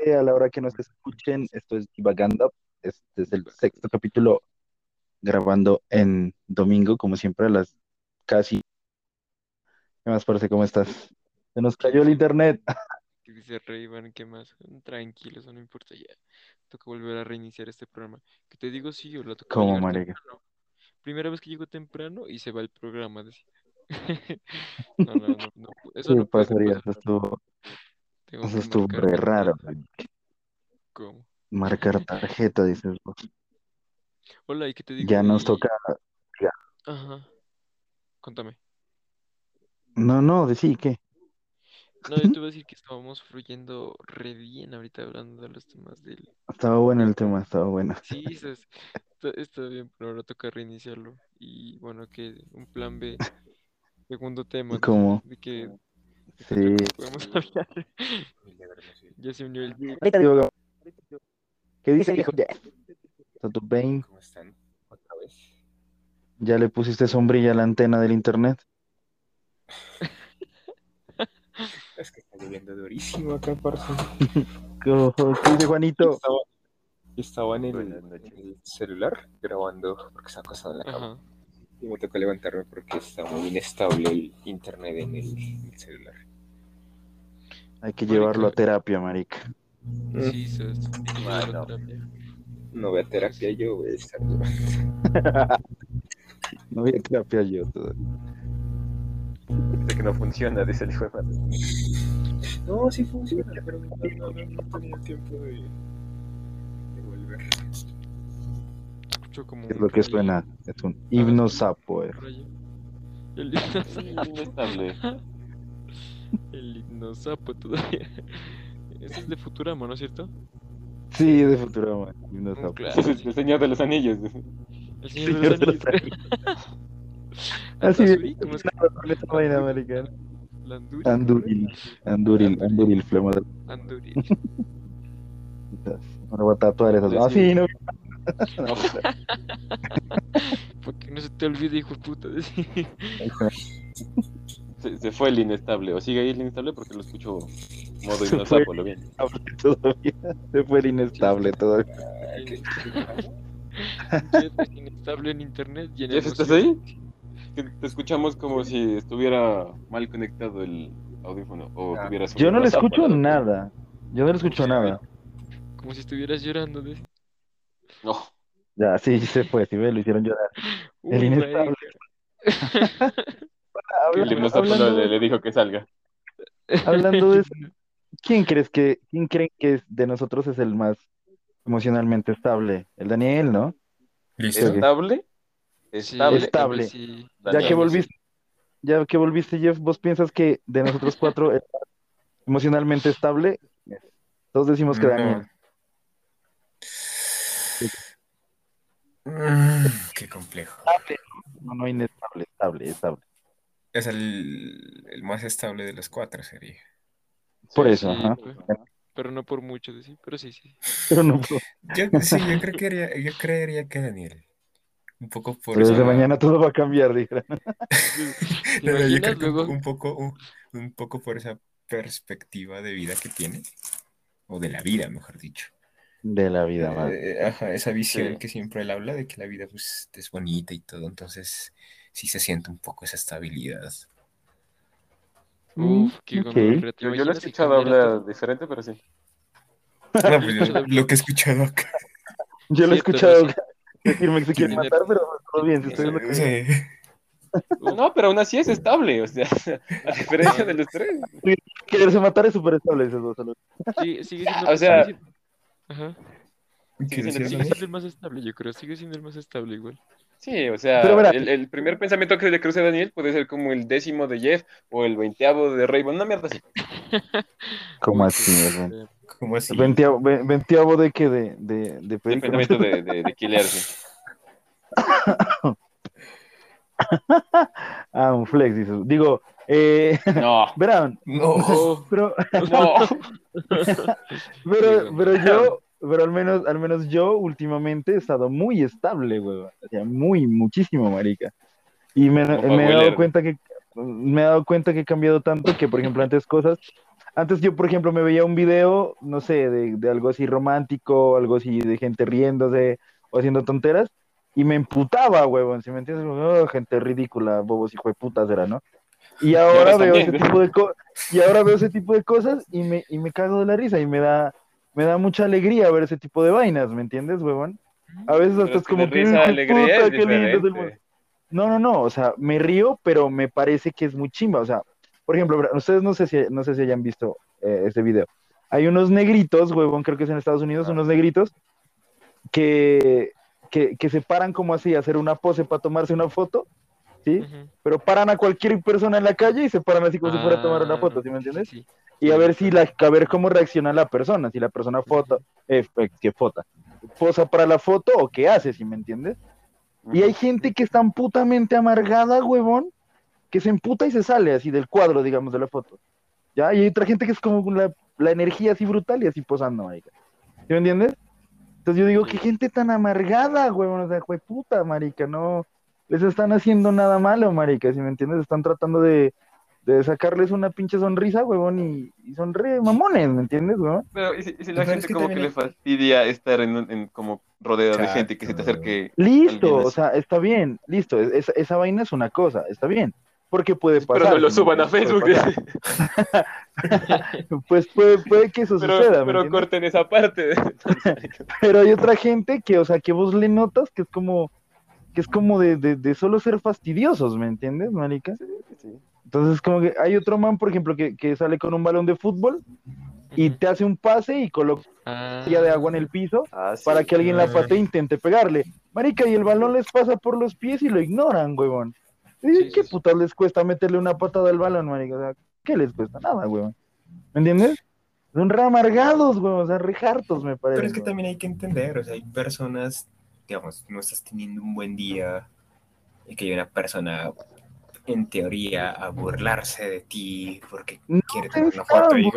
tarde a la hora que nos escuchen. Esto es Divagando. Este es el sexto capítulo grabando en domingo, como siempre, a las casi. ¿Qué más parece? ¿Cómo estás? Se nos cayó el internet. Que dice Rayban, ¿qué más? Tranquilo, eso no importa ya. Toca volver a reiniciar este programa. Que te digo, sí, yo lo temprano. Primera vez que llego temprano y se va el programa, decía. No, no, no, no, eso ¿Qué no pasaría? Pasar. estuvo, Tengo eso estuvo re raro. ¿Cómo? Marcar tarjeta, dices vos. Hola, ¿y qué te digo? Ya nos toca. Ajá. Contame. No, no, decí ¿qué? No, yo te iba a decir que estábamos fluyendo re bien ahorita hablando de los temas del... Estaba bueno el tema, estaba bueno. Sí, eso es- está, está bien, pero ahora toca reiniciarlo. Y bueno, que un plan B, segundo tema, ¿Cómo? de que Sí. podemos hablar. Ya se unió el Jay. Ahorita digo, ¿qué dice, bien? ¿Cómo están? Otra vez. ¿Ya le pusiste sombrilla a la antena del internet? Es que está lloviendo durísimo acá, parce. ¿Cómo- ¿Qué dice Juanito? Estaba, estaba en, el, en celular grabando porque estaba acostado en la cama. Ajá. Y me tocó levantarme porque está muy inestable el internet en el, en el celular. Hay que Marica. llevarlo a terapia, marica. Sí, sos. Mano. terapia. No voy a terapia, yo voy a estar llorando. No voy a terapia yo todo. Dice que no funciona, dice el hijo de madre. No, sí funciona, pero no, no, no, no tenía tiempo de, de volver. Escucho como Es lo que rayo, suena. Es un himno sapo. eh. El himno sapo. El himno sapo todavía. Ese es de Futurama, ¿no es cierto? Sí, de Futurama. Himno Un sapo. clásico. Es el señor de los anillos. El Señor Señor de de los los Anillos. Así Andazuri, ¿cómo es esa vaina, americana. Landuri. Anduril. Anduril. Anduril, flema de Anduri. Ahora voy a tatuar esas. Ah, sí, no. Porque no se te olvide, hijo de puta. Se, se fue el inestable. O sigue ahí el inestable porque lo escucho modo sapo, lo bien. Todavía. Se fue el inestable todavía. Jeff, inestable en internet y en Jeff, ¿estás ahí? Que te escuchamos como si estuviera mal conectado el audífono o Ah. tuvieras Yo no le escucho nada. Yo no le escucho nada. Como si estuvieras llorando. decía. No. Ya, sí, se fue. Sí, ve, lo hicieron llorar. El Uh, marica. El himno hablando, le, le dijo que salga. hablando de eso, ¿quién crees que, quién creen que es- de nosotros es el más emocionalmente estable? El Daniel, ¿no? ¿Listo? ¿Estable? Sí, ¿Estable? Ya que sí. volviste, ya que volviste, Jeff, ¿vos piensas que de nosotros cuatro el más emocionalmente estable? Todos decimos que Daniel. Mm, qué complejo. No, no inestable, estable, estable. Es el, el más estable de los cuatro, sería. Por Sí, eso, sí, ajá. pues, pero no por mucho, decía. Pero sí, sí. Pero no. Yo, sí, yo, creo que haría- yo creería que Daniel. Un poco por Pero desde mañana todo va a cambiar, dijeron. ¿Te No, yo creo que un, luego? un poco, un, un poco por esa perspectiva de vida que tiene, o de la vida, mejor dicho. De la vida, madre. Eh, ajá, esa visión Sí. que siempre él habla de que la vida pues, es bonita y todo, entonces sí se siente un poco esa estabilidad. Uf, qué ok. gonorrea, ¿te Yo, yo lo he escuchado hablar diferente, pero sí. No, pues, he escuchado lo que he escuchado acá. Yo lo he escuchado sí. decirme que se quiere Tener- matar, pero todo bien, estoy en lo que- Sí. No, pero aún así es estable, o sea, a diferencia de los tres. Quererse matar es súper estable, esos dos. Sí, sigue siendo, O sea- Ajá. ¿Qué sigue siendo el más estable, yo creo. Sigue siendo el más estable igual. Sí, o sea, el, el primer pensamiento que se le cruce a Daniel puede ser como el décimo de Jeff o el veinteavo de Raymond, una mierda así. ¿Cómo así? hermano? ¿Cómo así? Veintiavo, ve- veintiavo de qué? De, de, de pensamiento de, de, de Killer, sí. Ah, un flex, dices. Digo, eh, No, verán, No. Pero, no. pero, pero yo, pero al menos, al menos yo últimamente he estado muy estable, güey. O sea, muy, muchísimo, marica. Y me, me he dado cuenta que, me he dado cuenta que he cambiado tanto que, por ejemplo, antes cosas, Antes yo, por ejemplo, me veía un video, no sé, de, de algo así romántico, algo así de gente riéndose o haciendo tonteras, y me emputaba, huevón, si me entiendes, Oh, gente ridícula, bobos hijo de putas era, ¿no? Y ahora veo ese tipo de co- y ahora veo ese tipo de cosas y me, y me cago de la risa y me da, me da mucha alegría ver ese tipo de vainas, ¿me entiendes, huevón? A veces hasta es como que, risa, "Hijo de alegría puta, qué lindo es el mundo". diferente. No, no, no, o sea, me río, pero me parece que es muy chimba, o sea, por ejemplo, ustedes no sé si, no sé si hayan visto eh, este video. Hay unos negritos, huevón, creo que es en Estados Unidos, Ah. unos negritos que, que, que se paran como así a hacer una pose para tomarse una foto, ¿sí? Pero paran a cualquier persona en la calle y se paran así como si fuera a tomar una Ah, foto, ¿sí me entiendes? sí. Y a ver si la, a ver cómo reacciona la persona, si la persona foto, eh, eh, que fota, posa para la foto o qué hace, ¿sí me entiendes? Y hay gente que es tan putamente amargada, huevón, que se emputa y se sale así del cuadro, digamos, de la foto. ¿Ya? Y hay otra gente que es como la, la energía así brutal y así posando, marica. ¿Sí me entiendes? Entonces yo digo, qué gente tan amargada, huevón, o sea, puta, marica, no les están haciendo nada malo, marica, ¿sí me entiendes? Están tratando de, de sacarles una pinche sonrisa, huevón, y, y son re mamones, ¿me entiendes, huevón? Pero, ¿y si, y si la Pero es gente que como que también le fastidia estar en, en como rodeada de gente que se te acerque? Listo, o sea, está bien, listo, es- esa, esa vaina es una cosa, está bien, porque puede pasar. Pero no lo ¿sí me suban a? Facebook. Pues puede, puede que eso Pero, suceda, ¿me pero corten esa parte. Pero hay otra gente que, o sea, que vos le notas que es como, que es como de, de, de solo ser fastidiosos, ¿me entiendes, marica? Entonces, como que hay otro man, por ejemplo, que, que sale con un balón de fútbol y te hace un pase y coloca Ah, de agua en el piso Ah, sí. para que alguien la Ah. patee e intente pegarle. Marica, y el balón les pasa por los pies y lo ignoran, huevón. ¿Y Sí, ¿Qué sí, sí. putas les cuesta meterle una patada al balón, marica? O sea, ¿qué les cuesta? Nada, huevón. ¿Me entiendes? Son re amargados, huevón, o sea, re hartos, me parece. Pero es que también hay que entender, o sea, hay personas, digamos, no estás teniendo un buen día y que hay una persona, en teoría, a burlarse de ti porque No quiere tomar una foto. y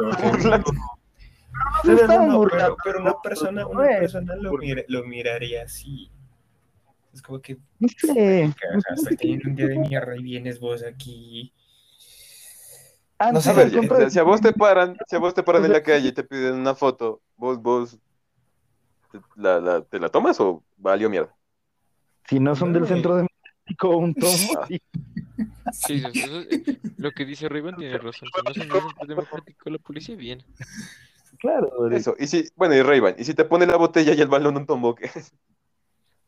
están no, no, burlando. pero, pero una persona, una persona lo, mira- lo miraría así. Es como que, No sé. o sea, estoy teniendo un día de mierda y vienes vos aquí. Antes, sé, A ver, al contrario, si a vos te paran, si a vos te paran en la calle y te piden una foto, vos, vos, te la, la- ¿te la tomas o valió mierda? si no son del centro de México un tomo, Ah. sí. sí, eso- eso- eh, lo que dice Rayban tiene razón. Si no son del centro democrático, la policía viene. claro. Eso, y si, bueno, y Ray-Ban, y si te pone la botella y el balón un tombo, ¿qué?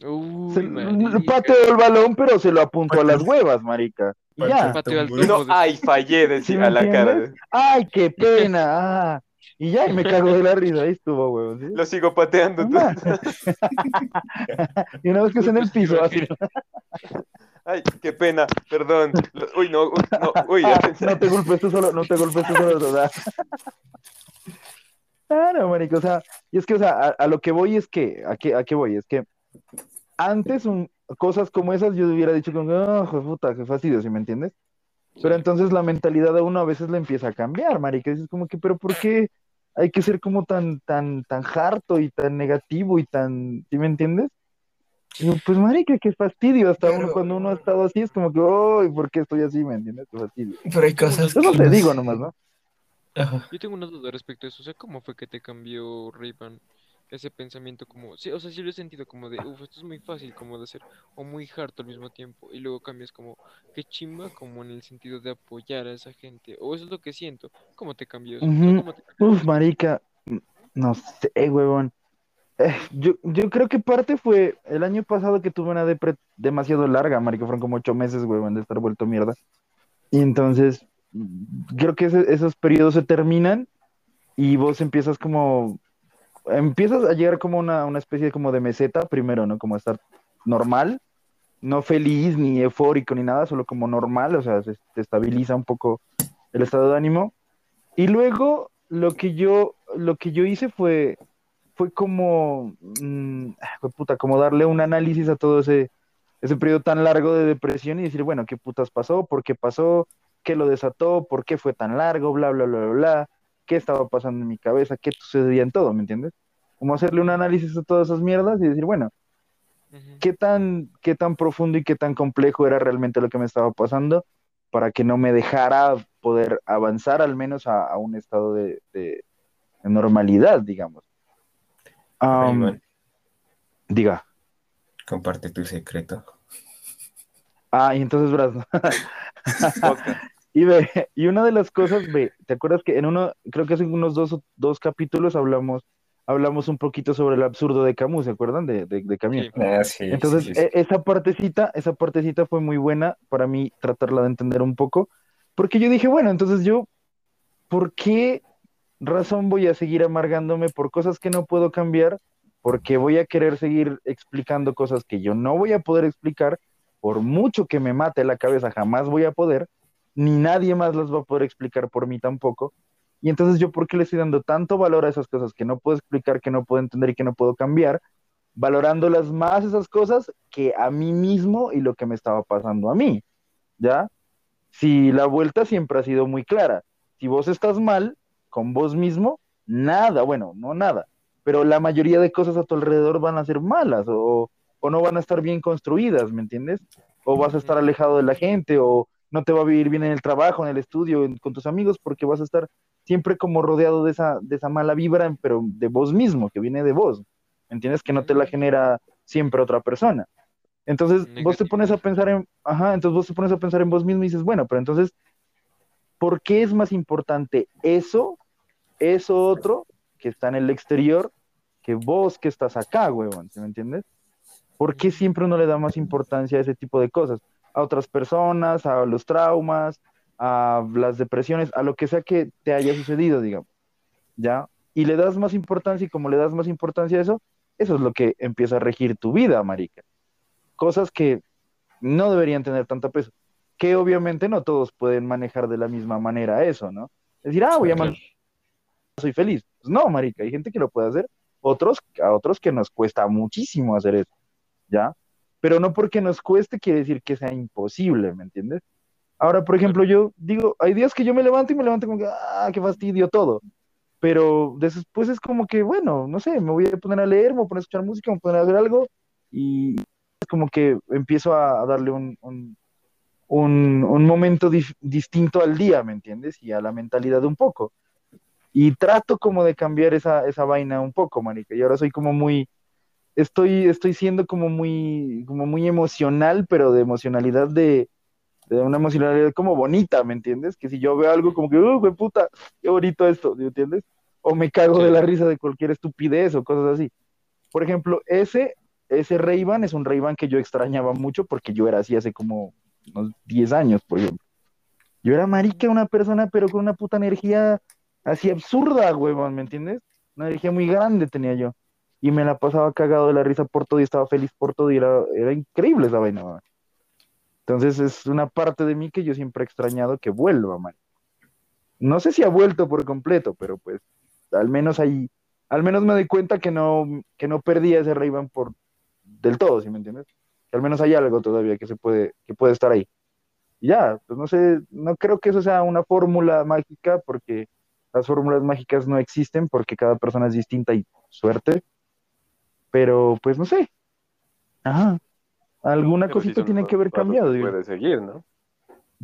Uy, Se- pateo el balón, pero se lo apunto a las huevas, marica. Y ya. Al no, ay, fallé, decía ¿Sí a la cara. ¡Ay, qué pena! Ah. Y ya, y me cago de la risa. Ahí estuvo. ¿sí? Lo sigo pateando. Mamá. y una vez que esté en el piso, así. Ay, qué pena, perdón. Uy, no, uy, no, uy, Ah, ya- no te golpes tú solo, no te golpes tú solo, sea. Claro, marico, o sea, y es que, o sea, a, a lo que voy es que, ¿a qué, a qué voy? Es que antes un, cosas como esas yo hubiera dicho como, oh, puta, qué fastidio, ¿sí me entiendes? Pero entonces la mentalidad de uno a veces le empieza a cambiar, marica, dices como que, pero ¿por qué hay que ser como tan, tan, tan harto y tan negativo y tan, ¿sí me entiendes? Digo, pues marica, qué fastidio, hasta uno cuando uno ha estado así es como que, ¡ay, ¿por qué estoy así? ¿Me entiendes? Qué fastidio. Pero hay cosas no que te digo nomás, ¿no? Ajá. Yo tengo una duda respecto a eso. O sea, ¿cómo fue que te cambió Ray-Ban ese pensamiento como... Sí, o sea, sí lo he sentido como de, uff, esto es muy fácil como de hacer, o muy harto al mismo tiempo. Y luego cambias como, qué chimba, como en el sentido de apoyar a esa gente. O eso es lo que siento. ¿Cómo te cambió eso? Uf, marica, no sé, huevón. Eh, yo, yo creo que parte fue el año pasado que tuve una depre demasiado larga, marica, fueron como ocho meses, huevón, de estar vuelto mierda. Y entonces, mm, creo que ese- esos periodos se terminan y vos empiezas como, empiezas a llegar como una, una especie como de meseta primero, ¿no? Como estar normal, no feliz ni eufórico ni nada, solo como normal, o sea, se, estabiliza un poco el estado de ánimo. Y luego lo que yo, lo que yo hice fue, fue como, mm, puta, como darle un análisis a todo ese, ese periodo tan largo de depresión y decir, bueno, ¿qué putas pasó? ¿Por qué pasó? ¿Qué lo desató? ¿Por qué fue tan largo? Bla, bla, bla, bla, bla. ¿Qué estaba pasando en mi cabeza? ¿Qué sucedía en todo? ¿Me entiendes? Como hacerle un análisis a todas esas mierdas y decir, bueno. ¿qué tan, qué tan profundo y qué tan complejo era realmente lo que me estaba pasando para que no me dejara poder avanzar al menos a, a un estado de, de- de normalidad, digamos. Diga. comparte tu secreto. Ah, y entonces. Podcast. Y ve, y una de las cosas, ve, ¿te acuerdas que en uno, creo que hace unos dos, dos capítulos hablamos, hablamos un poquito sobre el absurdo de Camus, ¿se acuerdan? De, de, de Camus. Sí. Ah, sí, Entonces, sí, sí, sí. e- esa partecita, esa partecita fue muy buena para mí tratarla de entender un poco, porque yo dije, bueno, entonces yo, ¿por qué razón voy a seguir amargándome por cosas que no puedo cambiar? Porque voy a querer seguir explicando cosas que yo no voy a poder explicar, por mucho que me mate la cabeza, jamás voy a poder, ni nadie más las va a poder explicar por mí tampoco. Y entonces yo, ¿por qué le estoy dando tanto valor a esas cosas que no puedo explicar, que no puedo entender y que no puedo cambiar? valorándolas más esas cosas que a mí mismo y lo que me estaba pasando a mí, ¿ya? Si la vuelta siempre ha sido muy clara, si vos estás mal con vos mismo, nada, bueno, no nada, pero la mayoría de cosas a tu alrededor van a ser malas o, o no van a estar bien construidas, ¿me entiendes? O vas a estar alejado de la gente o no te va a vivir bien en el trabajo, en el estudio, en- con tus amigos, porque vas a estar siempre como rodeado de esa, de esa mala vibra, pero de vos mismo, que viene de vos. ¿Me entiendes? Que no te la genera siempre otra persona. Entonces, vos te pones a pensar en, ajá, entonces vos te pones a pensar en vos mismo y dices, bueno, pero entonces, ¿por qué es más importante eso, eso otro, que está en el exterior, que vos que estás acá, huevón? ¿Sí me entiendes? ¿Por qué siempre uno le da más importancia a ese tipo de cosas? A otras personas, a los traumas, a las depresiones, a lo que sea que te haya sucedido, digamos. ¿Ya? Y le das más importancia y como le das más importancia a eso, eso es lo que empieza a regir tu vida, marica. Cosas que no deberían tener tanta peso. Que obviamente no todos pueden manejar de la misma manera eso, ¿no? Es decir, ah, voy a manejar, soy feliz. Pues no, marica, hay gente que lo puede hacer, otros, a otros que nos cuesta muchísimo hacer eso, ¿ya? Pero no porque nos cueste quiere decir que sea imposible, ¿me entiendes? Ahora, por ejemplo, yo digo, hay días que yo me levanto y me levanto como que, ah, qué fastidio todo. Pero después es como que, bueno, no sé, me voy a poner a leer, me voy a poner a escuchar música, me voy a poner a ver algo y es como que empiezo a, darle un, un, un, un momento distinto al día, ¿me entiendes? Y a la mentalidad un poco. Y trato como de cambiar esa, esa vaina un poco, marica. Y ahora soy como muy, estoy, estoy siendo como muy, como muy emocional, pero de emocionalidad de, de una emocionalidad como bonita, ¿me entiendes? Que si yo veo algo como que, uh, güey, puta, qué bonito esto, ¿me entiendes? O me cago de la risa de cualquier estupidez o cosas así. Por ejemplo, ese, ese Ray-Ban es un Ray-Ban que yo extrañaba mucho porque yo era así hace como unos 10 años, por ejemplo. Yo era marica, una persona, pero con una puta energía así absurda, huevón, ¿me entiendes? Una energía muy grande tenía yo. Y me la pasaba cagado de la risa por todo y estaba feliz por todo y era, era increíble esa vaina, weón. Entonces es una parte de mí que yo siempre he extrañado que vuelva, man. No sé si ha vuelto por completo, pero pues al menos ahí, al menos me doy cuenta que no, que no perdí a ese ray por del todo, ¿sí me entiendes? Que al menos hay algo todavía que se puede, que puede estar ahí. Y ya, pues no sé, no creo que eso sea una fórmula mágica, porque las fórmulas mágicas no existen, porque cada persona es distinta y suerte. Pero pues no sé. Ajá. Alguna Pero cosita tiene que haber cambiado. Puede seguir, ¿no?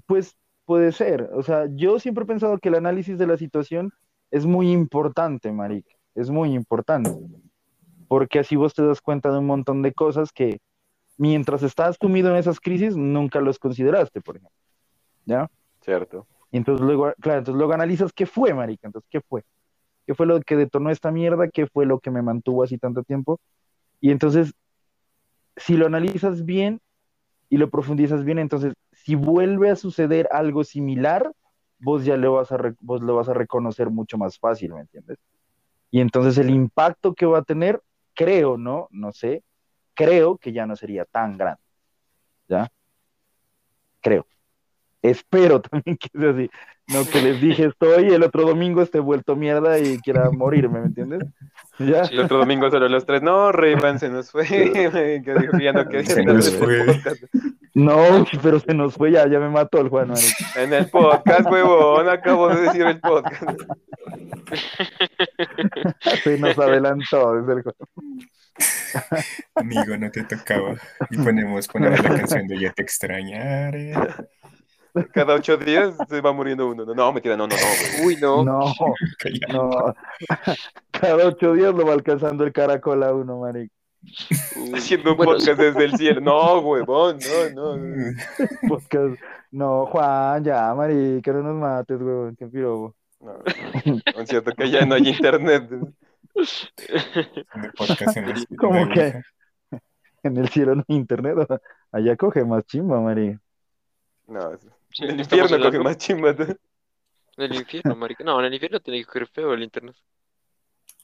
Pues puede ser. O sea, yo siempre he pensado que el análisis de la situación es muy importante, marica. Es muy importante. Porque así vos te das cuenta de un montón de cosas que mientras estás sumido en esas crisis nunca los consideraste, por ejemplo. ¿Ya? Cierto. Y entonces luego, claro, entonces luego analizas qué fue, marica. Entonces, ¿qué fue? ¿Qué fue lo que detonó esta mierda? ¿Qué fue lo que me mantuvo así tanto tiempo? Y entonces, si lo analizas bien y lo profundizas bien, entonces, si vuelve a suceder algo similar, vos ya lo vas a, vos lo vas a reconocer mucho más fácil, ¿me entiendes? Y entonces el impacto que va a tener, creo, ¿no? No sé, creo que ya no sería tan grande. ¿Ya? Creo. Espero también que sea así. No que les dije estoy el otro domingo esté vuelto mierda y quiera morirme, ¿me entiendes? ¿Ya? Sí. El otro domingo solo los tres. No, Rayman se nos fue. que dijo que ya no Se nos fue. No, pero se nos fue ya, ya me mató el Juan, marica. En el podcast, huevón. Acabo de decir el podcast. Se nos adelantó desde el Juan. Amigo, no te tocaba. Y ponemos, ponemos la canción de Ya te extrañaré. Cada ocho días se va muriendo uno. No, no mentira, no, no, no, güey. Uy, no. No, no. Cada ocho días lo va alcanzando el caracol a uno, marica. Uy. Haciendo un Bueno, podcast desde el cielo. No, huevón, no, no. Podcast. No, Juan, ya, marica, no nos mates, weón, qué pirobo. No, no es cierto que ya no hay internet. Podcast en el- ¿Cómo que? En el cielo no hay internet, allá coge más chimba, marica. No, Sí, en el infierno coge más chimba. ¿no? del infierno, marica. No, en el infierno tiene que coger feo el internet.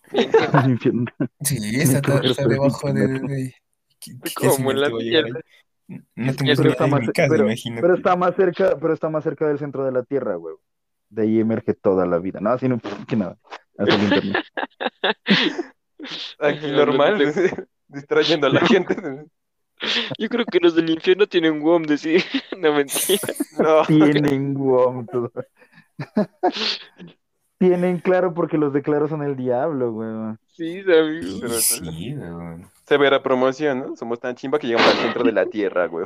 El infierno. Sí, está, está fue debajo de... de- ¿Qué- qué Como en la? No tengo Pero está en más, casa, pero, imagínate. pero está más cerca, pero está más cerca del centro de la Tierra, weón. De ahí emerge toda la vida. No, así no, que nada. Hasta el internet. Aquí normal, distrayendo a la gente. Yo creo que los del infierno tienen WOM de sí. No mentira. No, Tienen guam, todo. Tienen claro porque los de claro son el diablo, weón. Sí, amigo. pero- Sí, weón. severa promoción, ¿no? Somos tan chimba que llegamos al centro de la tierra, güey.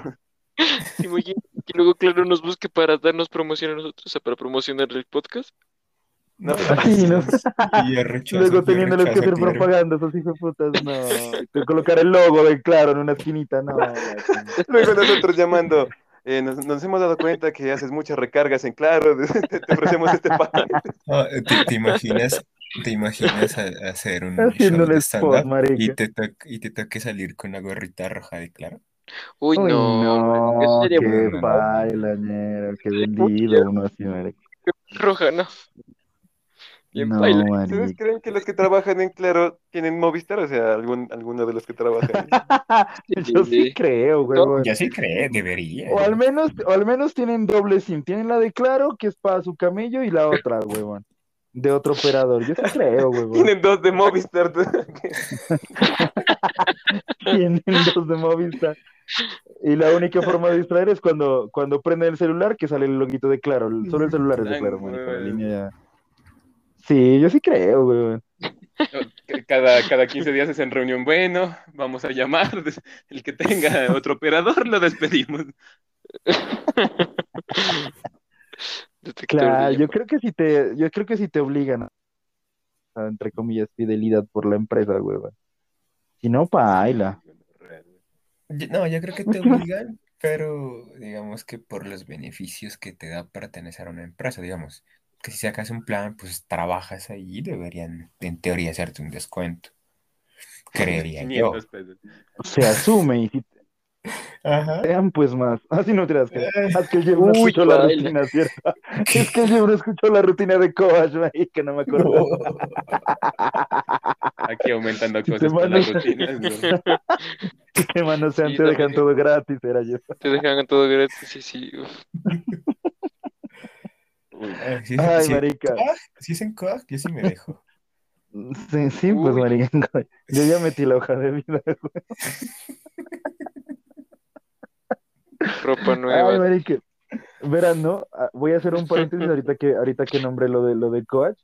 Imagina que luego Claro nos busque para darnos promoción a nosotros, o sea, para promocionar el podcast. No, Sí, ¿no? Y ya rechazo, Luego ya teniéndoles que hacer propaganda, esos hijos de putas, no. Colocar el logo de claro en una esquinita, no. Luego nosotros llamando, eh, nos, nos hemos dado cuenta que haces muchas recargas en Claro, te, te ofrecemos este paquete. Ah, ¿te, te imaginas, te imaginas a- a hacer un show Haciéndole de spot, y te, y te toque salir con una gorrita roja de claro? Uy, Uy, no. No, sería qué bueno. baila, ñero, qué vendido uno así, marica. roja, ¿no? Bien No, baila. ¿Ustedes creen que los que trabajan en Claro tienen Movistar? O sea, algún, alguno de los que trabajan. Yo sí creo, güey. Ya sí cree, debería. O al menos, o al menos tienen doble SIM. Tienen la de Claro, que es para su camello, y la otra, huevón. De otro operador. Yo sí creo, huevón. Tienen dos de Movistar. Tienen dos de Movistar. Y la única forma de distraer es cuando, cuando prenden el celular, que sale el loguito de Claro. Solo el celular es de Claro, güey. la línea ya. Sí, yo sí creo, huevón. Cada, cada 15 días es en reunión. Bueno, vamos a llamar. El que tenga otro operador lo despedimos. Claro, yo creo que si te, yo creo que si te obligan a, entre comillas, fidelidad por la empresa, huevón. Si no, paila. No, yo creo que te obligan, pero digamos que por los beneficios que te da pertenecer a una empresa, digamos, que si sacas un plan, pues trabajas ahí y deberían, en teoría, hacerte un descuento. Creería yo. 500 pesos. Se asume y si Ajá. Vean pues más. Así no te das que. Es que el Jeff no escuchó la rutina, ¿cierto? Es que no escuchó la rutina de Kovac, ahí que no me acuerdo. Aquí aumentando Si cosas con las rutinas. ¿no? Que Sí, te dejan todo gratis, era Jeff. Te dejan todo gratis, sí, sí. Uy, Ah, Si, Ay, si- marica. Si es en Coag, yo sí me dejo. Sí, sí, pues Uy. marica. Yo ya metí la hoja de vida. Ropa Ay, nueva. marica. Verán, ¿no? Ah, Voy a hacer un paréntesis ahorita que, ahorita que nombré lo de lo de Coach.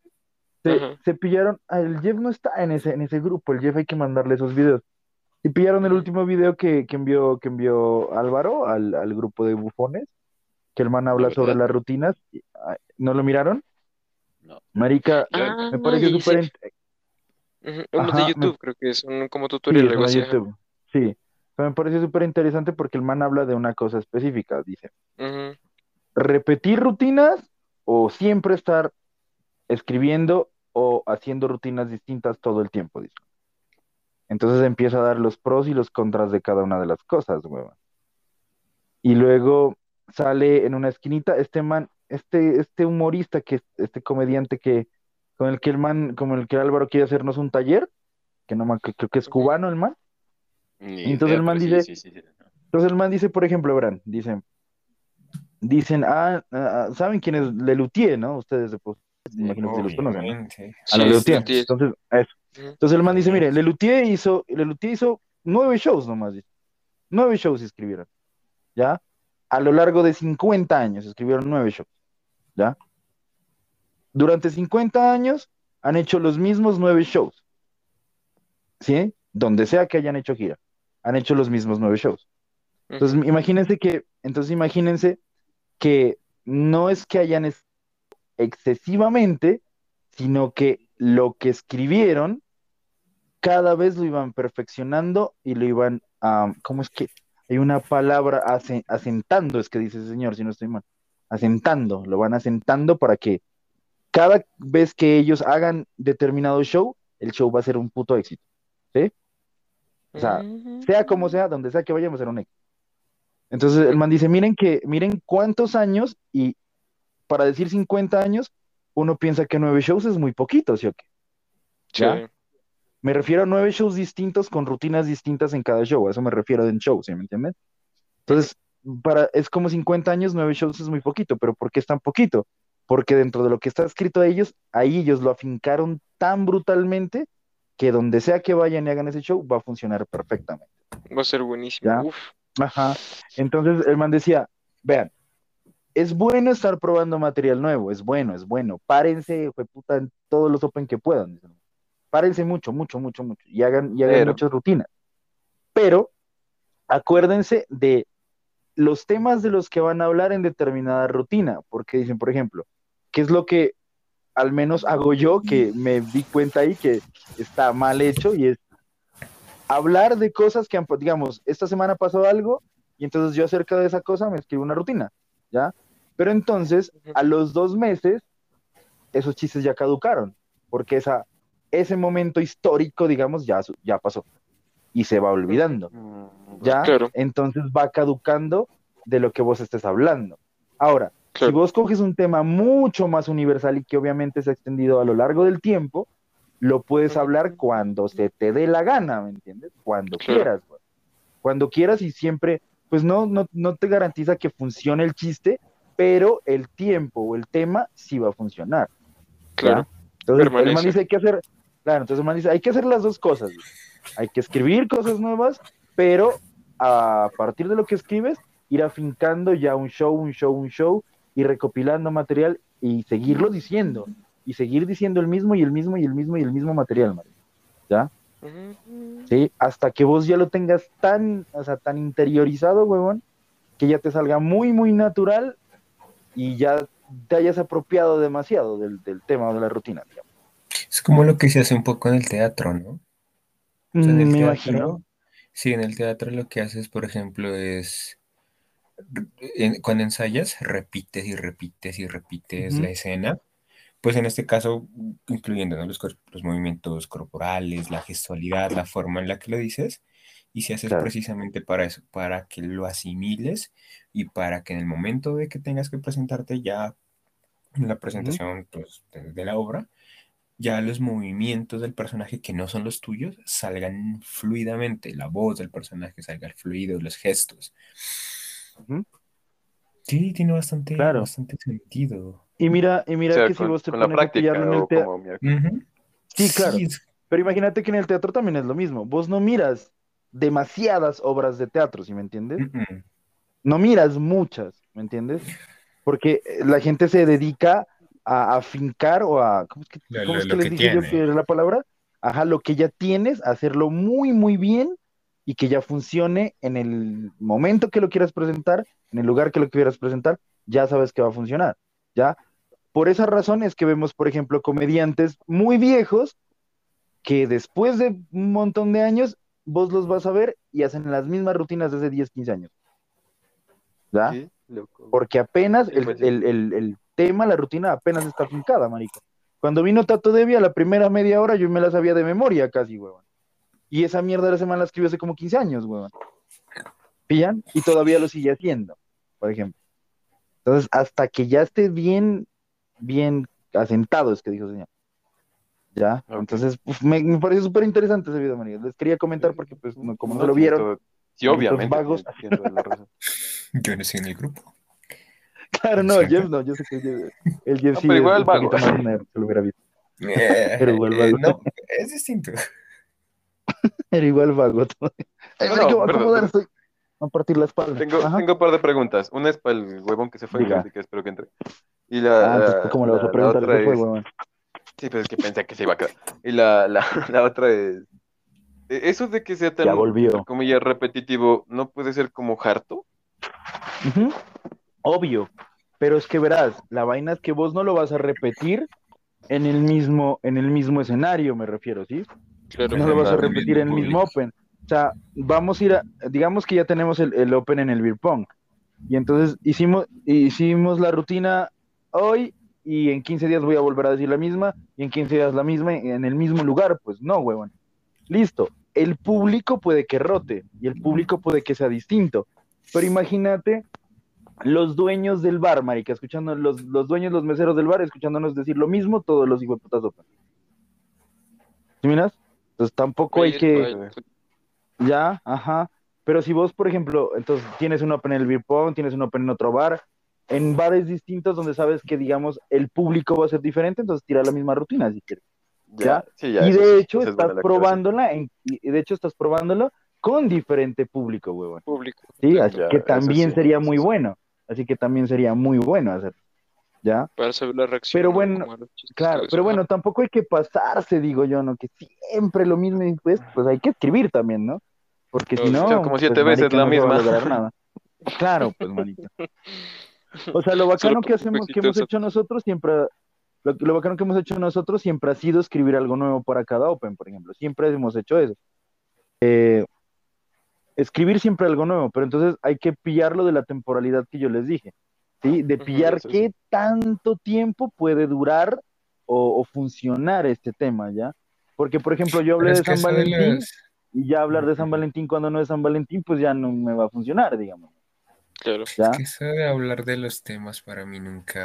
Se, se pillaron, ah, el Jeff no está en ese, en ese grupo, el Jeff hay que mandarle esos videos. Y pillaron el último video que, que envió, que envió Álvaro al, al grupo de bufones, que el man habla ¿De sobre las rutinas. Ah, ¿No lo miraron? No. Marica, Ah, me pareció súper Ajá, de me- YouTube, creo que son como Sí, tutorial, es algo una así. ajá. YouTube. Sí, pero me pareció súper interesante porque el man habla de una cosa específica. Dice, repetir rutinas o siempre estar escribiendo o haciendo rutinas distintas todo el tiempo, dice. Entonces empieza a dar los pros y los contras de cada una de las cosas, huevón. Y luego sale en una esquinita este man, este, este humorista, que este comediante que, con el que el man, como el que Álvaro quiere hacernos un taller, que no me, que creo que es cubano el man. Entonces idea, el man dice- sí, sí, sí, sí. Entonces el man dice, por ejemplo, verán, dicen, dicen, ah, ah, ¿saben quién es Lelutier, no? Ustedes, pues, imagino que los conocen, ¿no? Obviamente. A la Sí, Lelutier. Lelutier. Entonces, eso. Entonces el man dice, mire, Lelutier hizo, Lelutier hizo nueve shows nomás, dice. Nueve shows escribieron, ¿ya? A lo largo de 50 años escribieron nueve shows, ¿ya? Durante 50 años han hecho los mismos nueve shows, ¿sí? Donde sea que hayan hecho gira, han hecho los mismos nueve shows. Entonces, imagínense que, entonces imagínense que no es que hayan es- excesivamente, sino que lo que escribieron cada vez lo iban perfeccionando y lo iban, am, ¿cómo es que? Hay una palabra, asentando, es que dice ese señor, si no estoy mal, asentando, lo van asentando para que cada vez que ellos hagan determinado show, el show va a ser un puto éxito, ¿sí? O sea, sea como sea, donde sea que vayamos a ser un éxito. Entonces el man dice, miren que, miren cuántos años, y para decir 50 años, uno piensa que nueve shows es muy poquito, ¿sí o qué? Sí. Me refiero a nueve shows distintos con rutinas distintas en cada show, a eso me refiero en show, ¿sí me entiendes? Entonces, para, es como 50 años, nueve shows es muy poquito, pero ¿por qué es tan poquito? Porque dentro de lo que está escrito a ellos, ahí ellos lo afincaron tan brutalmente que donde sea que vayan y hagan ese show, va a funcionar perfectamente. Va a ser buenísimo. Ya. Uf. Ajá. Entonces el man decía, vean, es bueno estar probando material nuevo, es bueno, es bueno. Párense, puta, en todos los open que puedan. Párense mucho, mucho, mucho, mucho. Y hagan, y hagan Pero- muchas rutinas. Pero acuérdense de los temas de los que van a hablar en determinada rutina, porque dicen, por ejemplo, ¿qué es lo que al menos hago yo que me di cuenta ahí que está mal hecho y es hablar de cosas que han, pues, digamos, esta semana pasó algo y entonces yo acerca de esa cosa me escribo una rutina, ¿ya? Pero entonces, a los dos meses, esos chistes ya caducaron, porque esa, ese momento histórico, digamos, ya, ya pasó y se va olvidando, Mm, ¿ya? Claro. Entonces va caducando de lo que vos estés hablando. Ahora, si vos coges un tema mucho más universal y que obviamente se ha extendido a lo largo del tiempo, lo puedes hablar cuando se te dé la gana, ¿me entiendes? Cuando Claro. quieras, güey. Cuando quieras y siempre, pues no, no, no te garantiza que funcione el chiste, pero el tiempo o el tema sí va a funcionar. Claro. ¿ya? Entonces, el man dice, hay que hacer, claro, entonces man dice, hay que hacer las dos cosas. güey. Hay que escribir cosas nuevas, pero a partir de lo que escribes, ir afincando ya un show, un show, un show, y recopilando material y seguirlo diciendo, y seguir diciendo el mismo y el mismo y el mismo y el mismo material, marico. ¿ya? ¿Sí? Hasta que vos ya lo tengas tan, o sea, tan interiorizado, huevón, que ya te salga muy, muy natural y ya te hayas apropiado demasiado del, del tema o de la rutina, digamos. Es como lo que se hace un poco en el teatro, ¿no? O sea, en el Mm, me teatro, imagino. sí, en el teatro lo que haces, por ejemplo, es en- cuando ensayas, repites y repites y repites Ujú. la escena. Pues en este caso, incluyendo ¿no? los, cor- los movimientos corporales, la gestualidad, la forma en la que lo dices, y se hace Claro. precisamente para eso, para que lo asimiles y para que en el momento de que tengas que presentarte ya en la presentación pues, de, de la obra, ya los movimientos del personaje que no son los tuyos salgan fluidamente, la voz del personaje salga fluido, los gestos. Sí, tiene bastante, Claro. bastante sentido. Y mira, y O mira sea, que si vos te pones a pillarlo en el teatro. Sí, claro. es- pero imagínate que en el teatro también es lo mismo. Vos no miras demasiadas obras de teatro, ¿sí me entiendes? No miras muchas, ¿me entiendes? Porque eh, la gente se dedica a afincar o a, ¿cómo es que, Lo- cómo lo- es que lo les que dije yo que era la palabra? Ajá, lo que ya tienes, hacerlo muy, muy bien y que ya funcione en el momento que lo quieras presentar, en el lugar que lo quieras presentar, ya sabes que va a funcionar, ¿ya? Por esa razón es que vemos, por ejemplo, comediantes muy viejos que después de un montón de años, vos los vas a ver y hacen las mismas rutinas de hace 10, 15 años. ¿Ya? Sí, loco. Porque apenas pues el- el tema, la rutina apenas está fincada, marico. Cuando vino Tato Devi a la primera media hora yo me la sabía de memoria casi, huevón. Y esa mierda de la semana la escribió hace como 15 años, huevón. ¿Pillan? Y todavía lo sigue haciendo, por ejemplo. Entonces, hasta que ya esté bien, bien asentado, es que dijo el señor. ¿Ya? Entonces, me, me pareció súper interesante ese video, marico. Les quería comentar porque, pues, no- como no, No, lo vieron, Sí, obviamente. vagos. la razón. Yo no estoy en el grupo. Claro, no. Jeff no, yo sé que Jeff- el Jeff No, sí pero es igual un vago. poquito más nerd, se lo hubiera visto. Eh, Pero igual eh, vago. no, es distinto. Era igual vago. todo. Ay, No, no, partir la espalda. Tengo, Ajá. tengo un par de preguntas. Una es para el huevón que se fue, así que espero que entre. Y la, Ah, entonces, la- ¿cómo le vas la- a preguntar la otra fue, es-? Sí, pero es que pensé que se iba a quedar. Y la, la, la otra es. eh, Eso de que sea tan, Ya volvió. entre comillas, repetitivo, ¿no puede ser como harto? Ujú. Obvio. Pero es que verás, la vaina es que vos no lo vas a repetir en el mismo, en el mismo escenario, me refiero, ¿sí? Claro. No lo vas a repetir en el mismo. Open. O sea, vamos a ir a, digamos que ya tenemos el, el Open en el Beer Pong. Y entonces hicimos, hicimos la rutina hoy y en 15 días voy a volver a decir la misma y en 15 días la misma en el mismo lugar. Pues no, huevón. Listo. El público puede que rote y el público puede que sea distinto. Pero imagínate los dueños del bar, marica, escuchando los, los dueños, los meseros del bar, escuchándonos decir lo mismo todos los hijueputas Open. ¿Sí miras? Entonces tampoco hay que... Ya, ajá. Pero si vos, por ejemplo, entonces tienes un open en el beer pong, tienes un open en otro bar, en bares distintos donde sabes que, digamos, el público va a ser diferente, entonces tira la misma rutina si quieres. Ya, sí, ya, y de hecho estás probándola, en, y de hecho estás probándola con diferente público, huevón. Público. Sí, así Ya, que también sí, sería muy bueno. Así que también sería muy bueno hacer. ¿Ya? Para saber la reacción. Pero ¿no? bueno, Claro, pero bueno, tampoco hay que pasarse, digo yo, ¿no? Que siempre lo mismo y pues, pues hay que escribir también, ¿no? Porque si O no, como pues, siete veces marica, la no se va a misma. nada. Claro, pues, manito. O sea, lo bacano Solo que hacemos, que hemos hecho nosotros siempre, lo, lo bacano que hemos hecho nosotros siempre ha sido escribir algo nuevo para cada Open, por ejemplo. Siempre hemos hecho eso. Eh, escribir siempre algo nuevo, pero entonces hay que pillarlo de la temporalidad que yo les dije, ¿sí? De pillar sí. qué tanto tiempo puede durar o, o funcionar este tema, ¿ya? Porque, por ejemplo, yo hablé de San Valentín y ya hablar de San. Valentín cuando no es San Valentín, pues ya no me va a funcionar, digamos, Claro. ¿ya? Es que eso de hablar de los temas para mí nunca.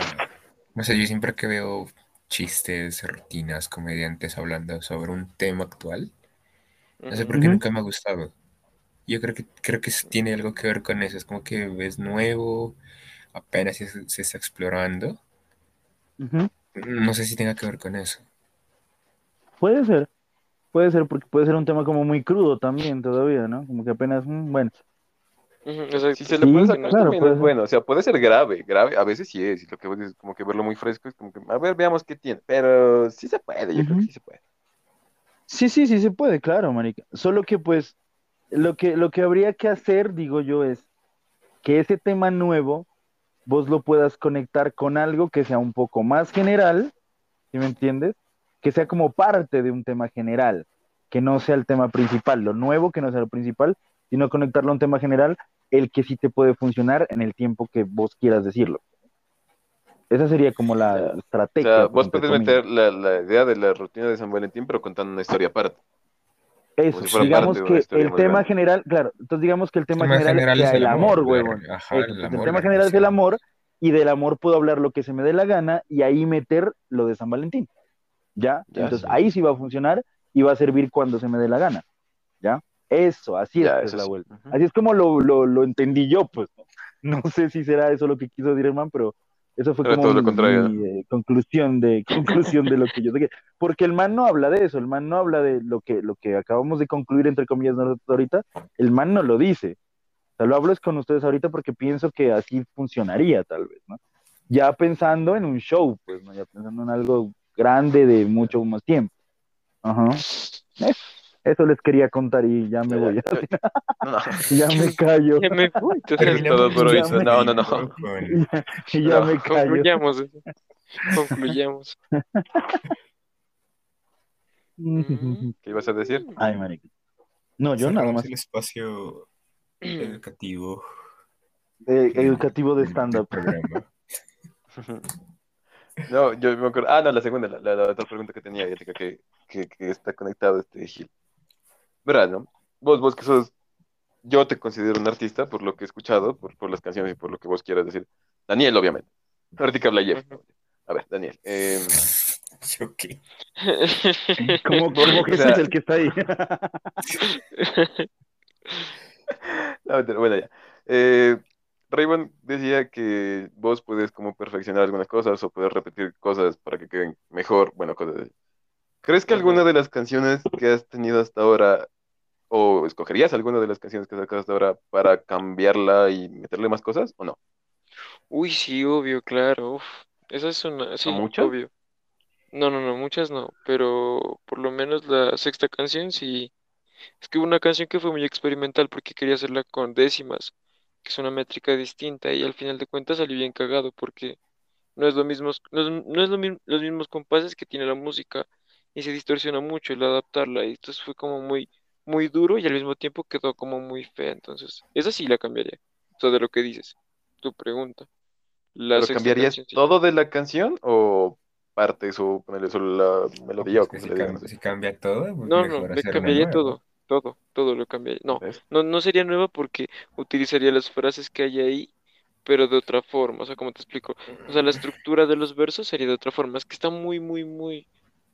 No sé, yo siempre que veo chistes, rutinas, comediantes hablando sobre un tema actual, no sé por qué nunca me ha gustado. Yo creo que creo que tiene algo que ver con eso. Es como que ves nuevo, apenas se, se está explorando. No sé si tenga que ver con eso. Puede ser, puede ser, porque puede ser un tema como muy crudo también todavía, ¿no? Como que apenas, mm, bueno. Si se le Sí, puede sacar claro, también puede es ser. bueno, o sea, puede ser grave, grave, a veces sí es, y lo que vos dices, como que verlo muy fresco es como que, a ver, veamos qué tiene, pero sí se puede, yo creo que sí se puede. Sí, sí, sí se puede, claro, marica. Solo que pues lo que lo que habría que hacer, digo yo, es que ese tema nuevo vos lo puedas conectar con algo que sea un poco más general, ¿sí me entiendes? Que sea como parte de un tema general, que no sea el tema principal, lo nuevo que no sea lo principal, sino conectarlo a un tema general, el que sí te puede funcionar en el tiempo que vos quieras decirlo. Esa sería como la. O estrategia. sea, vos puedes meter la, la idea de la rutina de San Valentín, pero contando una historia aparte. Eso, si fuera digamos que el tema grande. general, claro, entonces digamos que el tema, tema general, general es el el amor, huevón. el pues, tema general es el amor y del amor puedo hablar lo que se me dé la gana y ahí meter lo de San Valentín. ¿Ya? Ya, Entonces sí. ahí sí va a funcionar y va a servir cuando se me dé la gana. ¿Ya? Eso, así Ya, es pues, la vuelta. Así es como lo, lo, lo entendí yo, pues. No sé si será eso lo que quiso decir el man, pero eso fue Era como todo lo mi, eh, conclusión de conclusión de lo que yo dije. Porque el man no habla de eso, el man no habla de lo que, lo que acabamos de concluir, entre comillas, ahorita, el man no lo dice. O sea, lo hablo es con ustedes ahorita porque pienso que así funcionaría, tal vez, ¿no? Ya pensando en un show, pues, ¿no? Ya pensando en algo grande de mucho más tiempo. Ajá. Eh, Eso les quería contar y ya me voy. ya, No, no. ya me callo. Ya me todo por hoy. No, no, no. Ya, ya No, me callo. Concluyamos. Concluyamos. Mm. ¿Qué ibas a decir? Ay, marica. No, yo nada más. el espacio educativo Eh, educativo de del- stand-up. No, yo me acuerdo. Ah, no, la segunda, la, la- la otra pregunta que tenía, que, que, que está conectado este Gil. Verás, ¿no? Vos, vos que sos, yo te considero un artista por lo que he escuchado, por, por las canciones y por lo que vos quieras decir. Daniel, obviamente. Ahorita que habla Jeff. A ver, Daniel. eh, Yo qué. Como, como que O sea- es el que está ahí. no, bueno, ya. Eh, Raymond decía que vos puedes como perfeccionar algunas cosas o puedes repetir cosas para que queden mejor, bueno, cosas así. ¿Crees que alguna de las canciones que has tenido hasta ahora, o escogerías alguna de las canciones que has sacado hasta ahora para cambiarla y meterle más cosas o no? Uy, sí, obvio, claro. uf. Esa es una, sí, muchas? obvio. No, no, no, muchas no, pero por lo menos la sexta canción sí. Es que hubo una canción que fue muy experimental porque quería hacerla con décimas que es una métrica distinta y al final de cuentas salió bien cagado porque no es lo mismo, no es, no es lo mismo, los mismos compases que tiene la música y se distorsiona mucho el adaptarla y entonces fue como muy, muy duro y al mismo tiempo quedó como muy fea, entonces esa sí la cambiaría, eso de lo que dices, tu pregunta. La ¿Pero sexta cambiarías todo de la canción o partes o ponerle solo la melodía o como si, le cambia todo, pues No, no, le cambiaría nueva. todo, todo, todo lo cambiaría. No, ¿Ves? no, no sería nueva porque utilizaría las frases que hay ahí, pero de otra forma. O sea, ¿cómo te explico? O sea, la estructura de los versos sería de otra forma. Es que está muy, muy, muy,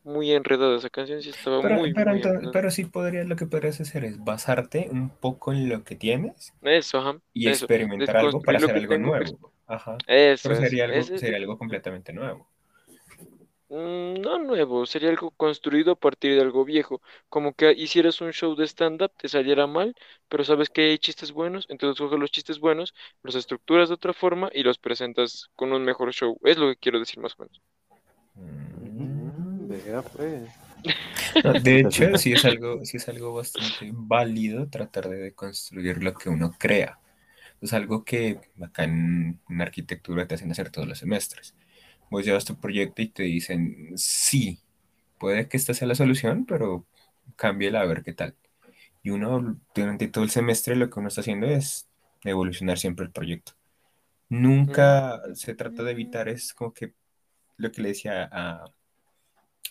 muy enredada esa canción. Sí, estaba Pero, muy, pero, muy entonces- enredada. pero sí podrías, lo que podrías hacer es basarte un poco en lo que tienes Eso, ajá, y eso. experimentar algo para hacer algo tengo, nuevo. Ajá. Eso, Pero eso. sería algo, Ese- sería algo completamente nuevo. Mm, No nuevo, sería algo construido a partir de algo viejo. Como que hicieras un show de stand-up, te saliera mal, pero sabes que hay chistes buenos, entonces coges los chistes buenos, los estructuras de otra forma y los presentas con un mejor show. Es lo que quiero decir más o menos. Mm, vea, pues. No, de hecho, sí es algo, sí es algo bastante válido tratar de deconstruir lo que uno crea. Es algo que acá en, en arquitectura te hacen hacer todos los semestres. Vos llevas tu proyecto y te dicen, sí, puede que esta sea la solución, pero cámbiala a ver qué tal. Y uno durante todo el semestre lo que uno está haciendo es evolucionar siempre el proyecto. Nunca se trata de evitar, es como que lo que le decía a,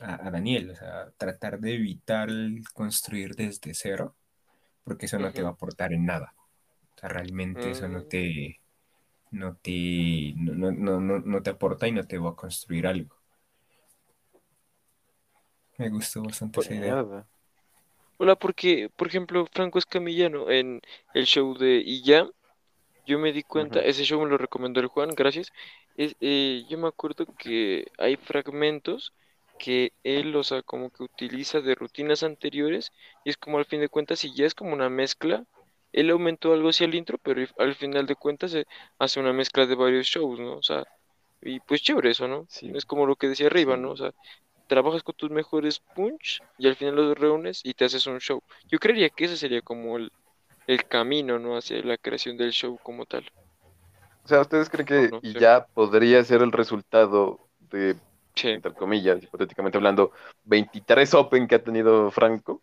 a, a Daniel, o sea, tratar de evitar construir desde cero, porque eso no te va a aportar en nada. O sea, realmente eso no Mm. te, no te, no, no, no, no- te aporta y no te va a construir algo. Me gustó bastante esa idea. Hola, porque, por ejemplo, Franco Escamillano en el show de Y ya, yo me di cuenta, ese show me lo recomendó el Juan, gracias. Es, eh, yo me acuerdo que hay fragmentos que él, o sea, como que utiliza de rutinas anteriores y es como al fin de cuentas, y ya es como una mezcla. Él aumentó algo hacia el intro, pero al final de cuentas se hace una mezcla de varios shows, ¿no? O sea, y pues chévere eso, ¿no? Sí. Es como lo que decía arriba. ¿no? O sea, trabajas con tus mejores punch y al final los reúnes y te haces un show. Yo creería que ese sería como el, el camino, ¿no? Hacia la creación del show como tal. O sea, ¿ustedes creen que No, no ya podría ser el resultado de, Sí. entre comillas, hipotéticamente hablando, 23 Open que ha tenido Franco?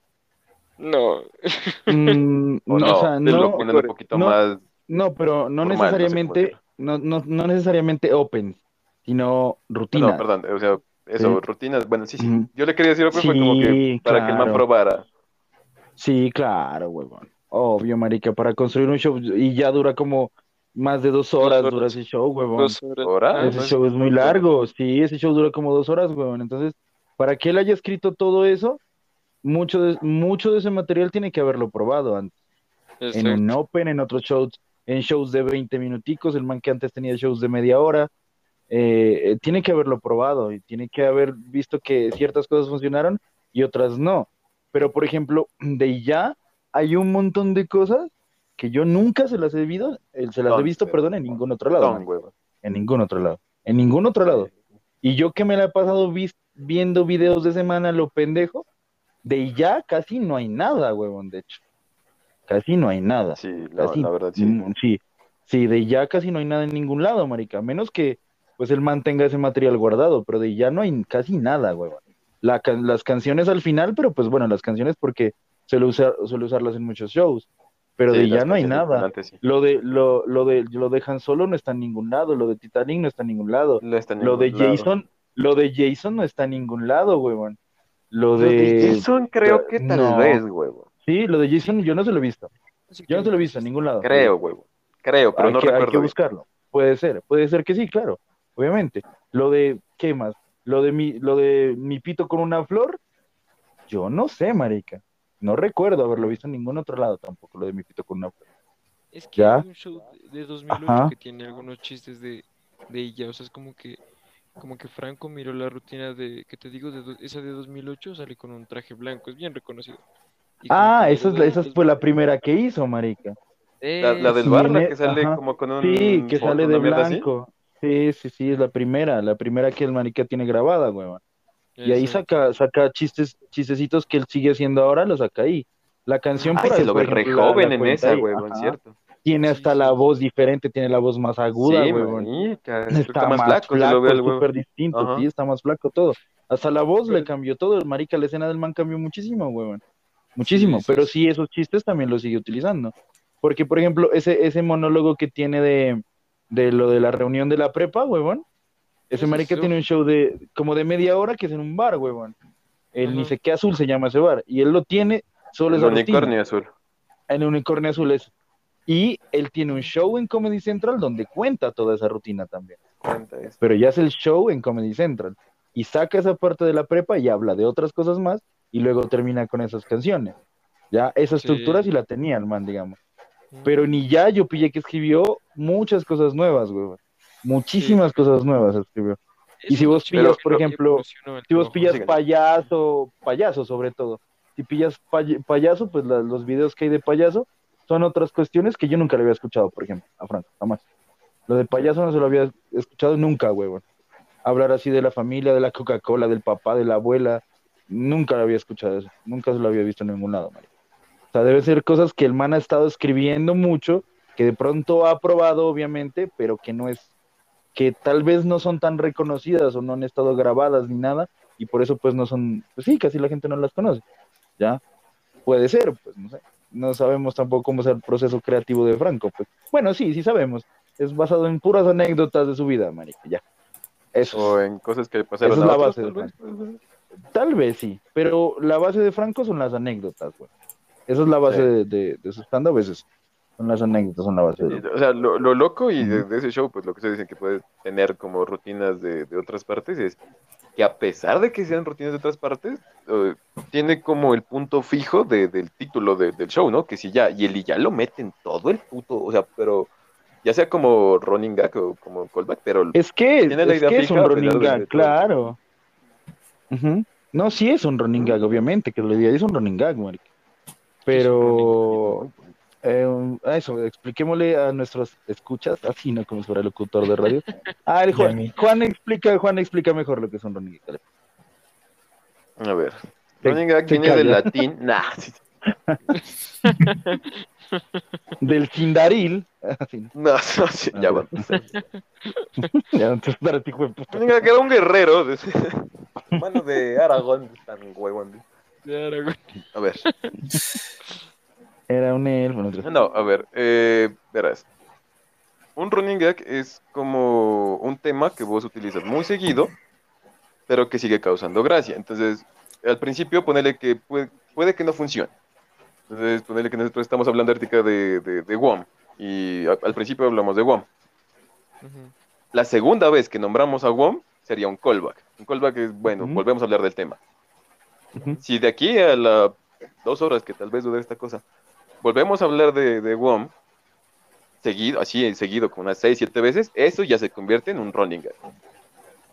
No, Mm, ¿O no, no? o sea, De lo no, poniendo un poquito no, más no, pero no formal, no sé cómo necesariamente, no, no, no necesariamente open, sino No, rutinas. perdón, o sea, eso, Sí. rutinas, bueno, sí, sí. Yo le quería decir Open fue como que para que el man probara. Sí, claro, huevón. Obvio, marica, para construir un show y ya dura como más de dos horas dura horas. ese show, huevón. dos horas. Ah, Ese es- show es muy largo, sí, ese show dura como dos horas, huevón. Entonces, para que él haya escrito todo eso, mucho de, mucho de ese material tiene que haberlo probado antes. En un exacto. Open, en otros shows, en shows de 20 minuticos, el man que antes tenía shows de media hora, eh, eh, tiene que haberlo probado y tiene que haber visto que ciertas cosas funcionaron y otras no. Pero, por ejemplo, de ya hay un montón de cosas que yo nunca se las he visto, eh, se las he Son, visto, pero- perdón, en ningún otro lado, huevón. en ningún otro lado, en ningún otro lado. Y yo que me la he pasado vis- viendo videos de semana, lo pendejo, de ya casi no hay nada, huevón, de hecho. Casi no hay nada. Sí, la, Casi, la verdad, sí. sí, sí, de ya casi no hay nada en ningún lado, marica, menos que pues él mantenga ese material guardado, pero de ya no hay casi nada, huevón. La las canciones al final, pero pues bueno, las canciones porque suele usar, suele usarlas en muchos shows, pero Sí, de ya no hay nada. sí. Lo de lo, lo de lo de Han Solo no está en ningún lado, lo de Titanic no está en ningún lado. No está en Lo de lado. Jason, lo de Jason no está en ningún lado, huevón. Lo Lo de de Jason creo que tal no. vez, huevo. Sí, lo de Jason yo no se lo he visto. Yo no que- se lo he visto en ningún lado. Creo, huevo. Creo, pero hay no que, hay recuerdo que bien. buscarlo. Puede ser, puede ser que sí, claro, obviamente. Lo de, ¿qué más? Lo de mi, lo de mi pito con una flor, yo no sé, marica. No recuerdo haberlo visto en ningún otro lado tampoco, lo de mi pito con una. Es que Ya. hay un show de de 2008 Ajá. que tiene algunos chistes de, de ella, o sea, es como que como que Franco miró la rutina de, que te digo, de do- esa de 2008, sale con un traje blanco, es bien reconocido. Ah, esa, es la- esa fue la primera que hizo, marica. La, la del Sí, bar, la que sale ajá. como con un Sí, que sale de así. blanco. Sí, sí, sí, es la primera, la primera que el marica tiene grabada, huevón. Y ahí saca, saca chistes, chistecitos que él sigue haciendo ahora, los saca ahí. La canción Ay, por se ahí, lo ve re joven en esa, huevón, Ajá. ¿cierto? tiene Sí, hasta la sí. voz diferente, tiene la voz más aguda, Sí, creo que Está más flaco, es súper distinto, Ajá. sí, está más flaco todo. Hasta la voz le cambió todo, el marica, la escena del man cambió muchísimo, huevón. Muchísimo, Sí, sí, pero sí. sí esos chistes también los sigue utilizando. Porque, por ejemplo, ese, ese monólogo que tiene de, de lo de la reunión de la prepa, huevón, ese ¿Qué es marica tiene un show de como de media hora que es en un bar, huevón. El ni sé qué azul se llama ese bar. Y él lo tiene solo El esa rutina. unicornio azul. En unicornio azul es. Y él tiene un show en Comedy Central donde cuenta toda esa rutina también. Cuenta. Pero ya es el show en Comedy Central. Y saca esa parte de la prepa y habla de otras cosas más y luego termina con esas canciones. Ya, esa Sí. estructura sí la tenía el man, digamos. Pero ni ya yo pillé que escribió muchas cosas nuevas, güey. Muchísimas cosas nuevas escribió. y si vos pillas, por ejemplo, Si vos pillas payaso, payaso sobre todo. Si pillas pay- payaso, pues la- los videos que hay de payaso son otras cuestiones que yo nunca le había escuchado, por ejemplo, a Franco, jamás. Lo de payaso no se lo había escuchado nunca, huevón. Hablar así de la familia, de la Coca-Cola, del papá, de la abuela, nunca lo había escuchado eso. Nunca se lo había visto en ningún lado, marica. O sea, debe ser cosas que el man ha estado escribiendo mucho, que de pronto ha probado, obviamente, pero que no es, que tal vez no son tan reconocidas o no han estado grabadas ni nada, y por eso pues no son, pues sí, casi la gente no las conoce, ¿ya? Puede ser, pues no sé. No sabemos tampoco cómo es el proceso creativo de Franco, pues. Bueno, sí, sí sabemos. Es basado en puras anécdotas de su vida, marica, ya. Eso. O en cosas que pasaron Esa es la base tal vez. Tal sí, pero la base de Franco son las anécdotas, güey. Esa es la base Sí. de, de, de su stand-up, es eso. Son las anécdotas, son la base. De- O sea, lo, lo loco y de, ese show, pues lo que ustedes dicen que puede tener como rutinas de, de otras partes es que a pesar de que sean rutinas de otras partes, eh, tiene como el punto fijo de- del título de- del show, ¿no? Que si ya, y el y ya lo meten todo el puto, o sea, pero ya sea como running gag o como callback, pero Es que, Tiene la es, idea que es un running gag, claro. No, sí es un running gag, obviamente, que lo diga, es un running gag, marica. Pero, eh, eso, expliquémosle a nuestros escuchas, así no como si fuera locutor de radio. Ah, el Juan, mí. Juan explica, Juan explica mejor lo que es un running gag. a ver, running gag viene del latín, nah, Del Sindaril. Así, no, no, sí, ya va. ya no te de puta. Running gag era un guerrero, de- mano de Aragón, tan huevón. A ver, Era un elfo. no, a ver, eh, verás. Un running gag es como un tema que vos utilizas muy seguido, pero que sigue causando gracia. Entonces, al principio ponele que puede, puede que no funcione. Entonces, ponele que nosotros estamos hablando ahorita de, de, de WOM, y a- al principio hablamos de WOM. La segunda vez que nombramos a WOM sería un callback. Un callback es, bueno, volvemos a hablar del tema. Si de aquí a las dos horas que tal vez dure esta cosa, volvemos a hablar de, de WOM, seguido, así seguido, como unas 6, 7 veces, eso ya se convierte en un running gag.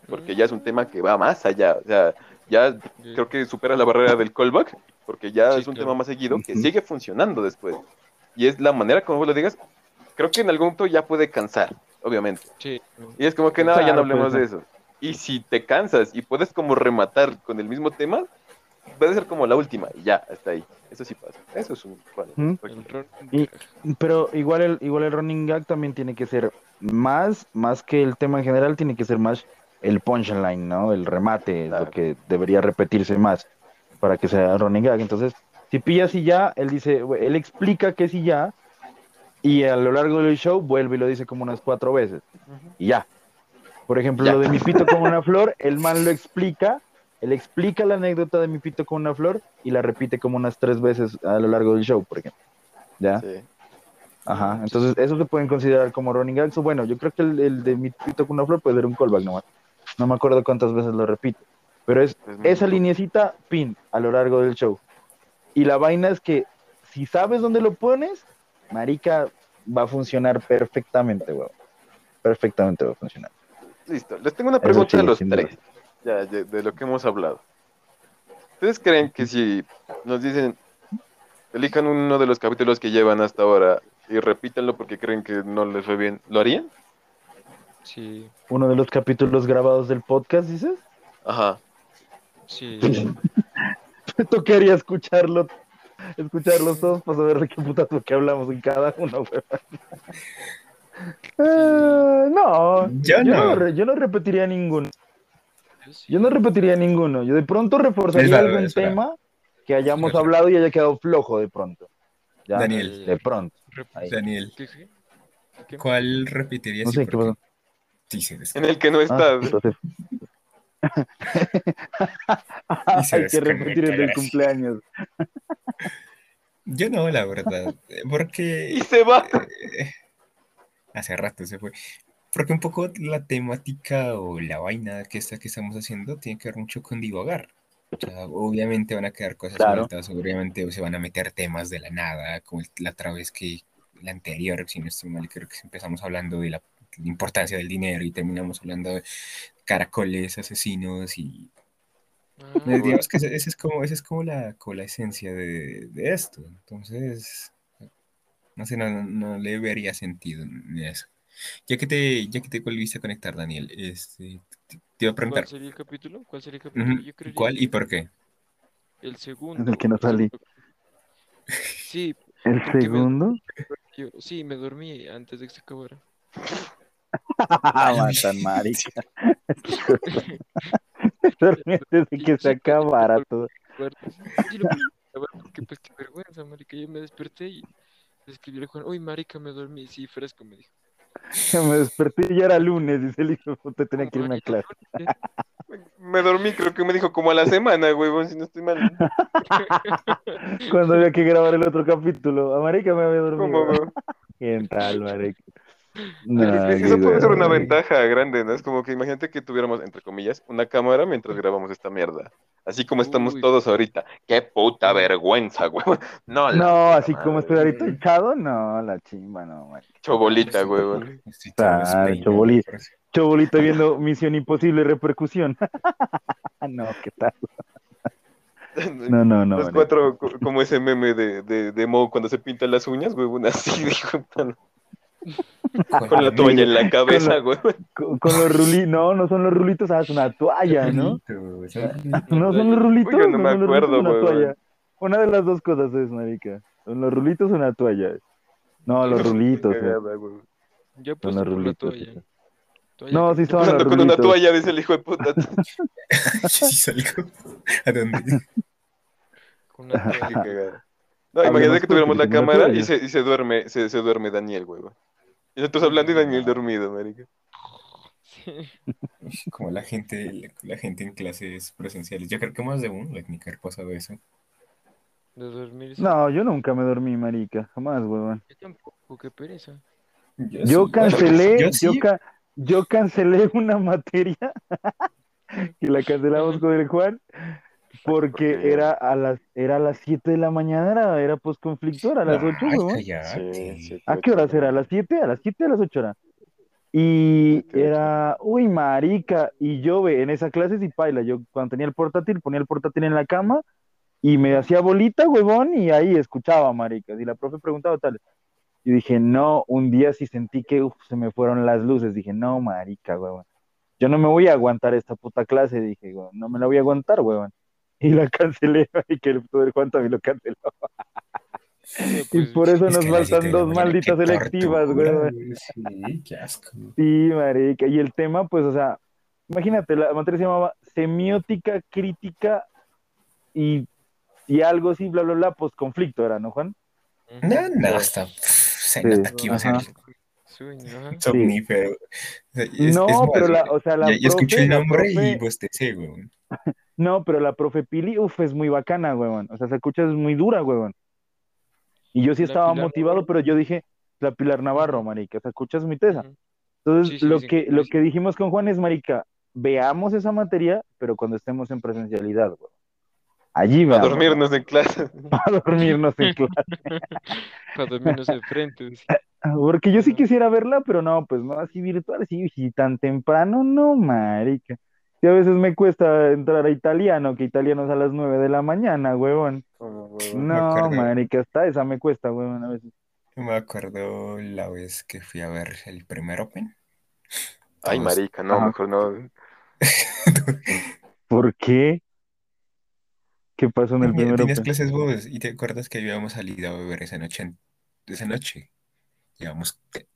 Porque ya es un tema que va más allá. O sea, ya creo que supera la barrera del callback, porque ya Sí, es un claro. tema más seguido que sigue funcionando después. Y es la manera como vos lo digas, creo que en algún punto ya puede cansar, obviamente. Sí. Y es como que no, ya Claro, no hablemos puede de eso. Y si te cansas y puedes como rematar con el mismo tema, puede ser como la última y ya, hasta ahí. Eso sí pasa. Eso es un... Y- Pero igual el, igual el running gag también tiene que ser más, más que el tema en general, tiene que ser más el punchline, ¿no? El remate, Claro. lo que debería repetirse más para que sea running gag. Entonces, si pillas y ya, él dice, él explica que sí ya, y a lo largo del show vuelve y lo dice como unas cuatro veces, y ya. Por ejemplo, Ya. lo de mi pito como una flor, el man lo explica, él explica la anécdota de mi pito como una flor y la repite como unas tres veces a lo largo del show, por ejemplo. ¿Ya? sí. Ajá, entonces eso se pueden considerar como running gags. o Bueno, yo creo que el, el de mi pito con una flor puede ser un callback nomás. No me acuerdo cuántas veces lo repito. Pero es esa linecita, pin, a lo largo del show. Y la vaina es que si sabes dónde lo pones, marica, va a funcionar perfectamente, weón. Perfectamente va a funcionar. Listo. Les tengo una pregunta sí, a los duda. Tres. Ya, de, de lo que hemos hablado. ¿Ustedes creen que si nos dicen, elijan uno de los capítulos que llevan hasta ahora y repítanlo porque creen que no les fue bien, ¿lo harían? Sí, Uno de los capítulos grabados del podcast, dices. Ajá. sí. Me tocaría escucharlo escucharlos todos para saber de qué putas lo que hablamos en cada uno, weón. Eh, no, Yo yo no. yo no repetiría ninguno. Yo no repetiría ninguno. Yo de pronto reforzaría verdad, algún tema que hayamos hablado y haya quedado flojo de pronto. Ya, Daniel. De pronto. Ahí. Daniel. ¿cuál repetirías No sé, ¿qué pasó? Sí, sí, es- En el que no Ah, estás. entonces- se Hay que repetir el del cumpleaños. Yo no, la verdad. eh, Porque Y se va. eh, hace rato se fue. Porque un poco la temática o la vaina que, está, que estamos haciendo tiene que ver mucho con divagar. O sea, obviamente van a quedar cosas Claro. sueltas, obviamente se van a meter temas de la nada, como la otra vez que la anterior, si no estoy mal, creo que empezamos hablando de la, la importancia del dinero y terminamos hablando de caracoles, asesinos y Ah, eh, digamos que esa es como, esa es como la, como la esencia de, de esto. Entonces, no sé, no, no- no le vería sentido en eso. Ya que te, ya que te volviste a conectar, Daniel, este, te, te iba a preguntar, ¿Cuál sería el capítulo? ¿Cuál sería el capítulo? Yo creería ¿cuál y por qué? El segundo. el que no salí. Sí, ¿El me- segundo? yo, sí, me dormí antes de que se acabara. Matan, marica. Dormí antes de que se acabara todo. Pues qué vergüenza, marica. Yo me desperté y le escribí al Juan, uy, marica, me dormí. Sí, fresco, me dijo. Me desperté y ya era lunes, dice el hijo puta, tenía que irme a clase. Me dormí, creo que me dijo como a la semana, huevón, si no estoy mal. Cuando había que grabar el otro capítulo. A marica me había dormido. ¿Cómo? ¿Quién tal, marica? Es que Eso puede ser una güey. ventaja grande, ¿no? Es como que imagínate que tuviéramos, entre comillas, una cámara mientras grabamos esta mierda. Así como estamos Uy. todos ahorita. ¡Qué puta vergüenza, huevón! No, así como estoy ahorita echado, no, la chimba, no, marica. Chobolita, todo Ah, despeinado, Choboli. por eso. Chobolito viendo Misión Imposible Repercusión. no, ¿qué tal? No, no, no. Los cuatro, co- como ese meme de, de, de Mo cuando se pinta las uñas, huevón, así, dijo, con la toalla en la cabeza, huevón. Con, con los rulitos, no, no son los rulitos, ah, es una toalla, ¿no? Son- No son los rulitos, Uy, yo no me son los rulitos, acuerdo, una huevón. toalla. Una de las dos cosas es, marica. Son los rulitos o una toalla. No, los rulitos. Eh. cagada, huevón. Yo puse los rulitos. toalla. No, sí son los Usando con una toalla, dice el hijo de puta. Yo sí salgo. ¿A dónde? con una Qué toalla. cagada. No, imagínate que tuviéramos la cámara y se, y se duerme, se, se duerme Daniel, huevón. Y nosotros hablando y Daniel dormido, marica. Sí. Como la gente, la, la gente en clases presenciales. Yo creo que más de uno le haber pasado eso. De dormir. sí. No, yo nunca me dormí, marica. Jamás, huevón. Yo tampoco, qué pereza. Yo, Yo sí, cancelé, yo ca- yo cancelé una materia y la cancelamos con el Juan porque era a las era a las 7 de la mañana, era, era postconflicto, era a las 8, Ay, huevón. cállate. ¿A qué hora será? ¿A las 7? ¿A las 7 a las 8 era? Y era, uy, marica, y yo ve, en esa clase sí paila, yo cuando tenía el portátil, ponía el portátil en la cama y me hacía bolita, huevón, y ahí escuchaba, marica, y la profe preguntaba tal. Y dije, no, un día sí sentí que uf, se me fueron las luces, dije, no, marica, huevón, yo no me voy a aguantar esta puta clase, dije, no me la voy a aguantar, huevón. Y la cancelé, y que el poder Juan también lo canceló. Y pues, por eso Es nos faltan dos malditas tortura, huevón. güey. Sí, qué asco. Sí, marica. Y el tema, pues, o sea, imagínate, la materia se llamaba semiótica crítica y, y algo así, bla, bla, bla, pues conflicto era, ¿no, Juan? No, no, hasta se Sí, nota que iba a ser. Sueño, somnífero. Es- no, es más, pero la, o sea, la ya, escuché el la nombre y bostecé, güey. No, pero la profe Pili, uf, es muy bacana, huevón. O sea, se escucha, es muy dura, huevón. Y yo sí estaba motivado, Navarro. pero yo dije, la Pilar Navarro, marica, se escucha, es mi tesa. Entonces, Sí, sí, lo que, lo que dijimos con Juan es, marica, veamos esa materia, pero cuando estemos en presencialidad, huevón. Allí A veamos. dormirnos en clase. Para dormirnos en clase. Para dormirnos de frente. Porque yo sí quisiera verla, pero no, pues no así virtual, sí, sí, tan temprano, no, marica. Y a veces me cuesta entrar a italiano, que italiano es a las nueve de la mañana, huevón. Huevón. No, marica, hasta esa me cuesta, huevón, a veces. Yo me acuerdo la vez que fui a ver el primer Open. Ay, Todos- marica, no, Ajá. mejor no. ¿Por qué? ¿Qué pasó en el primer Tenías Open? clases vos y te acuerdas que habíamos salido a beber esa noche. en- Esa noche. Llegamos t-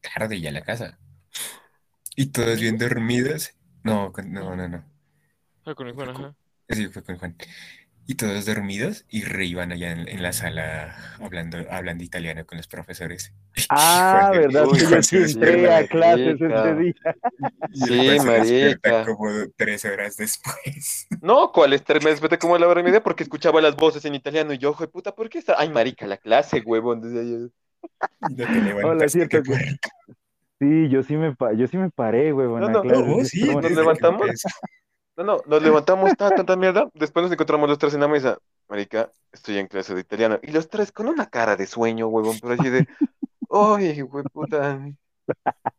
tarde ya a la casa. Y todos bien dormidos. No, con- no, no, no. Ah, con el Juan, ajá. Sí, fue con Juan. Y todos dormidos y re iban allá en, en la sala hablando, hablando italiano con los profesores. Y Ah, Juan ¿verdad? Uy, Que yo Juan sí se entré despierta- a clases marica. ese día. Sí, marica. como tres horas después. No, ¿cuál es? Me desperté como a la hora y media porque escuchaba las voces en italiano y yo, ojo de puta, ¿por qué está? Ay, marica, la clase, huevón, desde ayer. No te levantaste, cierto que-. Sí, yo sí me, pa- yo sí me paré, güey, No, no, clase. No, vos sí, nos levantamos. No, no, nos levantamos tanta, tanta mierda. Después nos encontramos los tres en la mesa. Marica, estoy en clase de italiano. Y los tres con una cara de sueño, huevón, pero así de, ay, güey, puta.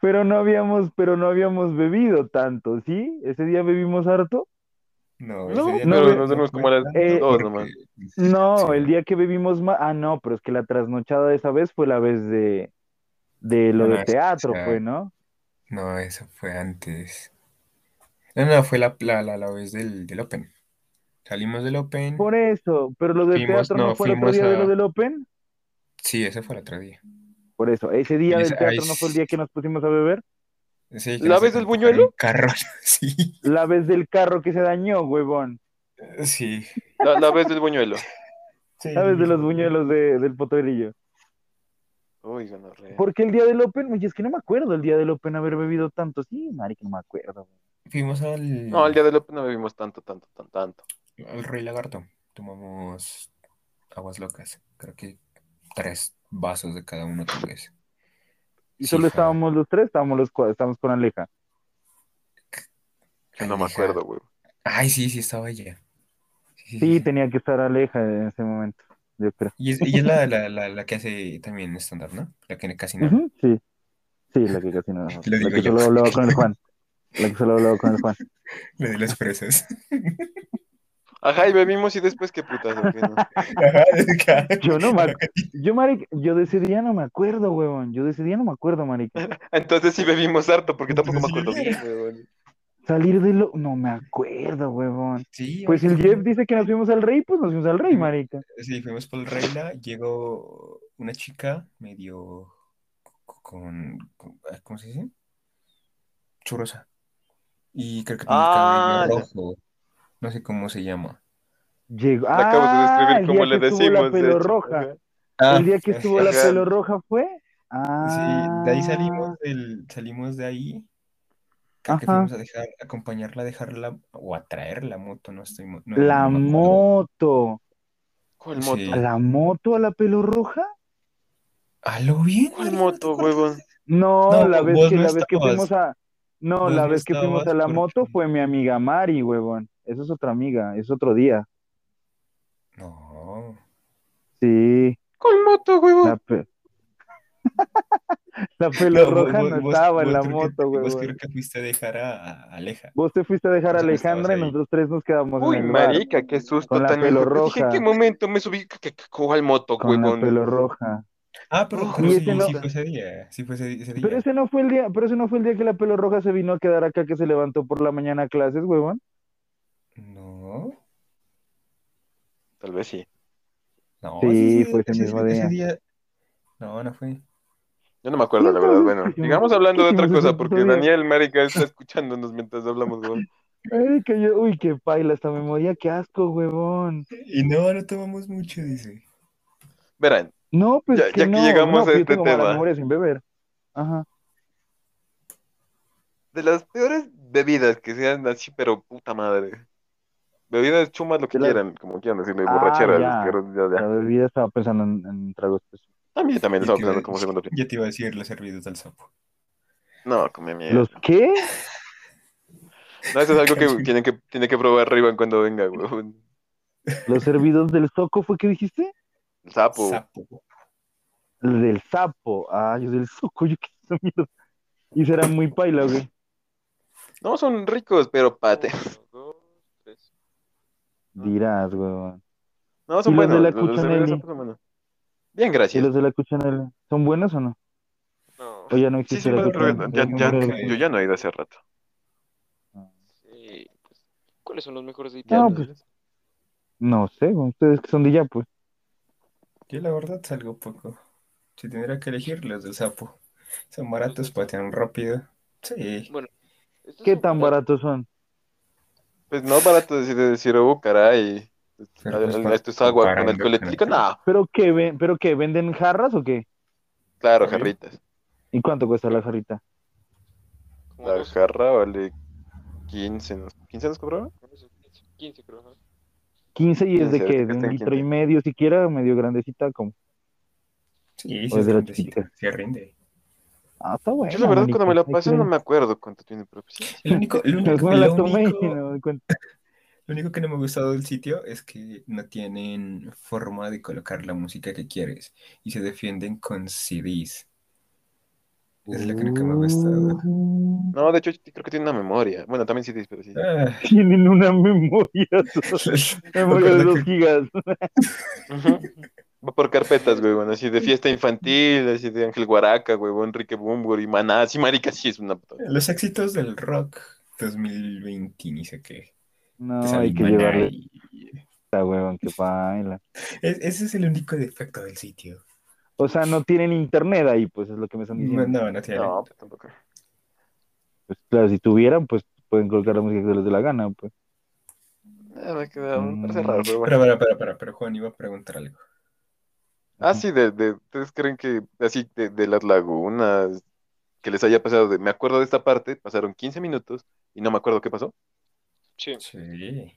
Pero no habíamos, pero no habíamos bebido tanto, ¿sí? Ese día bebimos harto. No, No, ese día no, no pero nos dormimos como a las Eh, dos porque- nomás. No, Sí. el día que bebimos más. Ah, no, pero es que la trasnochada de esa vez fue la vez de, de lo No, de no, teatro, sea, fue, ¿no? No, eso fue antes. No, no, fue la, la, la, la vez del, del Open. Salimos del Open. Por eso, pero lo del Fuimos- teatro no, no, fue el otro fuimos día de a- lo del Open. Sí, ese fue el otro día. Por eso, ese día Y del teatro no fue el día que nos pusimos a beber. Sí, que ¿La nos vez del buñuelo? carro, sí. La vez del carro que se dañó, huevón. Sí. La, la vez del buñuelo. La vez de los buñuelos de- del potrerillo. Uy, gonorrea. Porque el día del Open, oye, es que no me acuerdo el día del Open haber bebido tanto. Sí, marica, no me acuerdo. güey. Fuimos al, No, el día del Open no bebimos tanto, tanto, tan, tanto. al Rey Lagarto. Tomamos aguas locas. Creo que tres vasos de cada uno, tal vez. Y solo estábamos los tres, estábamos los cuatro, estábamos con Aleja. Yo no me acuerdo, güey. Ay, sí, sí, estaba ella. Sí, sí, Sí, sí. tenía que estar Aleja en ese momento, yo creo. Y es, la, la, la, la que hace también stand-up, ¿no? La que casi no. Sí. Sí, la que casi no. La Lo que yo. solo hablaba con el Juan. La que solo hablaba con el Juan. La de las fresas. Ajá, y bebimos y después qué putas, ¿o qué no? Ajá. Yo no me. Yo, marica, yo de ese día no me acuerdo, huevón. Yo de ese día no me acuerdo, marica. Entonces sí bebimos harto, porque tampoco me acuerdo sí bien, güey. Salir de lo. No me acuerdo, huevón. Sí, Pues el Jeff dice que nos fuimos al rey, pues nos fuimos al rey, marica. Sí, fuimos por el Reina, llegó una chica medio con, con- ¿cómo se dice? Churrosa. Y creo que tenía el Ah, cabello rojo. No sé cómo se llama. Llegó. Le acabas de Ah, describir el cómo día le que estuvo decimos. la pelo roja. Ah, El día que estuvo la pelo roja fue. sí, Ah. de ahí salimos del, salimos de ahí. Creo que Ajá. fuimos a dejar, a acompañarla, a dejarla o a traer la moto, no estoy mo- no- La no me acuerdo. moto. ¿Cuál Sí. moto? ¿La moto a la pelo roja? ¿A lo bien? ¿Cuál María, ¿no te moto, acuerdas? huevón? No, No, la vez vos que, no la vez que estabas. fuimos a. No, Vos la no vez que fuimos a estabas la porque- moto fue mi amiga Mari, huevón. Esa es otra amiga, es otro día. No. Sí, ¿Cuál moto, huevón? la, pe- la pelo No, roja vos- no vos- estaba en vos la que- moto, Vos huevón. creo que fuiste a dejar a, Aleja. Vos te fuiste a dejar a Vos Alejandra y nosotros tres nos quedamos Uy, en el bar marica, qué susto Con la tan pelo hijo- Dije, ¿en roja. qué momento me subí? ¿Qué- qué- ¿Cuál moto, con la huevón? pelo roja. Ah, pero, Oh, sí, ese no- sí fue ese día. Sí fue ese, ese día. Pero ese no fue el día, pero ese no fue el día que la pelo roja se vino a quedar acá que se levantó por la mañana a clases, huevón. No. Tal vez sí. No, Sí, fue ese mismo día. No, no fue. Yo no me acuerdo, la ¿Quién verdad. Bueno, sigamos hablando de ¿Qué otra cosa, porque? Daniel, marica, está escuchándonos mientras hablamos. Ay, que yo, uy, qué paila, hasta me moría, qué asco, huevón. Y no, no tomamos mucho, dice. Verán, No, pues Ya- que ya que no, llegamos no, a pues yo este tengo mala tema. memoria sin beber. Ajá. de las peores bebidas que sean así, pero puta madre. Bebidas chumas, lo que las- quieran, como quieran decirle, Ah, borracheras, ya. asquerosidad, ya. La bebida estaba pensando en, en tragos. Pues. También, también estaba pensando como segundo opción. Ya te iba a decir las servidas al sapo. No, come mierda. ¿Los qué? No, eso es algo que tienen que, tiene que probar Rivan cuando venga, huevón. ¿Los servidos del soco fue que dijiste? El sapo. Sapo. El del sapo. Ah, yo del soco, yo qué mierda. Y será muy paila, güey. No, son ricos, pero pate. Uno, dos, tres. Dirás, huevón. No, son ¿Y los de buenos. la Los, los son buenos. Bien, ¿Y gracias. los de la cuchanela? ¿Son buenos o no? No, ¿O ya no Sí, existe sí, la pero cuchanela? ya, Ya no yo ya no he ido hace rato. sí, pues, ¿Cuáles son los mejores de No, Italia? pues, No sé, ustedes que son de allá, pues. Yo la verdad salgo poco. Si tendría que elegir los del sapo. Son baratos, patean rápido. Sí. Bueno, ¿Qué tan baratos. baratos son? Pues no es barato decir, decir, oh, caray, esto es agua con alcohol etílico. el- No, ¿Pero qué, ven, ¿Pero qué? ¿Venden jarras o qué? claro, jarritas. ¿Y cuánto cuesta la jarrita? La dos, jarra vale 15, ¿nos- ¿15 nos cobraron? no sé, 15, 15 creo. ajá. 15 y es de 15, qué? ¿De un litro y 15. medio siquiera? ¿Medio grandecita? como Sí, sí es es de la grandecita, chiquita. sí rinde. Ah, está bueno. Yo la verdad cuando me la pasé no me acuerdo cuánto tiene, pero pues sí. El único, el único, No tomé y único- lo único que no me ha gustado del sitio es que no tienen forma de colocar la música que quieres y se defienden con CDs. Es lo que nunca me ha gustado. Uh, No, de hecho creo que tiene una memoria. Bueno, también sí, pero sí. Ah, Tienen una memoria. me memoria de acuerdo 2 que- gigas. Va por carpetas, güey, bueno, así de fiesta infantil, así de Ángel Guaraca, güey, Enrique Bumbur y Maná, así marica, sí es una puta. Los éxitos del rock 2020, ni sé qué. No, hay que llevarle y- esta huevón que baila. Es- ese es el único defecto del sitio. O sea, no tienen internet ahí, pues es lo que me están diciendo. no, no tiene. No, pues tampoco. Pues claro, si tuvieran, pues pueden colocar la música que les dé la gana, pues. Ah, me queda, me parece Mm. raro, pero bueno. Pero, pero, pero, pero, pero Juan iba a preguntar algo. Ah, sí, de, de, ¿ustedes creen que así de, de las lagunas que les haya pasado? De, me acuerdo de esta parte, pasaron 15 minutos y no me acuerdo qué pasó. Sí. Sí.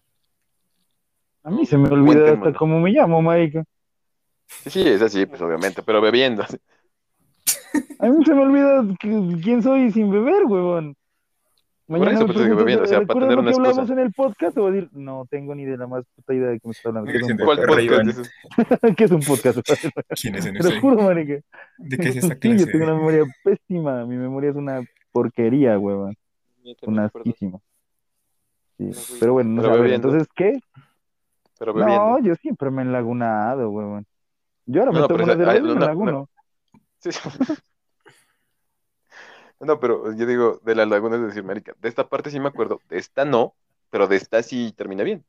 A mí se me olvida hasta cómo me llamo, marica. Sí, es así, pues obviamente, pero bebiendo. A mí se me olvida que- quién soy sin beber, huevón. Por Mañana eso, me pues, digo, preguntas, bebiendo, o sea, para ¿recuerdas tener lo una que hablamos en el podcast? O decir, no tengo ni de la más puta idea de qué me está hablando. ¿Qué es un Diciendo, ¿Cuál Pero podcast? ¿Qué es un podcast? ¿Quién es en Te lo juro, marica. ¿De qué es esta Sí, yo clase? tengo una memoria pésima. Mi memoria es una porquería, huevón. Una asquísima. Sí. Pero bueno, no sé, Pero ver, entonces, ¿qué? Pero No, yo siempre me he enlagunado, huevón. Yo ahora me No, tomo pero una esa- ah, cerveza y no, me no, enlaguno. Sí, sí. No, pero yo digo, de las lagunas de decir, marica, de esta parte sí me acuerdo, de esta no, pero de esta sí termina bien.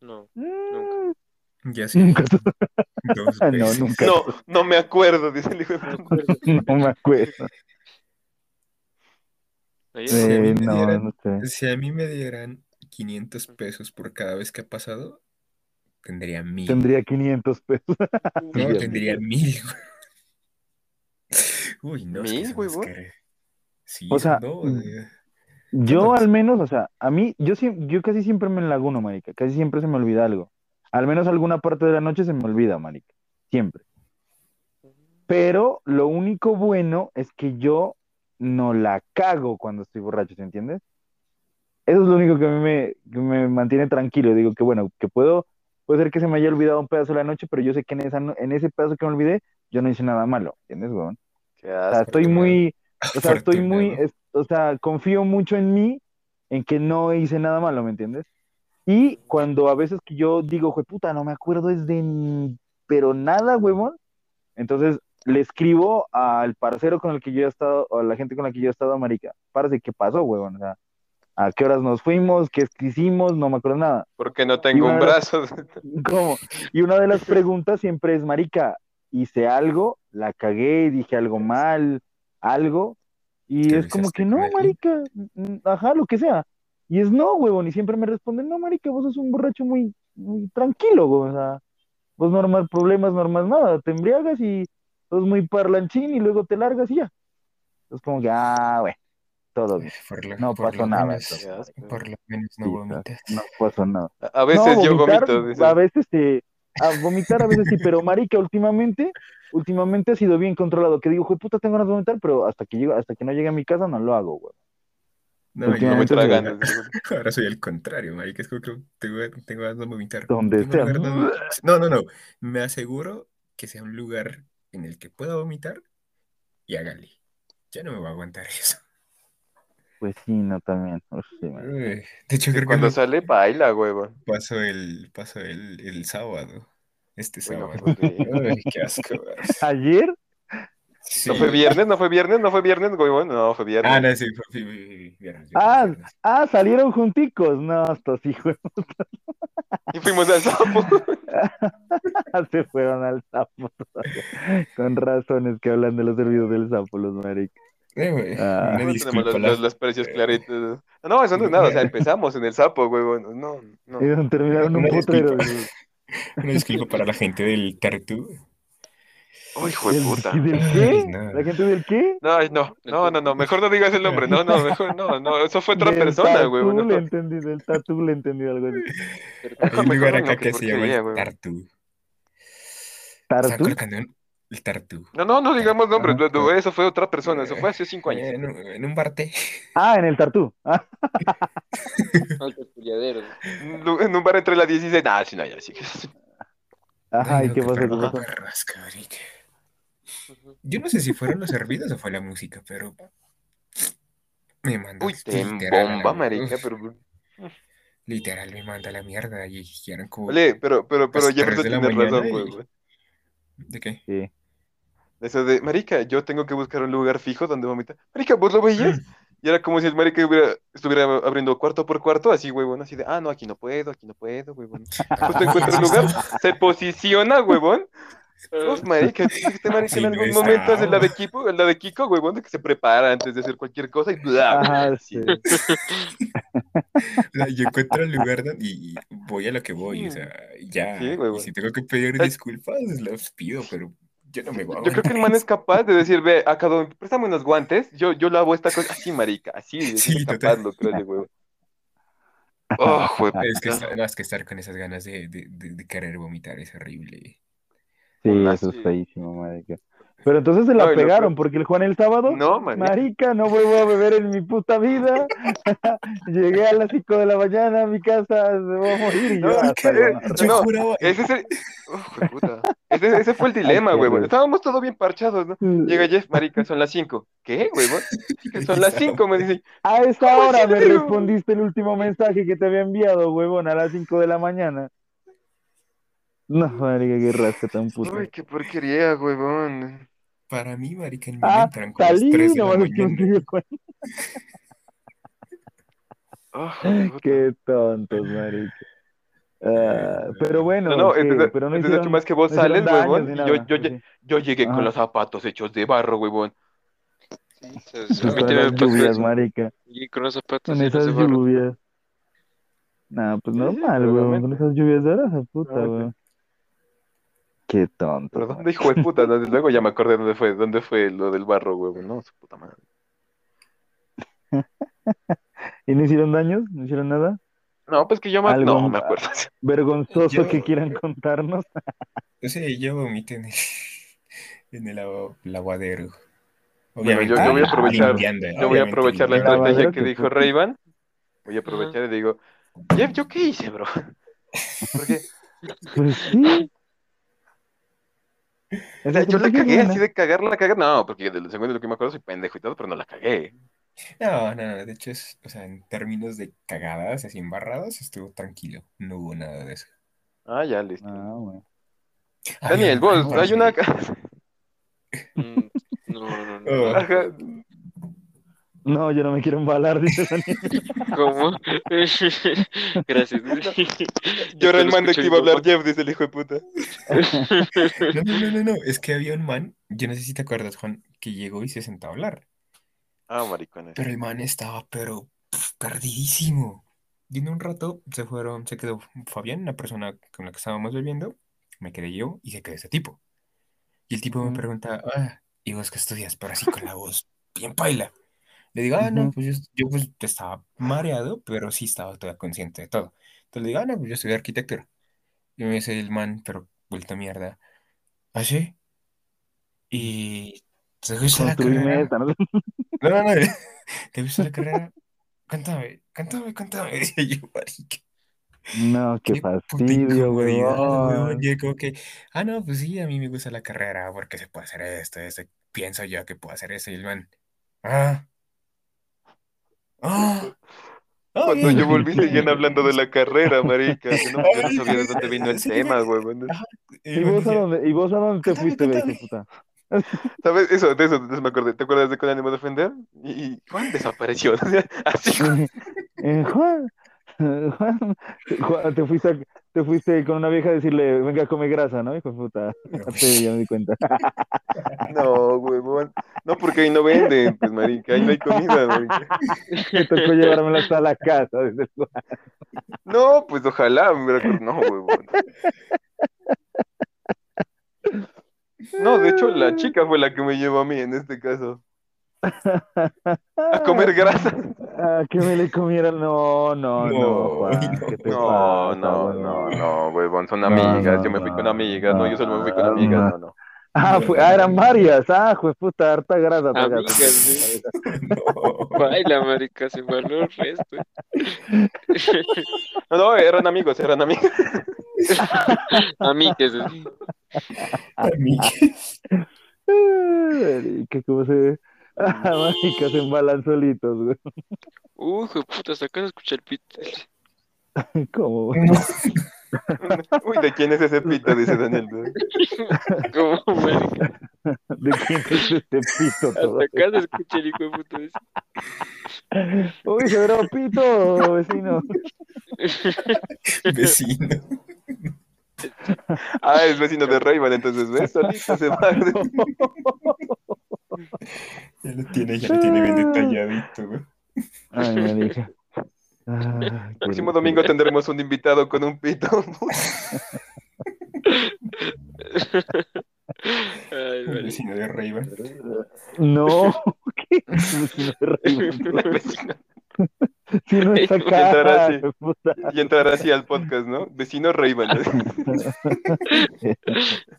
No. Mm, Ya sí. Nunca. Dos No, nunca. No, no me acuerdo, dice el hijo de No me acuerdo. No Sí, a mí me no, dieran- no sé. Si a mí me dieran 500 pesos por cada vez que ha pasado, tendría mil. Tendría 500 pesos. No, Dios tendría mil. güey. Uy, no, es que ¿Mil, güey, que- Sí, O sea, dos, mm, eh. Yo al menos, o sea, a mí, yo, yo casi siempre me enlaguno, marica. Casi siempre se me olvida algo. Al menos alguna parte de la noche se me olvida, marica. Siempre. Pero lo único bueno es que yo no la cago cuando estoy borracho, ¿se entiendes? Eso es lo único que a mí me, que me mantiene tranquilo. Digo que bueno, que puedo, puede ser que se me haya olvidado un pedazo de la noche, pero yo sé que en esa, en ese pedazo que me olvidé, yo no hice nada malo, ¿entiendes, weón? Qué O sea, estoy muy, o sea, estoy muy, es- o sea, confío mucho en mí, en que no hice nada malo, ¿me entiendes? Y cuando a veces que yo digo, puta, no me acuerdo es de, pero nada, huevón, entonces le escribo al parcero con el que yo he estado, o a la gente con la que yo he estado, marica, parce, ¿qué pasó, huevón? O sea, ¿a qué horas nos fuimos? ¿Qué hicimos? No me acuerdo nada. Porque no tengo un brazo. ¿Cómo? Y una de las preguntas siempre es, marica, hice algo, la cagué, dije algo mal, algo, y ¿Te es como que no, marica, mm, ajá, lo que sea. Y es no, huevón, y siempre me responden, no, marica, vos sos un borracho muy, muy tranquilo, güey, o sea, vos no armas problemas, no armas nada, te embriagas y sos muy parlanchín y luego te largas y ya. Es como que, ah, güey, todo bien, Por lo, no pasó nada, menos, entonces, por lo menos no sí, vomitas. no pasó nada. A veces No, yo vomitar, vomito, dice. a veces sí, a vomitar a veces sí, pero marica, últimamente, últimamente ha sido bien controlado, que digo, "Jue puta, tengo ganas de vomitar, pero hasta que llego, hasta que no llegue a mi casa no lo hago, güey. No, yo No me tragan. dice. ahora soy el contrario, marica. Es como que tengo, tengo ganas de vomitar. Donde Tengo sea. ganas de vomitar. No, no, no. Me aseguro que sea un lugar en el que pueda vomitar y hágale. Ya no me voy a aguantar eso. Pues sí, no, también. Uf, sí, De hecho, creo que cuando me sale, baila, huevón. pasó el, pasó el, el sábado. Este sábado. qué horrible. Uy, qué asco. güey. Ayer, Sí. ¿No fue viernes? ¿No fue viernes? ¿No fue viernes, huevón? No, fue viernes. Ah, no, sí, fue fue- fue- fue- viernes, viernes, Ah, viernes. ah, salieron junticos. No, estos hijos Y fuimos al sapo. se fueron al sapo todavía. Con razones que hablan de los servicios del sapo, los maricas. Eh, güey, Ah. No disculpa, los, la- los- los precios claritos. No, eso no es nada. O sea, empezamos en el sapo, huevón. No, no. Y terminaron un potrero. una disculpa para la gente del Tartu. Uy, hijo de ¿Del, puta. ¿Del Ay, qué? no. ¿La gente del qué? No, ay, no, no, no, no, mejor no digas el nombre, no, no, mejor no, no, eso fue otra Del persona, güey. le No, entendí, del tatú le entendí algo así. Hay un lugar acá qué que se llama el güey. Tartu. ¿Están ¿Tartu? colocando un- el Tartu? no, no, no digamos nombres, Ah, lo- eso fue otra persona, eso fue hace cinco años. En un, en un barte. Ah, en el Tartú. Ah. En un- bar entre las 10 y 16, nah, sí, no, ya, sí. Ajá, Ay, ¿y no, qué pasó? ¿Qué pasó? Yo no sé si fueron los servidos o fue la música, pero me mandó Uy, te literal a la- bomba, marica, pero... literal me manda la mierda y eran como Oye, pero, pero, pero Las Jefferson tres de la tiene mañana razón, y- güey, güey. ¿de qué? Sí. Eso de, marica, yo tengo que buscar un lugar fijo donde vomitar. Marica, ¿vos lo veías? Y era como si el marica hubiera- estuviera abriendo cuarto por cuarto, así, huevón, así de, ah, no, aquí no puedo, aquí no puedo, huevón. Justo encuentra el lugar, se posiciona, huevón. Uf, marica, este marica Sí, en algún está. momento hace la de Kiko, la de Kiko, huevón, de que se prepara antes de hacer cualquier cosa y bla, así. sí. Yo encuentro el lugar donde, y voy a lo que voy, o sea, ya. Sí, y si tengo que pedir disculpas, las pido, pero yo no me voy a Yo creo que el man es capaz de decir, ve, acá donde, préstame unos guantes, yo, yo lavo esta cosa, así, marica, así, es Sí, capaz, total. lo creo, huevón. Oh, jueputa. Es que, está- no, es que estar con esas ganas de, de, de- de querer vomitar es horrible. Sí, eso es feísimo, marica. Pero entonces se la No, pegaron, peor- porque el Juan el sábado, No, marica. marica, no vuelvo a beber en mi puta vida. Llegué a las 5 de la mañana a mi casa, me voy a morir y No, yo hasta eh. Yo No, juraba. Ese es el. Oh, jueputa. ese, ese fue el dilema, huevón. Estábamos todos bien parchados, ¿no? Llega Jeff, marica, son las 5. ¿Qué, huevón? Son las 5, me dice. A esta ¿Cómo hora me respondiste el último mensaje que te había enviado, huevón, a las 5 de la mañana. No, marica, qué rasca tan puta. Uy, qué porquería, huevón. Para mí, marica, en mi Ah, mente eran como las salí, 3 de la nomás es que me mañana. escribió Juan. Oh, jueputa. Qué tontos, marica. Ah, pero bueno, No, no, pero no hicieron, más que vos no sales, daños huevón, y yo- yo- ¿o sí? Yo llegué Ajá. con los zapatos hechos de barro, huevón. Sí, Pues con las lluvias, marica. Y con los zapatos Con esas de barro. lluvias. Nah, pues Sí, normal, weón. Con esas lluvias de ahora, esa puta, Ah, weón. Qué tonto. Pero ¿dónde, hijo de puta? Desde luego ya me acordé dónde fue, dónde fue lo del barro, huevón. No, su puta madre. ¿Y no hicieron daños? ¿No hicieron nada? No, pues que yo me... No, me acuerdo. Vergonzoso Yo- que quieran contarnos. O sea, yo vomité en el, en el aguadero. Bueno, yo, voy a aprovechar, yo voy a aprovechar la estrategia Lavadero que que dijo. Ray-Ban. Voy a aprovechar y digo, Jeff, ¿yo qué hice, bro? Porque Pues sí. O sea, yo la cagué así de cagar, la cagar. No, porque del segundo de lo que me acuerdo soy pendejo y todo, pero no la cagué. No, no, no, de hecho, es, o sea, en términos de cagadas, así embarradas, estuvo tranquilo. No hubo nada de eso. Ah, ya, listo. Ah, bueno. Daniel, vos, hay una... Mm, No, no, no. No, yo no me quiero embalar, dice Daniel. ¿Cómo? Gracias. Llora el man de que iba a hablar. Jeff, dice el hijo de puta. No, no, no, no, no, es que había un man, yo no sé si te acuerdas, Juan, que llegó y se sentó a hablar. Ah, maricones. Pero el man estaba, pero pf, perdidísimo. Y en un rato se fueron, se quedó Fabián, una persona con la que estábamos bebiendo, me quedé yo y se quedó ese tipo. Y el tipo me pregunta, ah, ¿y vos qué estudias? Pero así con la voz bien paila. Le digo, ah, no, pues yo, yo pues estaba mareado, pero sí estaba todavía consciente de todo. Entonces le digo, ah, no, pues yo estudié arquitectura. Y me dice el man, pero vuelta mierda. ¿Ah, sí? ¿Y te gusta la Construirme carrera? esta, ¿no? No, no, no. ¿Te gusta la carrera? Cántame, cántame, cántame. Decía yo, marica. No, qué puta fastidio, incomodidad, weón. weón. Yo como que, ah, no, pues sí, a mí me gusta la carrera porque se puede hacer esto, esto. Pienso yo que puedo hacer eso. Y el man, ah, ah. Cuando bien, yo volví seguían hablando de la carrera, marica. Yo no, yo no sabía de dónde vino el Sí, tema. Ajá, ¿Y vos a dónde, ¿y vos a dónde te fuiste, de puta? ¿Sabes? Eso, de eso, de eso me acordé. ¿Te acuerdas de con ánimo de ofender? Y, y Juan desapareció. Así. Eh, Juan, Juan, Juan, te fuiste, a- te fuiste con una vieja a decirle, venga, come grasa, ¿no? Hijo de puta. Sí, ya me di cuenta. No, huevón. No, porque ahí no venden, pues, marica. Ahí no hay comida, marica. Me tocó llevármela hasta la casa. el. No, pues ojalá. acordado. No, huevón. No, de hecho, la chica fue la que me llevó a mí en este caso. A comer grasa. Ah, que me le comieran. No, no, no, No, Juan. no. ¿Qué te No, pasa, no, no, no, huevón, son amigas. no, Yo me fui con amigas, no, yo solo me fui con amigas, no. no. Ah, fue, ah, eran varias. Ah, jue puta, harta grasa. tragaste. Amigas, sí. No. Baila, marica, se embaló el resto. No, no, eran amigos, eran amigos. Amigas, sí. Amigues. Que cómo se ve. Marica, se embalan solitos, güey. Uy, hijo de puta, hasta acá se escucha el pit. ¿Cómo? güey? Uy, ¿de quién es ese pito? Dice Daniel. Marica, ¿De quién es este pito todo? hasta acá se escucha el hijo de puta. ese. Uy, se verá pito, vecino. Vecino. Ah, es vecino de Rayban, entonces, ¿ves? Solito se va. Ya lo tiene, ya lo tiene bien detalladito, güey. Ay. Ah, qué Próximo domingo tendremos un invitado con un pito. Ay, El marica. vecino de Rayban. No, ¿qué? Vecino de. Vecino. Si no está Entrar acá, así. puta. Y entrar así al podcast, ¿no? Vecino Rayban.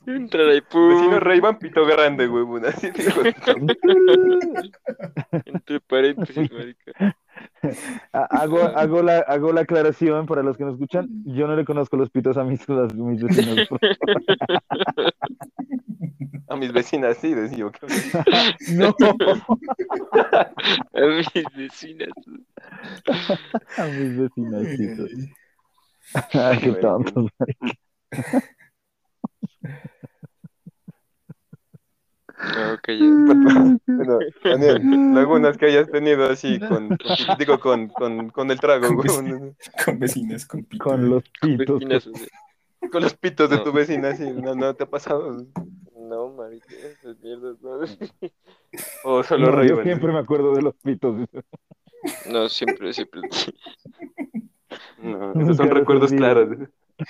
Entrar ahí, pum. Vecino Rayban, pito grande, huevón. Así dijo. Entre paréntesis, marica. Hago, hago, la, hago la aclaración para los que no escuchan. Yo no le conozco los pitos a mis, a mis vecinos. Mis vecinas sí, decía. No, A mis vecinas. a mis vecinos. Ay, qué tontos. No, calla. Bueno, Daniel, lagunas que hayas tenido así con, con- digo, con, con, con el trago. Con vecinas, con pito. Con los pitos. Vecinas. Con los pitos de No. tu vecina, así. No, no te ha pasado. No, marica, esas mierdas no. O solo No, yo siempre me acuerdo de los pitos. No, siempre, siempre. No, esos son recuerdos olvido. claros.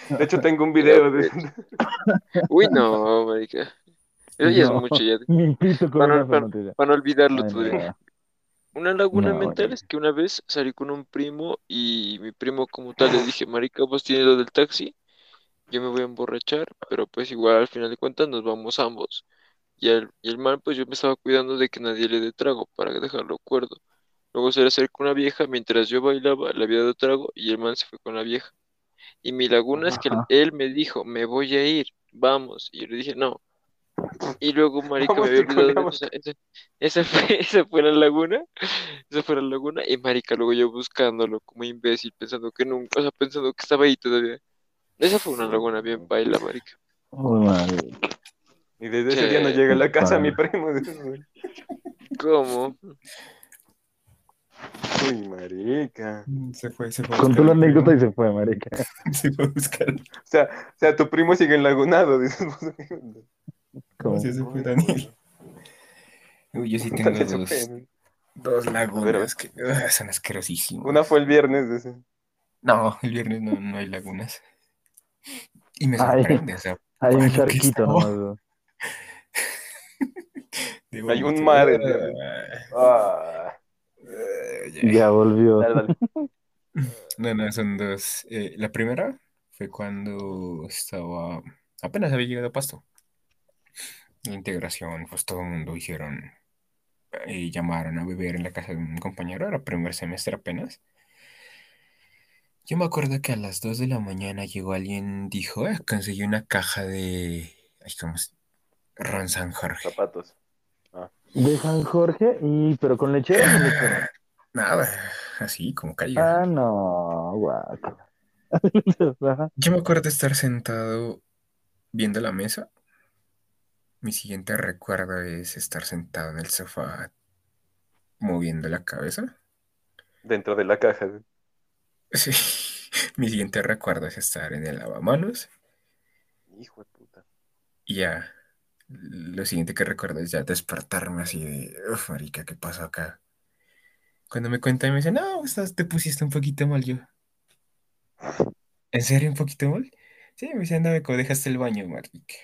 De hecho, tengo un video de Uy, no, marica. Eso ya es No. mucho, ya. Para, para- para no olvidarlo Ay, todavía. no. Una laguna No, mental es que una vez salí con un primo y mi primo como tal le dije, marica, vos tienes lo del taxi, yo me voy a emborrachar, pero pues igual al final de cuentas nos vamos ambos. Y el, y el man, pues yo me estaba cuidando de que nadie le dé trago para dejarlo cuerdo. Luego se le acercó una vieja mientras yo bailaba, le había dado trago y el man se fue con la vieja. Y mi laguna es que él me dijo, me voy a ir, vamos. Y yo le dije, no. Y luego, marica, me había olvidado esa, esa fue, esa fue la laguna. Esa fue la laguna. Y marica, luego yo buscándolo como imbécil, pensando que nunca, o sea, pensando que estaba ahí todavía. Esa fue una laguna bien baila, marica. Uy, madre. Y desde ese día no llega a la casa mi primo. ¿Cómo? Uy, marica. Se fue, se fue. Contó la anécdota y se fue, marica. Se fue a buscar. O sea, o sea, tu primo sigue enlagunado. dices. ¿Cómo se fue Daniel? Uy, yo sí tengo dos, fue- dos lagunas que son asquerosísimas. Una fue el viernes. dice. No, el viernes no, no hay lagunas. Y me sorprende, o sea, Hay un ¿cuándo que charquito nomás. de Hay un mar en- Ah, Ah, ya. Ya volvió. No, no, son dos. Eh, la primera fue cuando estaba, apenas había llegado a Pasto. La integración, pues todo el mundo hicieron, y llamaron a beber en la casa de un compañero, era primer semestre apenas. Yo me acuerdo que a las 2 de la mañana llegó alguien, dijo, "Ah, conseguí una caja de, ay, ¿cómo es? Ron San Jorge. Zapatos. De San Jorge, y pero con lechero o sin lechero. Nada, así como caiga. Ah, no, guaco. Ajá. Yo me acuerdo de estar sentado viendo la mesa Mi siguiente recuerdo es estar sentado en el sofá moviendo la cabeza. Dentro de la caja. Sí. Mi siguiente recuerdo es estar en el lavamanos Hijo de puta. y ya. Lo siguiente que recuerdo es ya despertarme así de, uff, marica, ¿qué pasó acá? Cuando me cuentan me dicen, no, estás, te pusiste un poquito mal yo. ¿En serio un poquito mal? Sí, me dicen, no, me dejaste el baño, marica.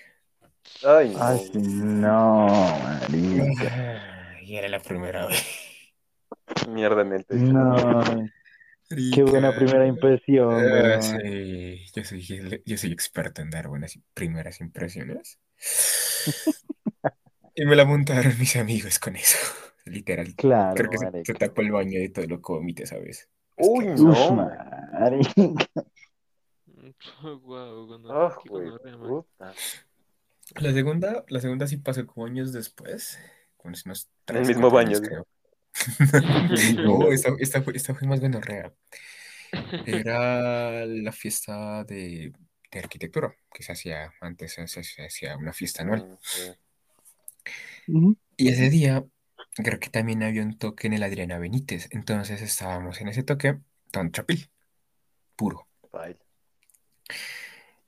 Ay, no. Ay, no, marica. Y era la primera vez. Mierda en el techo. No, qué buena primera impresión, Ah, sí, yo soy, yo soy experto en dar buenas primeras impresiones. Y me la montaron mis amigos con eso, literal. Claro, Creo que se, se tapó el baño de todo lo que ¿sabes? Es Uy, que- no. marica. Ah. La segunda, la segunda sí pasó como años después, con unos En el mismo baño, creo. No, esta, esta fue, esta fue más gonorrea. Era la fiesta de, de arquitectura, que se hacía antes, se, se hacía una fiesta anual. Ujú. Y ese día creo que también había un toque en el Adriana Benítez. Entonces estábamos en ese toque, tan chapil, puro.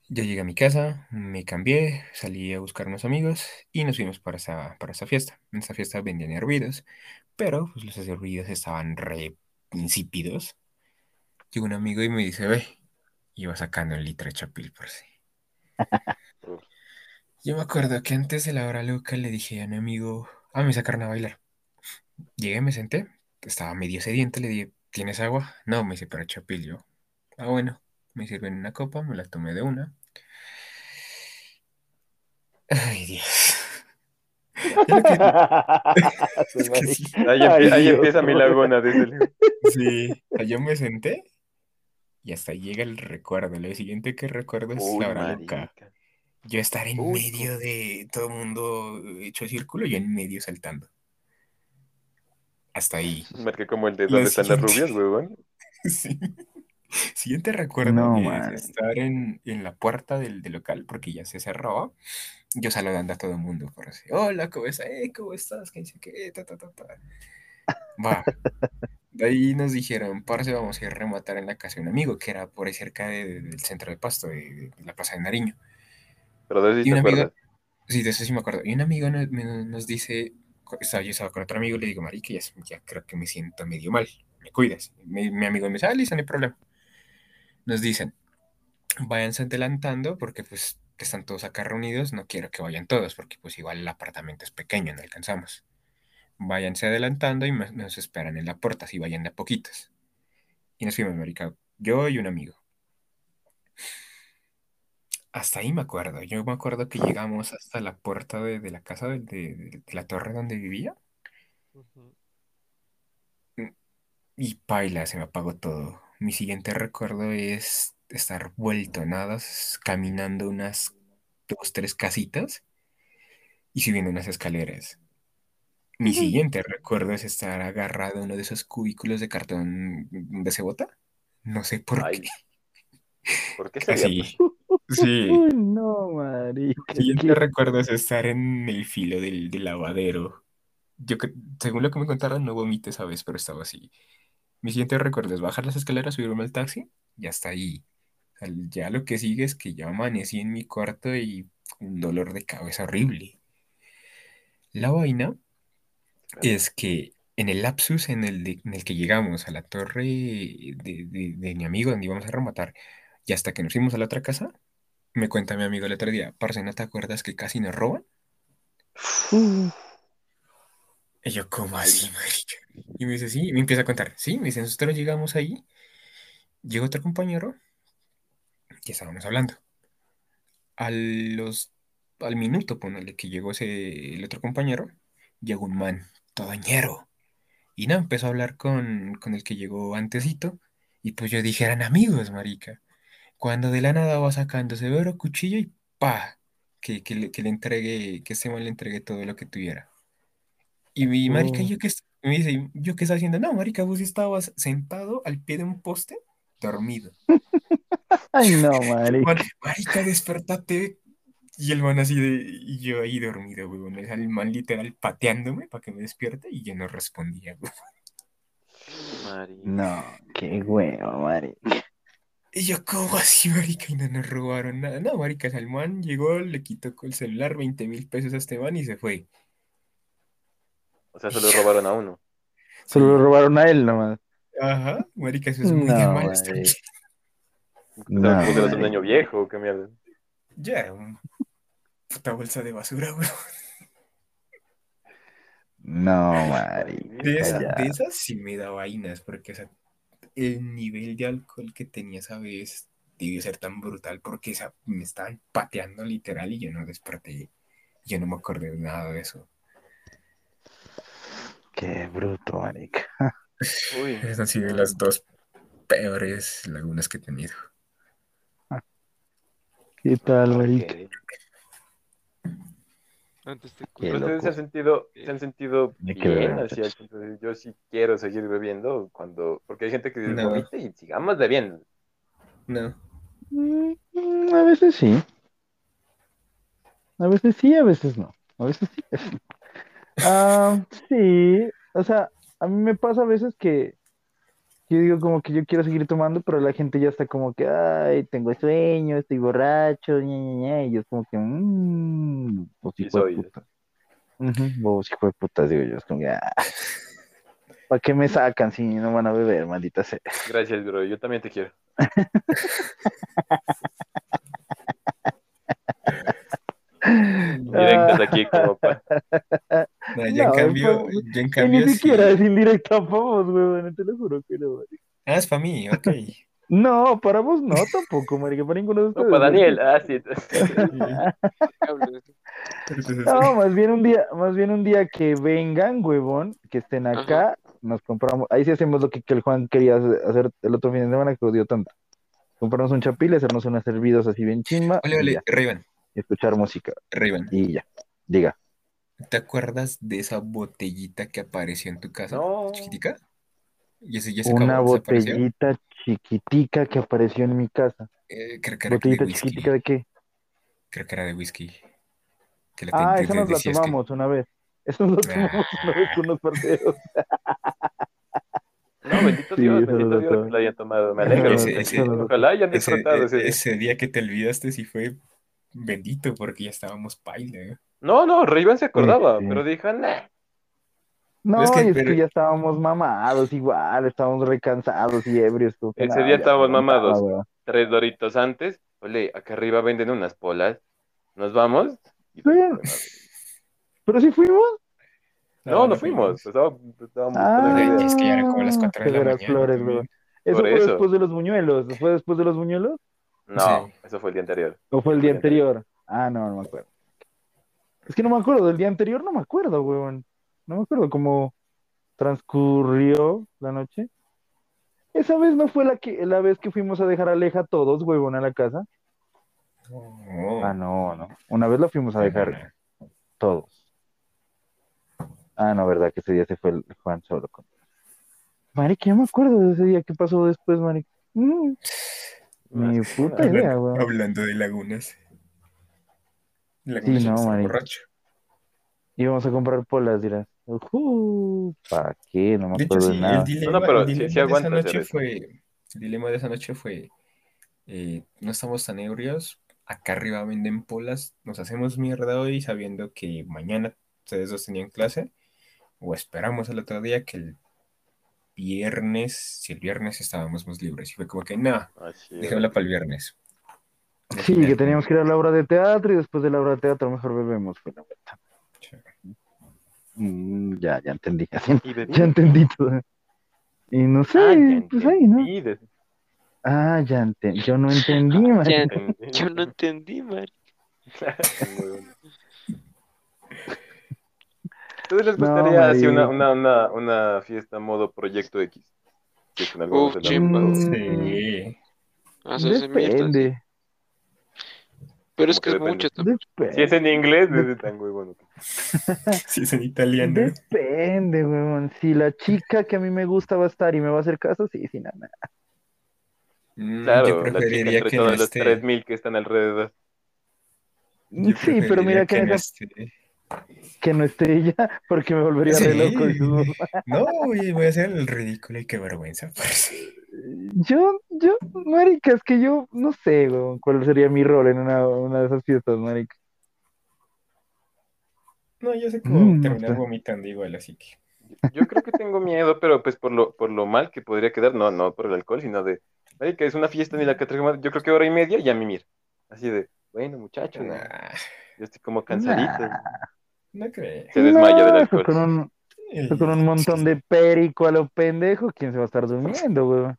Yo llegué a mi casa, me cambié, salí a buscar unos amigos y nos fuimos para esa, para esa fiesta. En esa fiesta vendían hervidos, pero pues, los hervidos estaban re insípidos. Llegó un amigo y me dice, ve, iba sacando un litro de chapil por. Uf. Yo me acuerdo que antes de la hora loca le dije a mi amigo, ah, me sacaron a bailar. Llegué, me senté, estaba medio sediento, le dije, ¿tienes agua? No, me dice, pero chapil yo. Ah, bueno, me sirven una copa, me la tomé de una. Ay, Dios. Ya lo que- Su Es que sí. marica. Ahí, empie- Ay, ahí Dios, empieza mi laguna desde el... Sí, yo me senté y hasta llega el recuerdo. Lo siguiente que recuerdo es Uy, la marica. Yo estar en Uy, medio de todo el mundo hecho círculo y en medio saltando. Hasta ahí. Marqué como el de Lo ¿Dónde están las rubias, huevón? Sí. Siguiente recuerdo No, es estar en, en la puerta del, del local porque ya se cerraba. Yo saludando a todo el mundo por así. Hola, ¿cómo estás? Eh, ¿cómo estás? ¿Qué dice qué? Ta, ta, ta, ta. Va. De ahí nos dijeron, parce, vamos a ir a rematar en la casa de un amigo que era por ahí cerca de- del centro de Pasto, de, de la Plaza de Nariño. Pero de eso sí Y te amigo, sí, de eso sí me acuerdo. Y un amigo nos, nos dice, estaba, yo estaba con otro amigo, le digo, marica, ya, ya creo que me siento medio mal, me cuidas. Mi, mi amigo me dice, ah, listo, no hay problema. Nos dicen, váyanse adelantando porque pues están todos acá reunidos, no quiero que vayan todos porque pues igual el apartamento es pequeño, no alcanzamos. Váyanse adelantando y nos esperan en la puerta, así vayan de a poquitos. Y nos fuimos, marica, yo y un amigo. Hasta ahí me acuerdo. Yo me acuerdo que llegamos hasta la puerta de, de la casa de, de- de la torre donde vivía Ujú. y paila, se me apagó todo. Mi siguiente recuerdo es estar vuelto nada, caminando unas dos, tres casitas y subiendo unas escaleras. Mi siguiente recuerdo es estar agarrado a uno de esos cubículos de cartón de cebota. No sé por Ay, qué. ¿por qué sería? Así. Sí. Uy, no, marica. Mi siguiente recuerdo es estar en el filo del, del lavadero. Yo, según lo que me contaron, no vomité esa vez, pero estaba así. Mi siguiente recuerdo es bajar las escaleras, subirme al taxi y hasta ahí. O sea, ya lo que sigue es que ya amanecí en mi cuarto y un dolor de cabeza horrible. La vaina es que en el lapsus en el, de- en el que llegamos a la torre de, de- de mi amigo donde íbamos a rematar y hasta que nos fuimos a la otra casa, me cuenta mi amigo el otro día, parce, ¿no te acuerdas que casi nos roban? Uh, Y yo, ¿cómo así, marica? Y me dice, sí, y me empieza a contar, sí, me dice, nosotros llegamos ahí, llegó otro compañero, y estábamos hablando. A los, al minuto, ponele que llegó ese, el otro compañero, llegó un man, todo ñero. Y no, empezó a hablar con, con el que llegó antesito, y pues yo dije, eran amigos, marica. Cuando de la nada va sacando severo cuchillo y pa, que, que le, que le entregue, que ese man le entregue todo lo que tuviera. Y mi marica. ¿yo qué, est- me dice, ¿yo qué estaba haciendo? No, marica, vos estabas sentado al pie de un poste, dormido. Ay, no, Man, marica. marica, despertate Y el man así de, y yo ahí dormido, weón. El man literal pateándome para que me despierte y yo no respondía, weón. Marica. No, qué huevo, marica. Y yo, ¿cómo así, marica? Y no nos robaron nada. No, marica, el man llegó, le quitó con el celular 20 mil pesos a este man y se fue. O sea, se lo robaron a uno. Se lo robaron a él nomás. Ajá, marica, eso es muy No, de mal. No, un niño viejo, qué mierda. Ya era un puta bolsa de basura, weón. No, marica. De, esa- ya. de esas sí me da vainas, porque o sea, el nivel de alcohol que tenía esa vez debió ser tan brutal porque esa, me estaban pateando literal y yo no desperté. Yo no me acordé de nada de eso. Qué bruto, marica. Uy. Esas han sido las dos peores lagunas que he tenido. ¿Qué tal, marica? Ok. Antes te ustedes se han sentido, se han sentido bien, así al punto de yo sí quiero seguir bebiendo cuando, porque hay gente que dice No. vomite y sigamos bebiendo. No. Mm, mm, A veces sí. A veces sí, a veces no. A veces sí. a veces no. Ah, sí, o sea, a mí me pasa a veces que yo digo como que yo quiero seguir tomando, pero la gente ya está como que, ay, tengo sueño, estoy borracho, ña, ña, ña", y yo es como que, mmm, vos Sí hijo de soy. puta. Vos hijo de puta, digo yo, es como que, ah, ¿para qué me sacan si no van a beber, maldita sea? Gracias, bro. Yo también te quiero. Directas aquí como pa- No, yo en No, cambio, fue- yo en Y cambio ni sí. siquiera es indirecta para vos, weón, te lo juro que no. marica. Ah, es para mí, ok. No, para vos no tampoco, marica, para ninguno de No, ustedes. para Daniel. marica. Ah, sí. No, más bien un día, más bien un día que vengan, huevón, que estén acá, nos compramos, ahí sí hacemos lo que, que el Juan quería hacer el otro fin de semana que odió tanto. Comprarnos un chapil, hacernos unas servidos así bien chimba Vale, vale, Rayban, y escuchar música Rayban, y ya. Diga. ¿te acuerdas de esa botellita que apareció en tu casa? No. ¿Chiquitica? ¿Y ese ya se Una botellita chiquitica que apareció en mi casa. Eh, creo que era de ¿Botellita whisky. chiquitica de qué? Creo que era de whisky. Que la Ah, esa nos la que- tomamos una vez. Eso nos lo Ah. tomamos una vez con unos parceros. No, bendito Sí, Dios, bendito Dios que lo hayan tomado. Me alegro. Ese- ese- Ojalá hayan Ese, disfrutado e- ese día. ese día que te olvidaste sí fue bendito porque ya estábamos paila. ¿eh? No, no, Ray-Ban se acordaba, Sí. pero dijo, nah. No, Es que, y es pero- que ya estábamos mamados igual, estábamos recansados y ebrios. Ese nada, día estábamos mamados. tres doritos antes. Ole, acá arriba venden unas polas. ¿Nos vamos? Y- Sí. ¿Pero sí fuimos? No, no fuimos. Estábamos, estábamos Ah, con la idea. Es que ya era como las cuatro de qué la veras mañana, flores, también. weón. ¿Eso Por fue eso. después de los buñuelos? ¿Fue después de los buñuelos? No, Sí. eso fue el día anterior. ¿O fue el día anterior? Ah, no, no me acuerdo. Es que no me acuerdo, del día anterior no me acuerdo, weón. No me acuerdo cómo transcurrió la noche. Esa vez no fue la que la vez que fuimos a dejar a Aleja todos, huevón, a la casa. Oh. Ah, no, no. Una vez la fuimos a dejar todos. Ah, no, verdad, que ese día se fue el Juan solo con. Marica, yo me acuerdo de ese día que pasó después, marica. Mm, Ni puta idea, Hablando, weón. hablando de lagunas. Lagunas Sí, no, está borracho. Íbamos a comprar polas, dirás. Uh, ¿para qué? No me De hecho, acuerdo sí, de nada. el dilema, No, pero el sí- dilema sí de aguanta esa noche fue, el dilema de esa noche fue, eh, no estamos tan ebrios, acá arriba venden polas, nos hacemos mierda hoy sabiendo que mañana ustedes dos tenían clase, o esperamos al otro día que el viernes, si el viernes estábamos más libres, y fue como que, es. dejémosla para el viernes. Sí, que teníamos que ir a la obra de teatro y después de la obra de teatro mejor bebemos. Fue la vuelta. Mm, ya, ya entendí. Ya entendí todo. Y no sé, Ah, ya pues ahí, ¿no? Ah, ya entendí. Yo no entendí, entendí. Yo no entendí, Mari. ¿Ustedes les No, gustaría así una, una, una, una fiesta modo Proyecto X? Es que algún Uf, chimba. Mm, Sí. Hacerse. Depende, Pero es que que es mucho. Si es en inglés, es tan bueno. Si es en italiano. depende, weón. Si la chica que a mí me gusta va a estar y me va a hacer caso, sí, sí, nada. nada. Mm, Claro, yo la chica que no todos los esté. 3000 que están alrededor. Yo Sí, pero mira que no esté. Que no esté ella, porque me volvería re loco. Sí. vos. No, voy a hacer el ridículo y qué vergüenza, parce. Yo, yo, marica, es que yo no sé, weón, cuál sería mi rol en una, una de esas fiestas, marica. No, yo sé cómo Mm, no terminar sé. vomitando igual, así que. Yo creo que tengo miedo, pero pues por lo, por lo mal que podría quedar, no, no por el alcohol, sino de, marica, es una fiesta ni la que traigo más, yo creo que hora y media ya mimir. Así de, bueno, muchacho. Nah, yo estoy como cansadito. Nah. no creo. Se desmaya del No, eso alcohol. con un, con un montón de perico a lo pendejo, ¿quién se va a estar durmiendo, weón?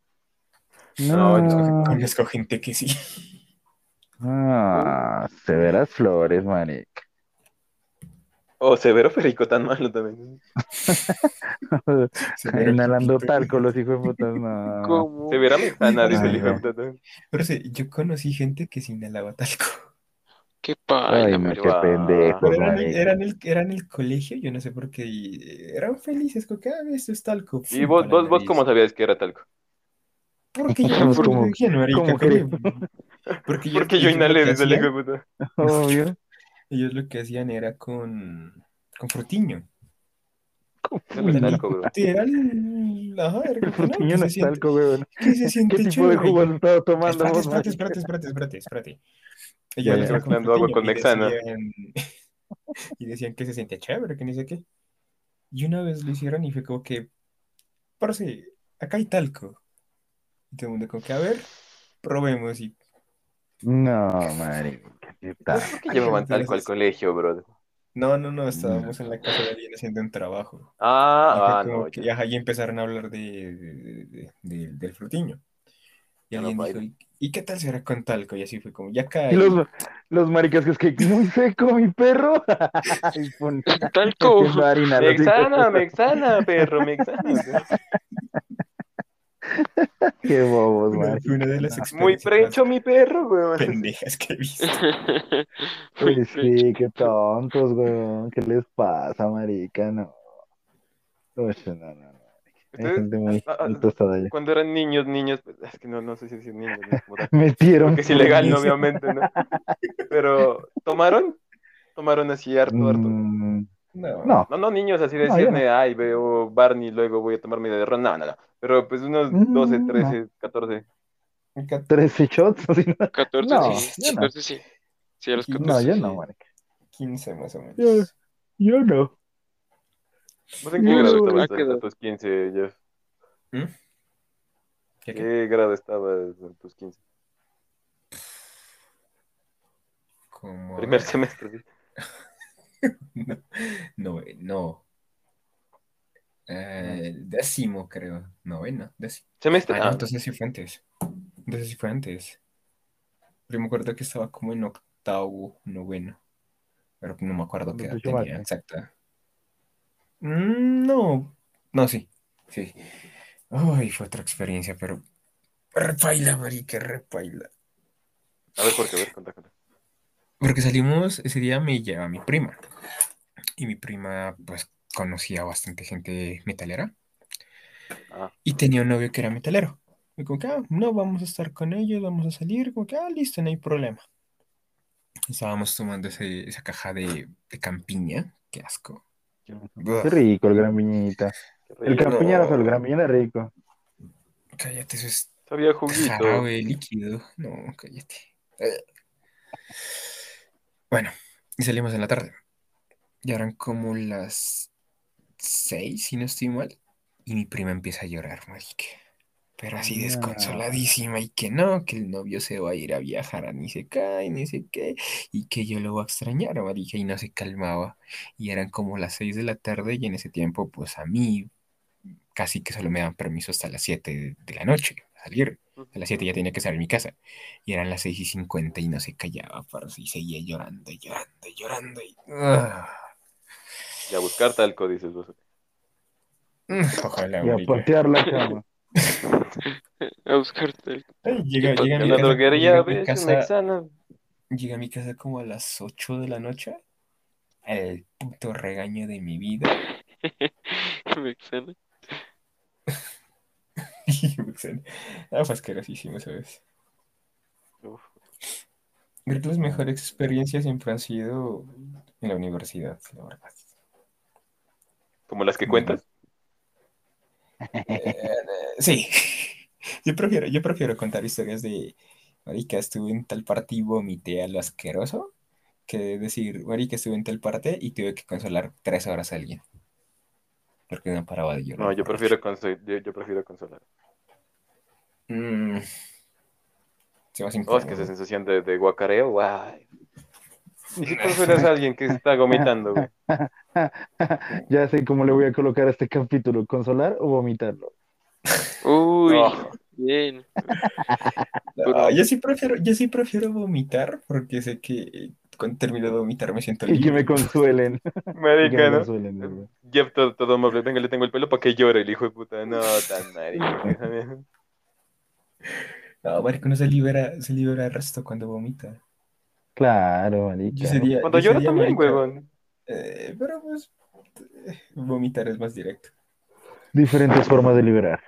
No, No, no. Conozco gente que sí. Ah, severas flores, marica. O severo perico tan malo también. Severo Inhalando talco, los hijos de putas, no. ¿Cómo? Severa mexicana, dice el hijo de no. puta también. Pero sí, yo conocí gente que se inhalaba talco. Qué no, marica. qué pendejo, Pero eran, eran, el, eran el colegio, yo no sé por qué, y eran felices, como que, ah, esto es talco. ¿Y vos, vos, vos cómo sabías que era talco? Porque yo no como- marica, como como- Porque, ellos- Porque yo inhalé, dice el hijo de puta. Obvio. Ellos lo que hacían era con, con frutiño. Frutiño no es siente, talco, weón. que se siente ¿Qué tipo de chévere. jugo estado tomando Espérate, vos, espérate, espérate, espérate, espérate, con Mezclando agua con y Mexana. decían, y decían que se sentía chévere, que ni sé qué. Y una vez lo hicieron y fue como que, parce, acá hay talco. Y todo el mundo como que, a ver, probemos. Y No, marica, ¿qué tal? ¿Por qué llevaban talco al colegio, bro? no, no, no, estábamos en la casa de alguien haciendo un trabajo. Ah, ah, no. que, ya. ajá, y empezaron a hablar de, de- de- de- del frutiño. Y Ya no alguien dijo. ¿y, y qué tal será con talco? Y así fue como, ya cae. Y los, los maricas que es que muy seco, mi perro. Y pon- Talco. harina, de Mexana, mexana, perro, mexana. Qué bobos, Una- marica. fue una de las Muy precho, mi perro, weón. pendejas que he visto. Uy, sí, qué tontos, weón. ¿Qué les pasa, marica? No. Uy, no, no, no. Hay Ustedes, gente muy, ah, ah, tostada cuando eran niños, niños, pues, es que no, no sé si decir niños. Metieron. Porque es ilegal, ¿no? obviamente, ¿no? Pero, ¿tomaron? Tomaron así harto, harto. Mm, No, no. No, no niños, así No, decirme, ay, veo Barney, luego voy a tomar mi de ron. No, no, no. Pero pues unos Mm, 12, no. 13, 14. Nunca- 13 shots, así no. 14 No, sí. yo no. 14 sí. Sí, a los 14 No, yo sí. no, marica. 15 más o menos. Yo, yo no. ¿Vos en qué No, grado estabas a, a tus 15, Jeff? ¿Mm? ¿Qué, qué? ¿Qué grado estabas a tus 15? Como, a Primer semestre, sí. no, no, no. Eh, décimo, creo. Noveno, décimo. ¿Semestre? Ah, no, Ah, entonces sí fue antes. Entonces sí fue antes. Pero me acuerdo que estaba como en octavo, noveno. Pero no me acuerdo qué edad tenía exacta. Mm, no, no, sí, sí. Ay, fue otra experiencia, pero repaila, marica, repaila. a ver, ¿por qué? A ver, contá, contá. Porque salimos, ese día me lleva mi prima. Y mi prima, pues, conocía bastante gente metalera. Ah, Y tenía un novio que era metalero. Y como que, ah, no, vamos a estar con ellos, vamos a salir. Como que, ah, listo, no hay problema. Estábamos tomando ese- esa caja de, de campiña. Qué asco. Qué rico el gran piñita. qué El campiña no, el gran piña era rico. cállate, eso es Sabía juguito. jarabe líquido. No, cállate. Bueno, y salimos en la tarde. Ya eran como las seis, si no estoy mal. Y mi prima empieza a llorar, marica. Pero así desconsoladísima y que no, que el novio se va a ir a viajar a ni sé qué, ni sé qué, y que yo lo voy a extrañar, marica, y no se calmaba. Y eran como las seis de la tarde y en ese tiempo, pues a mí casi que solo me dan permiso hasta las siete de, de la noche a salir. A las 7 ya tenía que estar en mi casa. Y eran las 6 y 50 y no se callaba, parce, y seguía llorando, y llorando, y llorando. Y... Ah. Y a buscar talco, dices vos. Mm, Ojalá, Y a patear la cama. A buscarte el... Ay, Llega, Y llega a En mi la casa, droguería, llega a mi ves, casa, mexana. llega a mi casa como a las 8 de la noche. El puto regaño de mi vida. Mexana. Pues, ah, fue asquerosísimo, ¿sabes? Uf. Creo que las mejores experiencias siempre han sido en la universidad, la verdad. Como las que cuentas. Eh, sí, yo prefiero, yo prefiero contar historias de, marica, estuve en tal parte y vomité a lo asqueroso, que decir, marica, estuve en tal parte y tuve que consolar tres horas a alguien. Porque no paraba de llorar. No, yo prefiero, yo, yo prefiero consolar. Mm. Oh, es que esa sensación de, de guacareo, guay. ¿Y si prefieres a alguien que está vomitando, güey? Ya sé cómo le voy a colocar a este capítulo, consolar o vomitarlo. Uy, bien. No, yo sí prefiero, yo sí prefiero vomitar porque sé que eh, cuando termino de vomitar me siento Y que libre. me consuelen. Y que Marica, me ¿no? consuelen. Jeff todo, todo amable, venga, le tengo el pelo para que llore el hijo de puta. No, tan marica. No, marico, no se libera, se libera el resto cuando vomita. Claro, marica. Yo sería, Cuando yo llora sería también, marica, huevón. eh, pero pues eh, vomitar es más directo. Diferentes formas de liberar.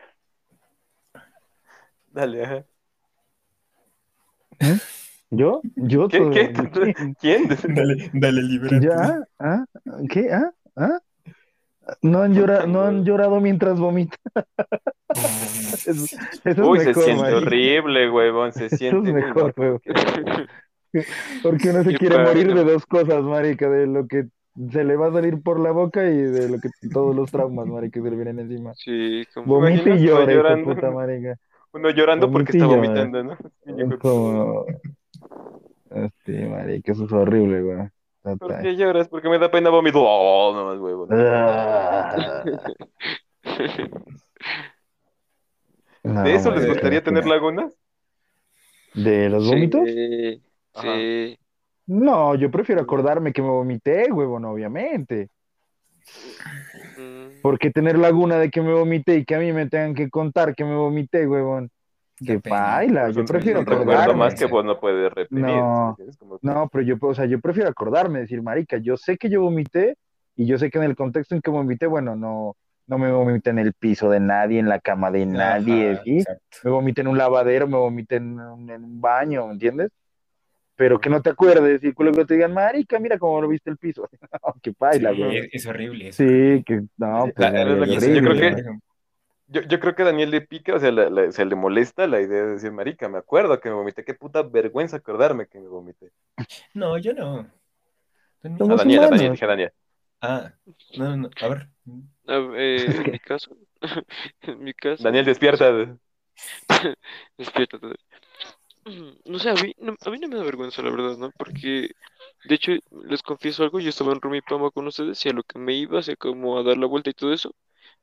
Dale, ajá. ¿Yo? ¿Yo? ¿Qué? todo- ¿Qué? ¿Quién? ¿Quién? Dale, dale, libérate. ¿Ya? ¿Ah? ¿Qué? ¿Ah? ¿Ah? No han, llora- no han llorado mientras vomitan. Eso, eso Uy, es se siente marica. horrible, huevón. Se Eso es siente. mejor, huevón. Porque uno se quiere morir de dos cosas, marica, de lo que se le va a salir por la boca y de lo que todos los traumas, marica, que se le vienen encima. Sí, como... Vomita y llora, llorando. puta, marica. Uno llorando porque está vomitando, ¿no? Es como... Este, marica, eso es horrible, güey. ¿Por qué lloras? Porque me da pena vomitar. Oh, no más, huevón. Ah. No, ¿De eso les gustaría tener lagunas? ¿De los vómitos? Sí, Ajá. sí. No, yo prefiero acordarme que me vomité, huevón, obviamente. Mm, Porque tener laguna de que me vomité y que a mí me tengan que contar que me vomité, huevón. Que Pues yo un- prefiero recuerdo acordarme. más que vos no puedes reprimir. No, No, pero yo, o sea, yo prefiero acordarme, decir, marica, yo sé que yo vomité y yo sé que en el contexto en que vomité, bueno, no, no me vomité en el piso de nadie, en la cama de nadie, Ajá, ¿sí? exacto. Me vomité en un lavadero, me vomité en un, en un baño, ¿me entiendes? Pero que no te acuerdes y que luego te digan, marica, mira cómo lo viste el piso. No, que paila, Sí, güey. es, es horrible. es Sí, horrible. que no, pues la- no, la- es yo horrible, creo que-. Yo, yo creo que Daniel le pica, o sea, la- la- se le molesta la idea de decir, marica, me acuerdo que me vomité. Qué puta vergüenza acordarme que me vomité. No, yo no. No. Daniel, a Daniel, dije a Daniel. Ah, no, no, no. A ver. a ver, eh, en mi caso, en mi caso, Daniel, despierta. despierta todavía. No sé, a mí no, a mí no me da vergüenza, la verdad, ¿no? Porque, de hecho, les confieso algo, yo estaba en Rumi Pama con ustedes y a lo que me iba, así como a dar la vuelta y todo eso,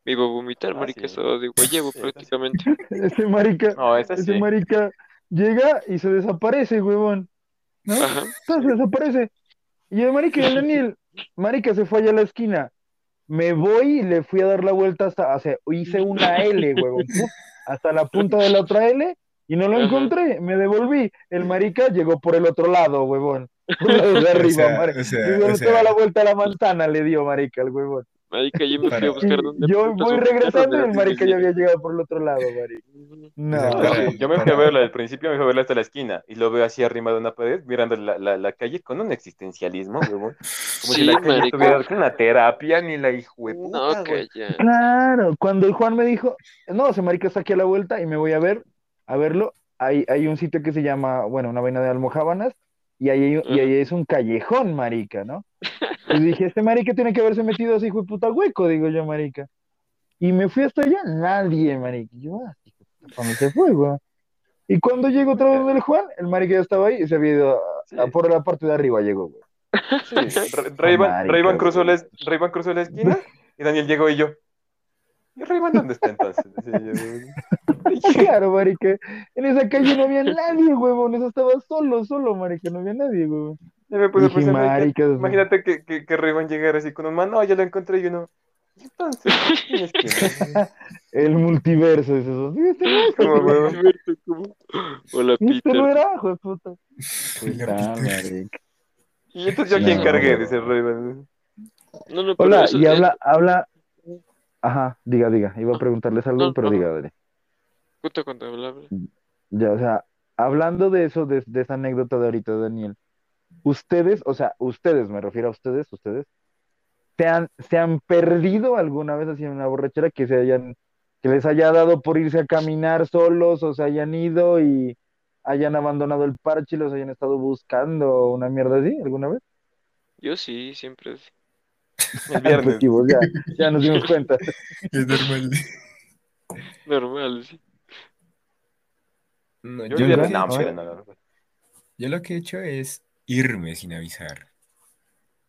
me iba a vomitar, Ah, marica, sí. estaba de guayabo Sí, prácticamente. Ese marica, No, ese sí. marica llega y se desaparece, huevón. ¿No? Ajá. No, se desaparece. Y el marica y el Daniel, marica se fue allá a la esquina. Me voy y le fui a dar la vuelta hasta, o sea, hice una L, huevón, hasta la punta de la otra L y no lo Ajá. encontré. Me devolví. El marica llegó por el otro lado, huevón. Por el lado de O arriba, sea, marica. o sea, Y o sea, a la vuelta a la manzana, le dio, marica, el huevón. Marica, yo me fui a buscar dónde yo voy regresando y el marica ya de había llegado por el otro lado, marica. No, Para- No, yo me fui a verlo al principio, me fui a verlo hasta la esquina y lo veo así arrimado a una pared, mirando la, la, la calle con un existencialismo, huevón. Como si la calle con una terapia ni la hijo de No, puta, güey. calla. Claro, cuando el Juan me dijo, no, ese marica está aquí a la vuelta y me voy a ver, a verlo, hay, hay un sitio que se llama, bueno, una vaina de almojábanas, y ahí, hay- y ahí es un callejón, marica, ¿no? Y dije, este marica tiene que haberse metido así, hijo de puta hueco, digo yo, marica. Y me fui hasta allá, nadie, marica. Y yo, ah, de puta, ¿para se fue, güey? Y cuando llego otra vez donde el Juan, el marica ya estaba ahí y se había ido a- Sí. a por la parte de arriba, llegó, güey. Sí, Ray-Ban cruzó la esquina y Daniel llegó y yo. ¿Y Ray-Ban dónde está entonces? Claro, marica. En esa calle no había nadie, huevón. Eso estaba solo, solo, marica. No había nadie, huevón. Ya me puse Dije, pensar, marica, marica, imagínate que, que, que Ray-Ban llegara así con un man, no, ya lo encontré y uno. ¿Y entonces? ¿Quién es quién? El multiverso es eso. Sí, este no es, Como. Hola, Este Peter. no era, hijo de puta. Hola, marica. Y entonces yo quién no, cargué, huevón. dice Ray-Ban. No, no, pero Hola, eso, y eh, habla, habla. Ajá, diga, diga. Iba a preguntarles algo, No, pero no. diga, dale. Cuenta, cuenta, habla, habla. Ya, o sea, hablando de eso, de, de esa anécdota de ahorita, Daniel, ustedes, o sea, ustedes, me refiero a ustedes, ustedes, ¿se han, se han perdido alguna vez así en una borrachera que se hayan, que les haya dado por irse a caminar solos o se hayan ido y hayan abandonado el parche y los hayan estado buscando una mierda así alguna vez? Yo sí, siempre. sí. El viernes. Efectivo, ya, ya nos dimos cuenta. Es normal. Normal, sí. No, Yo lo que, no, he hecho- mentira, no, no, no. yo lo que he hecho es irme sin avisar.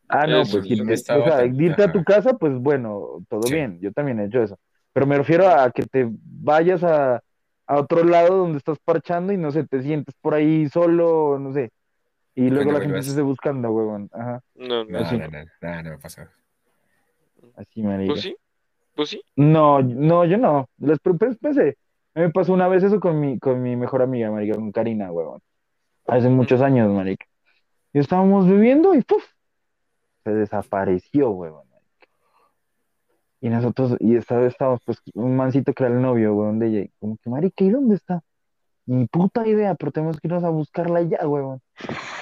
Ah, no, Eso, pues estaba o sea, irte a tu casa, pues bueno, todo Sí. bien, yo también he hecho eso. Pero me refiero a que te vayas a, a otro lado donde estás parchando y no sé, te sientes por ahí solo, no sé, y luego la gente se esté buscando, huevón. Ajá, No, no. No, Así. no, no, no, no me pasó. así, marica. Pues sí. Pues sí. No, no, yo no. Les pre- pues, pensé. A mí me pasó una vez eso con mi, con mi mejor amiga, marica, con Karina, huevón. Hace muchos años, marica. Y estábamos viviendo y ¡puf! Se desapareció, huevón. marica. Y nosotros, y esta vez estábamos, pues, un mancito que era el novio, huevón, de ella. y Como que, marica, ¿y dónde está? Ni puta idea, pero tenemos que irnos a buscarla ya, huevón.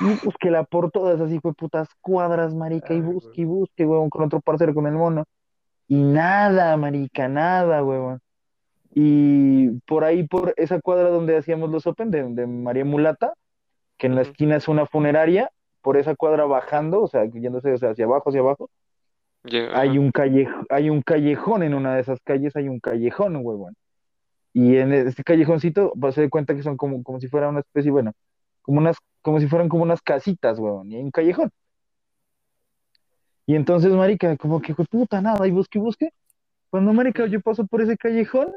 Y búsquela por todas así fue putas cuadras, marica, y busque y busque, huevón, con otro parcero, con el mono. Y nada, marica, nada, huevón. Y por ahí, por esa cuadra donde hacíamos los Open de, de María Mulata, que en la esquina es una funeraria, por esa cuadra bajando, o sea, yéndose o sea, hacia abajo, hacia abajo, hay un calle, hay un callejón en una de esas calles, hay un callejón, huevón. Y en este callejoncito vas a dar cuenta que son como, como si fuera una especie, bueno, como unas, como si fueran como unas casitas, huevón, y hay un callejón. Y entonces, marica, como que, "Jue puta, nada, y busque, y busque. Cuando, marica, yo paso por ese callejón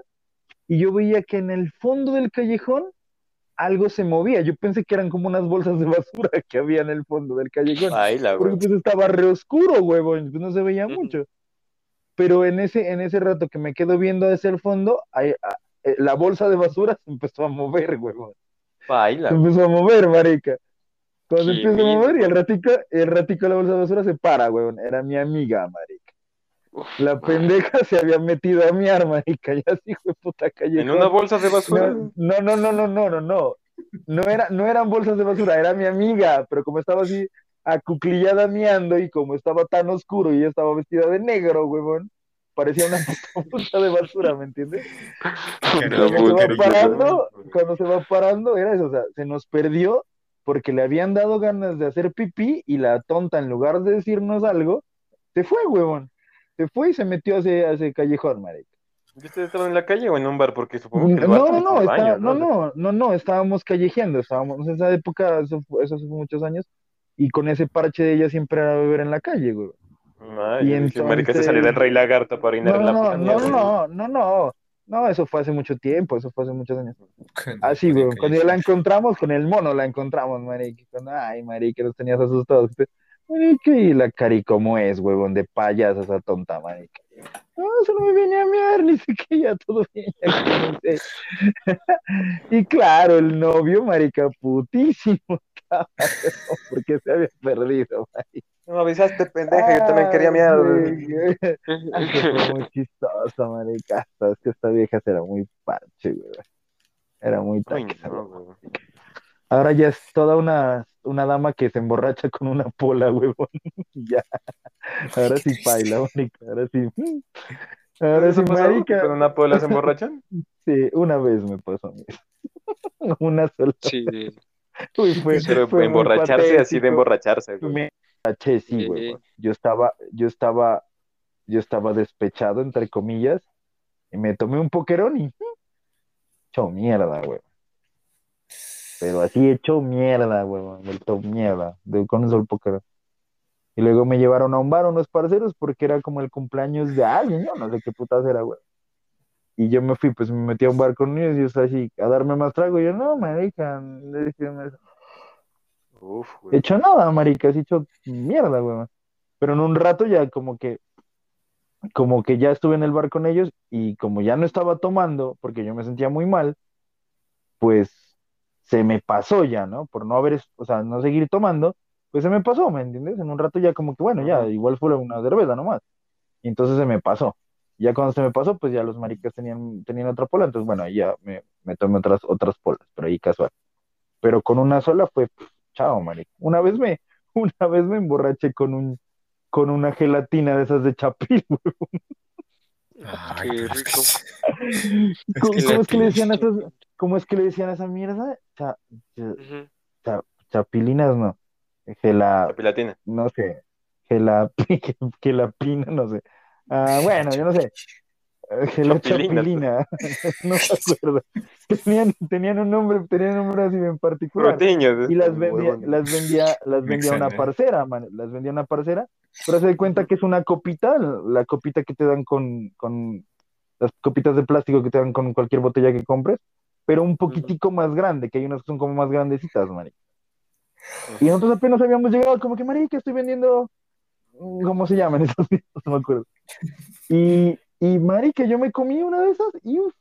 y yo veía que en el fondo del callejón algo se movía. Yo pensé que eran como unas bolsas de basura que había en el fondo del callejón. Baila, Porque güey. pues estaba re oscuro, huevón, pues no se veía mucho. Pero en ese, en ese rato que me quedo viendo hacia el fondo, ahí, ah, la bolsa de basura se empezó a mover, huevón. Baila. Se empezó a mover, marica. Cuando se empieza a mover y el ratico, el ratico la bolsa de basura se para, huevón. Era mi amiga, marica. Uf, La pendeja se había metido a miar, marica. Ya sí fue puta calle. En una bolsa de basura. No, no, no, no, no, no, no, no. No, era, no eran bolsas de basura, era mi amiga, pero como estaba así acuclillada miando y como estaba tan oscuro y ella estaba vestida de negro, huevón, parecía una puta de basura, ¿me entiendes? Cuando se va parando, cuando se va parando, era eso, o sea, se nos perdió porque le habían dado ganas de hacer pipí y la tonta, en lugar de decirnos algo, se fue, huevón. Se fue y se metió a ese, a ese callejón, marica. ¿Y ¿Ustedes estaban en la calle o en un bar? Porque supongo que el bar No, no, no, tiene está- baño, no, no, no, no, estábamos callejeando, estábamos en esa época, eso, fue- eso hace muchos años, y con ese parche de ella siempre era beber en la calle, güey. Ay, Y dije, marica, se entonces- salió el rey lagarto para orinar No, en la no, no, no, no, no, no, eso fue hace mucho tiempo, eso fue hace muchos años. Así, podía güey, cuando ya la encontramos, con el mono la encontramos, marica, con, ay, marica, nos tenías asustados. Marica, y la cari como es, huevón, de payasa esa tonta, marica. No, eso no me viene a miar, ni ya todo bien, ya que no sé. Y claro, el novio, marica, putísimo porque se había perdido, marica. No me avisaste, pendeja, yo también quería. Eso fue muy chistoso, marica. Es que esta vieja era muy parche, güey. Era muy taca. no. Ahora ya es toda una, una dama que se emborracha con una pola, huevón. Ya. Ahora sí baila, marica. Ahora sí. Ahora ¿Eso sí, marica. ¿Con una pola se emborrachan? Sí, una vez me pasó a mí. Una sola. Sí, Uy, fue, Pero fue emborracharse así de emborracharse, güey. Me emborraché, sí, Sí. güey. Yo estaba, yo estaba, yo estaba despechado, entre comillas, y me tomé un poquerón y hecho mierda, güey. Pero así hecho mierda, güey, vuelto mierda, de, con eso el poquerón. Y luego me llevaron a un bar unos parceros porque era como el cumpleaños de alguien, yo no sé qué putas era, güey. Y yo me fui, pues me metí a un bar con ellos y yo estaba así, a darme más trago. Y yo, no, marica, déjenme Uf, güey. hecho nada, marica, he hecho mierda, güey. Pero en un rato ya como que, como que ya estuve en el bar con ellos y como ya no estaba tomando, porque yo me sentía muy mal, pues se me pasó ya, ¿no? Por no haber, o sea, no seguir tomando, pues se me pasó, ¿me entiendes? En un rato ya como que, bueno, ya, igual fue una cerveza nomás. Y entonces se me pasó. Ya cuando se me pasó, pues ya los maricas tenían, tenían otra pola, entonces bueno, ahí ya me, me tomé otras, otras polas, pero ahí casual. pero con una sola fue, chao, marica. Una vez me, una vez me emborraché con un, con una gelatina de esas de chapil, güey. Ay, Qué es que rico. ¿Cómo, es que le decían a esas, cómo es que le decían a esa mierda? Cha- cha- Ujú. cha- chapilinas, no. Gela, Capilatina. no sé. Gela, gelapina, no sé. Ah, bueno, yo no sé. Eh, Chapilinas. chapilina. No me acuerdo. Tenían, tenían un nombre, tenían un nombre así en particular. Proteínas. Y las vendía, bueno. las vendía, las vendía una parcera, man, las vendía una parcera, pero se da cuenta que es una copita, la copita que te dan con, con las copitas de plástico que te dan con cualquier botella que compres, pero un poquitico más grande, que hay unas que son como más grandecitas, marica. Y nosotros apenas habíamos llegado, como que, marica, estoy vendiendo, ¿cómo se llaman esos tiempos? No me acuerdo. Y, y marica, yo me comí una de esas y uf,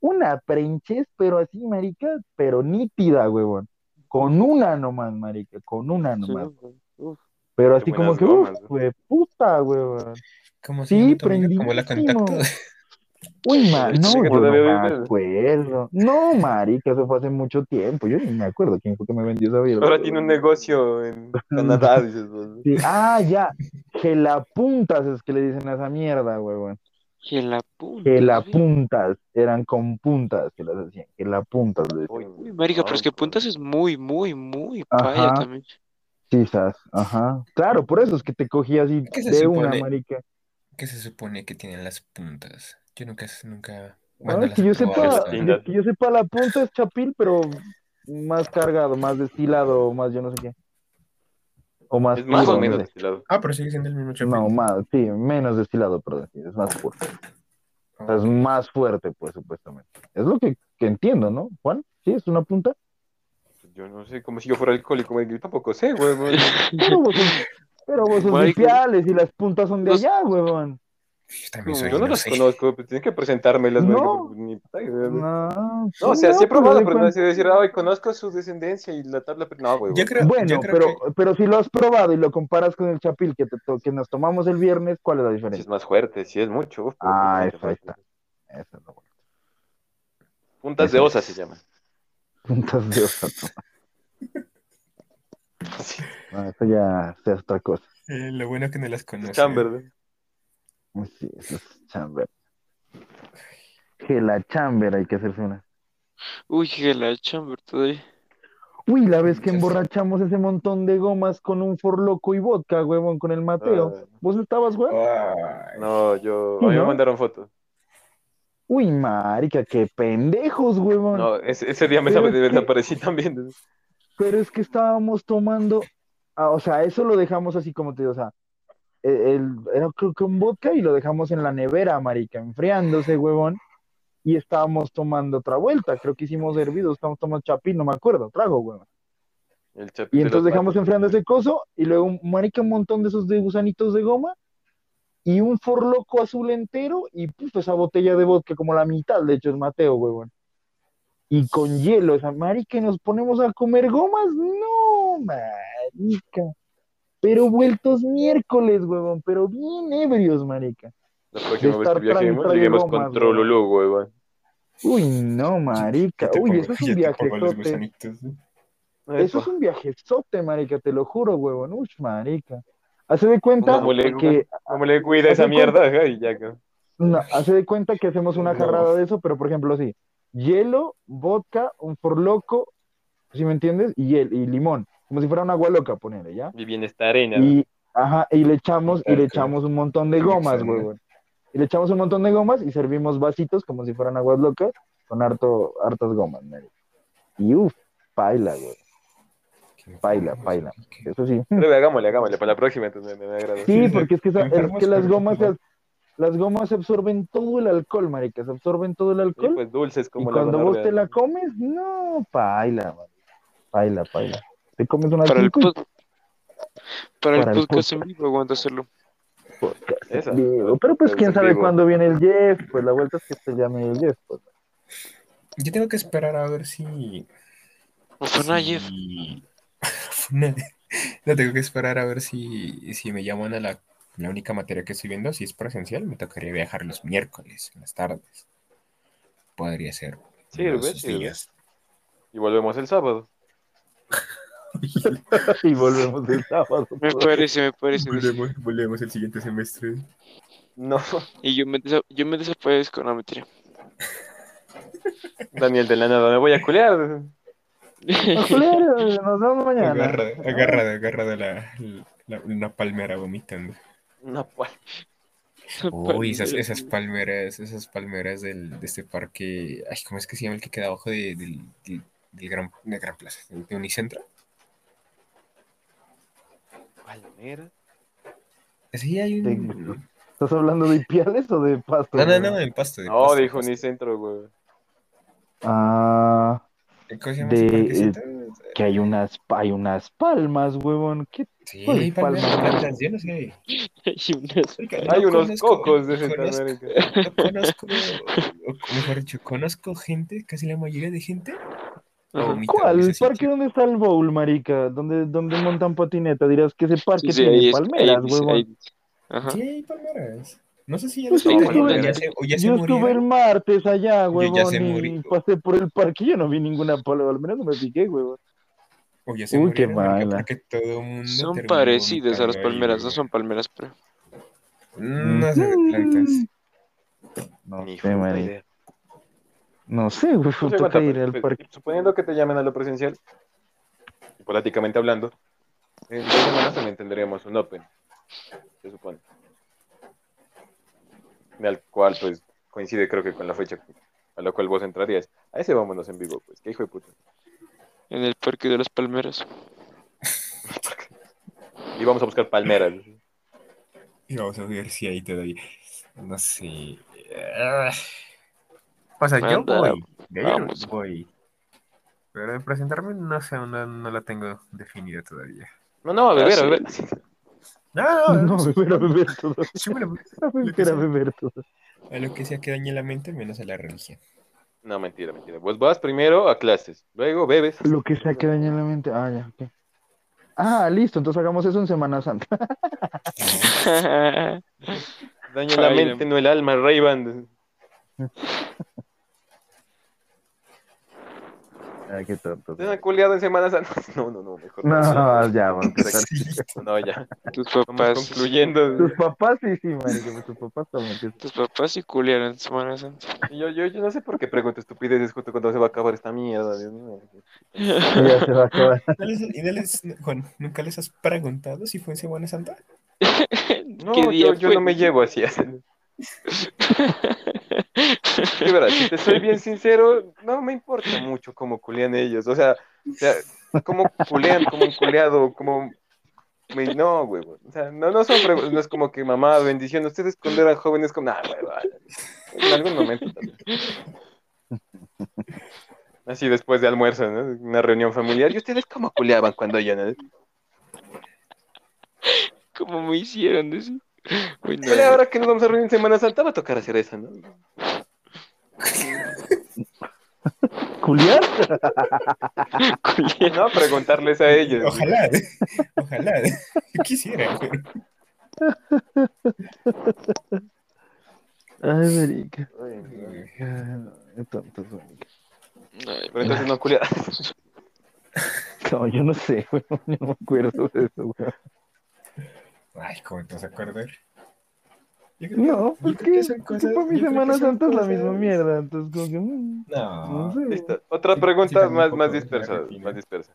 una prenchez, pero así, marica, pero nítida, huevón. Con una nomás, marica, con una Sí, nomás. Uf. Pero así como que, gomas, fue puta, huevón. ¿Cómo se Sí, amiga? ¿Como la contacto? Uy, ma, no, yo no me acuerdo. No, marica, eso fue hace mucho tiempo. Yo ni me acuerdo quién fue que me vendió esa mierda. Ahora tiene un negocio en Canadá, dices vos. Sí, Ah, ya. Gelapuntas es que le dicen a esa mierda, huevón. En la punta. Gelapuntas. Eran con puntas que las hacían. Gelapuntas le decían. Uy, Uy, marica, pero es que no, puntas es muy, muy, muy paya también. Quizás, ajá. Claro, por eso es que te cogí así ¿Qué se de una, marica. ¿Qué se supone que tienen las puntas? Yo nunca, nunca, bueno, que yo sepa, de que yo sepa, la punta es chapil, pero más cargado, más destilado, más yo no sé qué. O más Es más puro, o no menos sé. destilado. Ah, pero sigue siendo el mismo chapín. No, más, sí, menos destilado, perdón, es más fuerte. O sea, es más fuerte, pues, supuestamente. Es lo que, que entiendo, ¿no, Juan? ¿Sí? ¿Es una punta? Yo no sé, como si yo fuera alcohólico, güey, yo tampoco sé, güey. güey. Pero vos sos, pero vos sos de. Piales y las puntas son de Los- allá, huevón. Yo también soy Yo no los inocente. conozco, pues tienes que presentármelas. No. Ni. No, No, o sea, no, sí he probado, pero no de decir, ay, conozco su descendencia y la tabla, pero no, güey. Yo creo, Bueno, yo creo pero, que pero si lo has probado y lo comparas con el chapil que, te to- que nos tomamos el viernes, ¿cuál es la diferencia? es más fuerte, sí es mucho. uf, Ah, eso, ahí está. Eso es lo bueno. Puntas de osa es. se llaman. Puntas de osa. toma. Sí, No, eso ya es otra cosa. eh, lo bueno que no las conoce. Chamber. Sí, eso es chamber. Que la chamber hay que hacerse una. Uy, que la chamber todavía. Uy, la vez que emborrachamos ese montón de gomas con un forloco y vodka, huevón, con el Mateo. Ah. ¿Vos estabas? Ay, No, yo. A mí me mandaron fotos. Uy, marica, qué pendejos, huevón. No, ese, ese día me es que- desaparecí también. Pero es que estábamos tomando, ah, o sea, eso lo dejamos así como te digo, o sea, el, era creo que un vodka y lo dejamos en la nevera, marica, enfriándose, huevón, y estábamos tomando otra vuelta, creo que hicimos hervidos, estábamos tomando chapín, no me acuerdo, trago, huevón. El Y entonces dejamos enfriando ese coso, y luego, marica, un montón de esos de gusanitos de goma, y un forloco azul entero, y puf, esa botella de vodka como la mitad, de hecho es Mateo, huevón. Y con hielo, esa marica, nos ponemos a comer gomas, no, marica. Pero vueltos miércoles, huevón, pero bien ebrios, marica. La próxima vez estar que viajemos, lleguemos con Trololú, güey. Uy, no, marica. Uy, pongo- eso es un te viaje pongo los gusanitos, ¿no? Eso es un viajezote, marica, te lo juro, huevón. Uy, marica. Hace de cuenta ¿Cómo le, que, cómo le cuida esa cuenta- mierda? Y ya, no, hace de cuenta que hacemos una No. jarrada de eso, pero por ejemplo, así, hielo, vodka, un forloco, ¿sí me entiendes? Y, hiel- y limón, como si fuera un agua loca, ponele, ¿ya? Y viene esta arena. Y, ajá, y le echamos, y le echamos un montón de gomas, huevón. Y le echamos un montón de gomas y servimos vasitos como si fueran aguas locas con harto, hartas gomas, marica. Y uff, paila, güey. Paila, paila. Eso sí. Pero hagámosle, hagámosle, para la próxima, entonces me, me agrada. Sí, Sí, porque es que, esa- es que las gomas, no. se- las gomas absorben todo el alcohol, marica, se absorben todo el Y alcohol. pues dulces Y como la cuando vos te la comes, no, paila, man. Paila, paila. Te comes una Para el, pod- para el para el podcast en vivo aguanta hacerlo. podcast Esa. vivo. Pero pues quién sabe vivo. cuándo viene el Jeff, pues la vuelta es que se llame el Jeff, pues. Yo tengo que esperar a ver si. O fue una Jeff. si- no, tengo que esperar a ver si, si me llaman a la, la única materia que estoy viendo. Si es presencial, me tocaría viajar los miércoles, en las tardes. Podría ser. Sirve, sirve. días. Y volvemos el sábado. Y volvemos el sábado. Me parece, me parece. volvemos, volvemos el siguiente semestre. No, Y yo me, yo me desaparezco, no mentira. Daniel de la nada, me voy a culear. Culero, Nos vemos mañana. Agarrada, agarrada, agarrada la, la- una palmera vomitando. No, pues. Uy, esas, esas palmeras, esas palmeras del, de este parque. Ay, ¿cómo es que se llama el que queda abajo de, del, del, del gran, de Gran Plaza? ¿De Unicentro? Palmera. Sí, hay un. De- ¿Estás hablando de Ipiales o de Pasto? No, no, no, el pasto. de No, pasto, dijo pasto. Unicentro, güey. Ah, ¿Cómo se llama de- que hay unas, hay unas palmas, huevón. ¿Qué? Sí, hay palmas. blancas, yo no sé. Hay unas- Oiga, Hay no unos conozco- cocos de conozco- Centroamérica. No conozco, o mejor dicho, conozco gente, casi la mayoría de gente. Vomita ¿Cuál? ¿El parque donde está el bowl, marica? Donde, donde montan patineta. Dirás que ese parque Sí, sí, tiene palmeras, huevón. Sí, hay palmeras. No sé si ya Pues estuve- ya se- o ya se Yo estuve el martes allá, huevón, y pasé por el parque y yo no vi ninguna palma, al menos no me piqué, huevón. O ya se Uy, qué mala. todo mundo Son parecidas a las ahí, palmeras, no son palmeras, pero. No sé de plantas. No Ni sé. No sé, güey, No sé, toca ir al pero- parque. Suponiendo que te llamen a lo presencial, hipotéticamente hablando, en dos semanas también tendríamos un Open, se supone. Al cual, pues, coincide creo que con la fecha a la cual vos entrarías. A ese vámonos en vivo, pues, qué hijo de puta. En el parque de las palmeras. Y vamos a buscar palmeras. Y vamos a ver si hay todavía. No sé. Ah. O sea, yo voy. Vamos. voy. Pero de presentarme, no sé, no, no la tengo definida todavía. No, no, a beber, Ah, a sí. beber. No, No, beber a beber todo. sí me la- A beber a beber todo. a lo que sea que dañe la mente, menos a la religión. No, mentira, mentira. Vos vas primero a clases, luego bebes. Lo que sea que dañe la mente. Ah, ya, ok. Ah, listo, entonces hagamos eso en Semana Santa. Daña la mente, no el alma, Ray Ban. Ay, qué tonto. ¿Te han culiado en Semana Santa? No, no, no, mejor no. No, ya, vamos a empezar. No, ya. Tus papás. concluyendo. Tus papás sí, sí, marica, pues tus papás también. Tus papás sí culiaron en Semana Santa. Y Yo, yo, yo no sé por qué pregunto estupideces justo cuando se va a acabar esta mierda. Dios mío. Ya se va a acabar. ¿No les- y no les- Juan, ¿nunca les has preguntado si fue en Semana Santa? No, ¿Qué día yo, no me llevo así. Así. De verdad, si te soy bien sincero, no me importa mucho cómo culean ellos. O sea, o sea cómo culean, como un culeado, como... No, güey, güey. O sea, no, no son no es como que mamá, bendición, ustedes cuando eran jóvenes, como, nah, güey, vale". En algún momento también. Así después de almuerzo, ¿no? Una reunión familiar. ¿Y ustedes cómo culeaban cuando yo, no? ¿Cómo me hicieron decir? Uy, no, ahora que nos vamos a reunir en Semana Santa, va a tocar hacer eso, ¿no? ¿Julián? culiar. No, preguntarles a ellos. Ojalá, ojalá. Quisiera, pero Ay, marica. Ay, tontos, marica. Ay, Pero entonces no culiar. No, yo no sé, güey. Yo no me acuerdo de eso, güey. Ay, ¿cómo te vas a acordar? Yo creo No, yo pues creo que, son que cosas- para mi Semana son Santa es la misma mierda. Entonces, como que. mm, No No, sé. Listo. Otra Sí, pregunta sí, más, tampoco más una dispersa, más dispersa.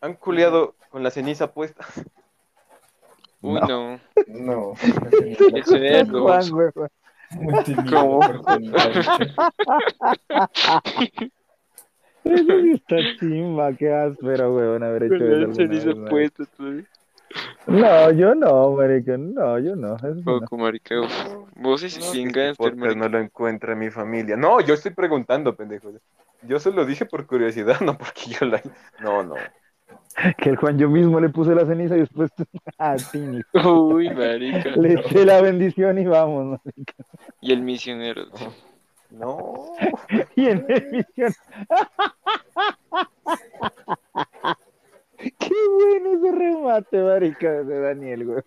¿Han culiado con la ceniza puesta? Uy, no. no. Eso es algo. Juan, güey, güey. Muy temible ¿Cómo? Eso sí está chimba, qué áspero, güey, haber hecho eso. Con la ceniza puesta todavía. No, yo no, marica. No, yo no. Eso sí no. Poco, marica. uf. Vos sí No, gánster, no lo encuentra mi familia. No, yo estoy preguntando, pendejo. Yo solo dije por curiosidad, no porque yo la... No, no. Que el Juan yo mismo le puse la ceniza y después a Tini. Uy, marica. Le eché la bendición y vamos, marica. Y el misionero. No. Y en emisión. Qué bueno ese remate, marica, de Daniel, güey.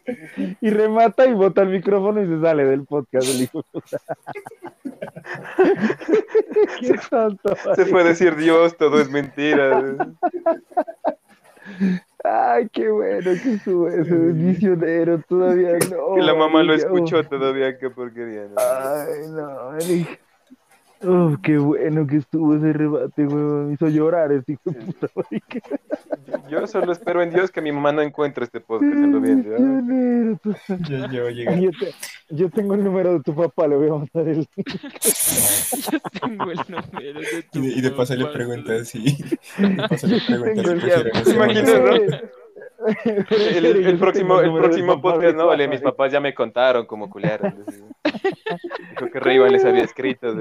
Y remata y bota el micrófono y se sale del podcast el hijo. Qué tonto. Se marica. puede decir Dios, todo es mentira. Ay, qué bueno que estuvo eso, es misionero todavía. No, Que la mamá lo escuchó todavía, qué porquería. ¿no? Ay, no, marica. Oh, qué bueno que estuvo ese rebate, weón. Me hizo llorar este hijo de puta, marica. Yo solo espero en Dios que mi mamá no encuentre este podcast en lo. Yo, te- yo tengo el número de tu papá, le voy a mandar el Yo tengo el número de tu Y de, y de paso le preguntas si. De paso le preguntas si el- pusieron ¿Te ese imaginas, momento. no? El, el- el próximo, el próximo podcast, no, vale, mis papás ya me contaron cómo culiaron. decía. Dijo que Rayban les había escrito.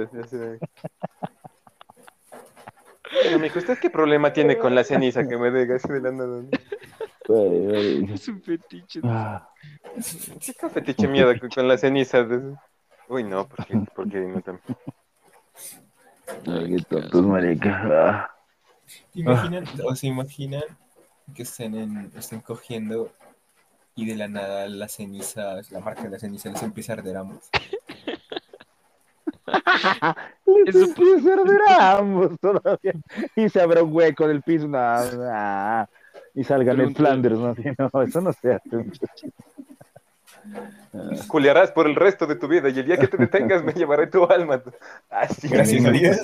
Pero, mijo, ¿usted qué problema tiene con la ceniza que me diga así de la nada? Es un fetiche. Ah, ¿Qué fetiche mierda con, con la ceniza? Uy, no, porque, porque no tan... Ay, qué tontos, marica. Ah. ¿Te imaginan, o se imaginan que estén, en, estén cogiendo y de la nada la ceniza, la marca de la ceniza les empieza a arder a ambos? Les Eso empieza a arder a ambos todavía. Y se abra un hueco del piso. Y salgan en. Flanders, ¿no? No, eso no se hace. Culiarás por el resto de tu vida y el día que te detengas me llevaré tu alma. Así, Gracias a Dios.